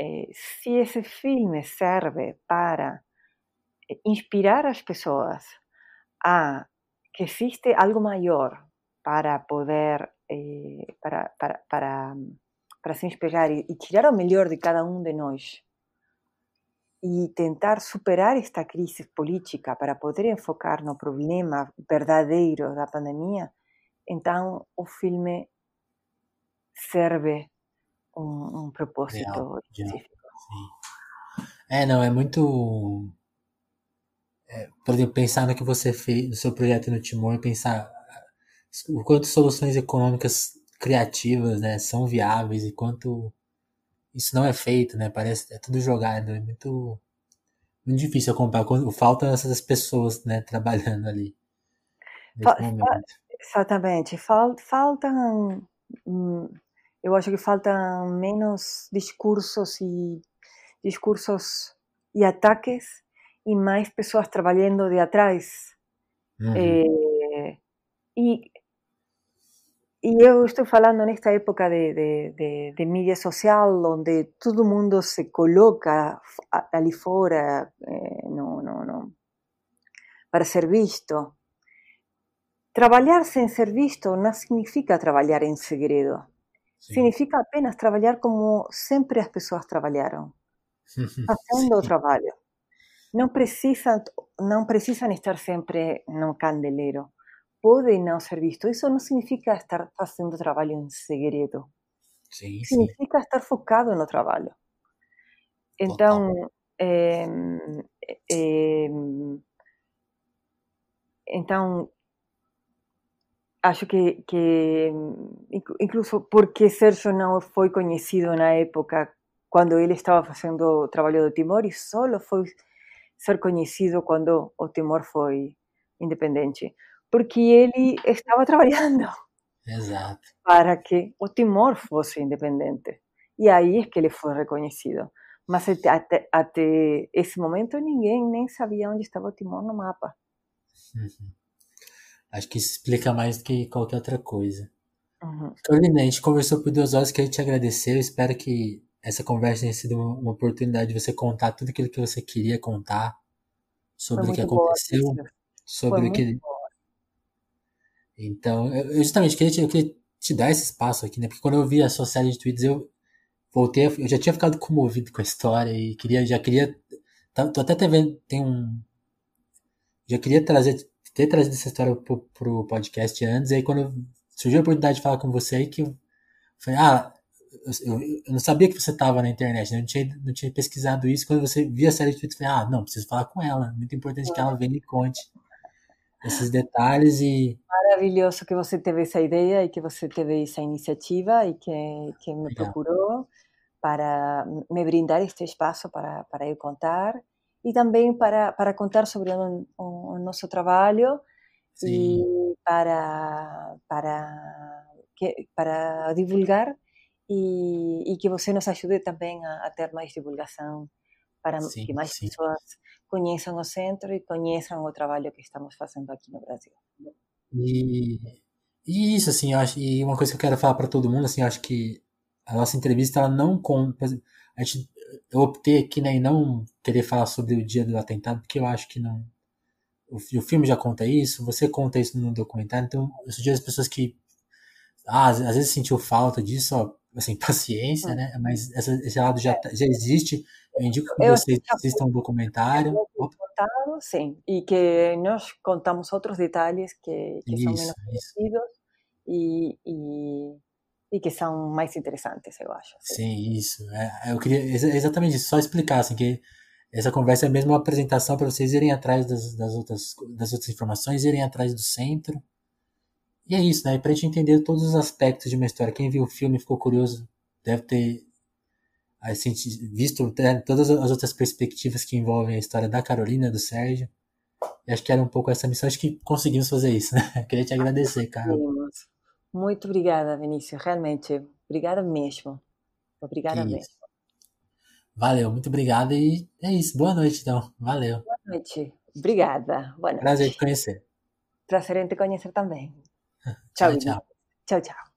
B: eh, se esse filme serve para inspirar as pessoas a que existe algo maior para poder, eh, para, para, para, para, se inspirar e, e, tirar o melhor de cada um de nós. e tentar superar esta crise política para poder enfocar no problema verdadeiro da pandemia, então o filme serve um, um propósito Real, específico.
A: Sim. É, não, é muito. É, por exemplo, pensar no que você fez, no seu projeto no Timor, pensar o quanto soluções econômicas criativas né, são viáveis e quanto isso não é feito, né? Parece é tudo jogado, é muito, muito difícil acompanhar. Faltam essas pessoas, né, (laughs) trabalhando ali.
B: Exatamente. Faltam, hum, eu acho que faltam menos discursos e discursos e ataques e mais pessoas trabalhando de atrás. Uhum. É, e e eu estou falando nesta época de, de, de, de mídia social, onde todo mundo se coloca ali fora eh, no, no, no, para ser visto. Trabalhar sem ser visto não significa trabalhar em segredo. Sim. Significa apenas trabalhar como sempre as pessoas trabalharam, (laughs) fazendo o trabalho. Não precisam, não precisam estar sempre no candelero pode não ser visto. Isso não significa estar fazendo trabalho em segredo. Sim, significa sim. estar focado no trabalho. Então, é, é, então acho que, que incluso porque Sérgio não foi conhecido na época quando ele estava fazendo o trabalho do Timor e só foi ser conhecido quando o Timor foi independente porque ele estava (laughs) trabalhando
A: Exato.
B: para que o Timor fosse independente. E aí é que ele foi reconhecido. Mas até, até esse momento ninguém nem sabia onde estava o Timor no mapa.
A: Uhum. Acho que isso explica mais do que qualquer outra coisa. Uhum. Carolina, a gente conversou por duas horas, queria te agradecer. Eu espero que essa conversa tenha sido uma, uma oportunidade de você contar tudo aquilo que você queria contar sobre o que aconteceu, boa, sobre o que boa. Então, eu justamente queria te, eu queria te dar esse espaço aqui, né? Porque quando eu vi a sua série de tweets, eu voltei, eu já tinha ficado comovido com a história e queria, já queria, tá, tô até vendo, tem um, já queria trazer, ter trazido essa história pro, pro podcast antes, e aí quando surgiu a oportunidade de falar com você aí que eu falei, ah, eu, eu não sabia que você estava na internet, né? eu não tinha, não tinha pesquisado isso, quando você via a série de tweets, eu falei, ah, não, preciso falar com ela, muito importante que ela venha e conte esses detalhes e
B: maravilhoso que você teve essa ideia e que você teve essa iniciativa e que, que me Legal. procurou para me brindar este espaço para, para eu contar e também para, para contar sobre o, o, o nosso trabalho Sim. e para, para, que, para divulgar e, e que você nos ajude também a, a ter mais divulgação para sim, que mais sim. pessoas conheçam o centro e conheçam o trabalho que estamos fazendo aqui no Brasil.
A: E, e isso, assim, acho, e uma coisa que eu quero falar para todo mundo, assim, acho que a nossa entrevista, ela não conta. A gente, eu optei aqui né, em não querer falar sobre o dia do atentado, porque eu acho que não. O, o filme já conta isso, você conta isso no documentário, então eu sugiro as pessoas que ah, às, às vezes sentiu falta disso, ó, assim, (laughs) paciência, hum. né? Mas essa, esse lado já, tá, já existe. Eu indico que eu vocês assistam um documentário.
B: Contado, sim, e que nós contamos outros detalhes que, que isso, são menos conhecidos e, e, e, que são mais interessantes, eu acho.
A: Sim, sim isso. É, eu queria exatamente isso, só explicar, assim, que essa conversa é mesmo uma apresentação para vocês irem atrás das, das, outras, das outras informações, irem atrás do centro. E é isso, né? Para a gente entender todos os aspectos de uma história. Quem viu o filme ficou curioso, deve ter assim, visto né, todas as outras perspectivas que envolvem a história da Carolina, do Sérgio. E acho que era um pouco essa missão, acho que conseguimos fazer isso, né? (laughs) Queria te agradecer, Carol.
B: Muito obrigada, Vinícius, realmente. Obrigada mesmo. Obrigada que mesmo. Isso.
A: Valeu, muito obrigado e é isso. Boa noite, então. Valeu.
B: Boa noite. Obrigada. Boa noite.
A: Prazer te conhecer.
B: Prazer em te conhecer também. ciao.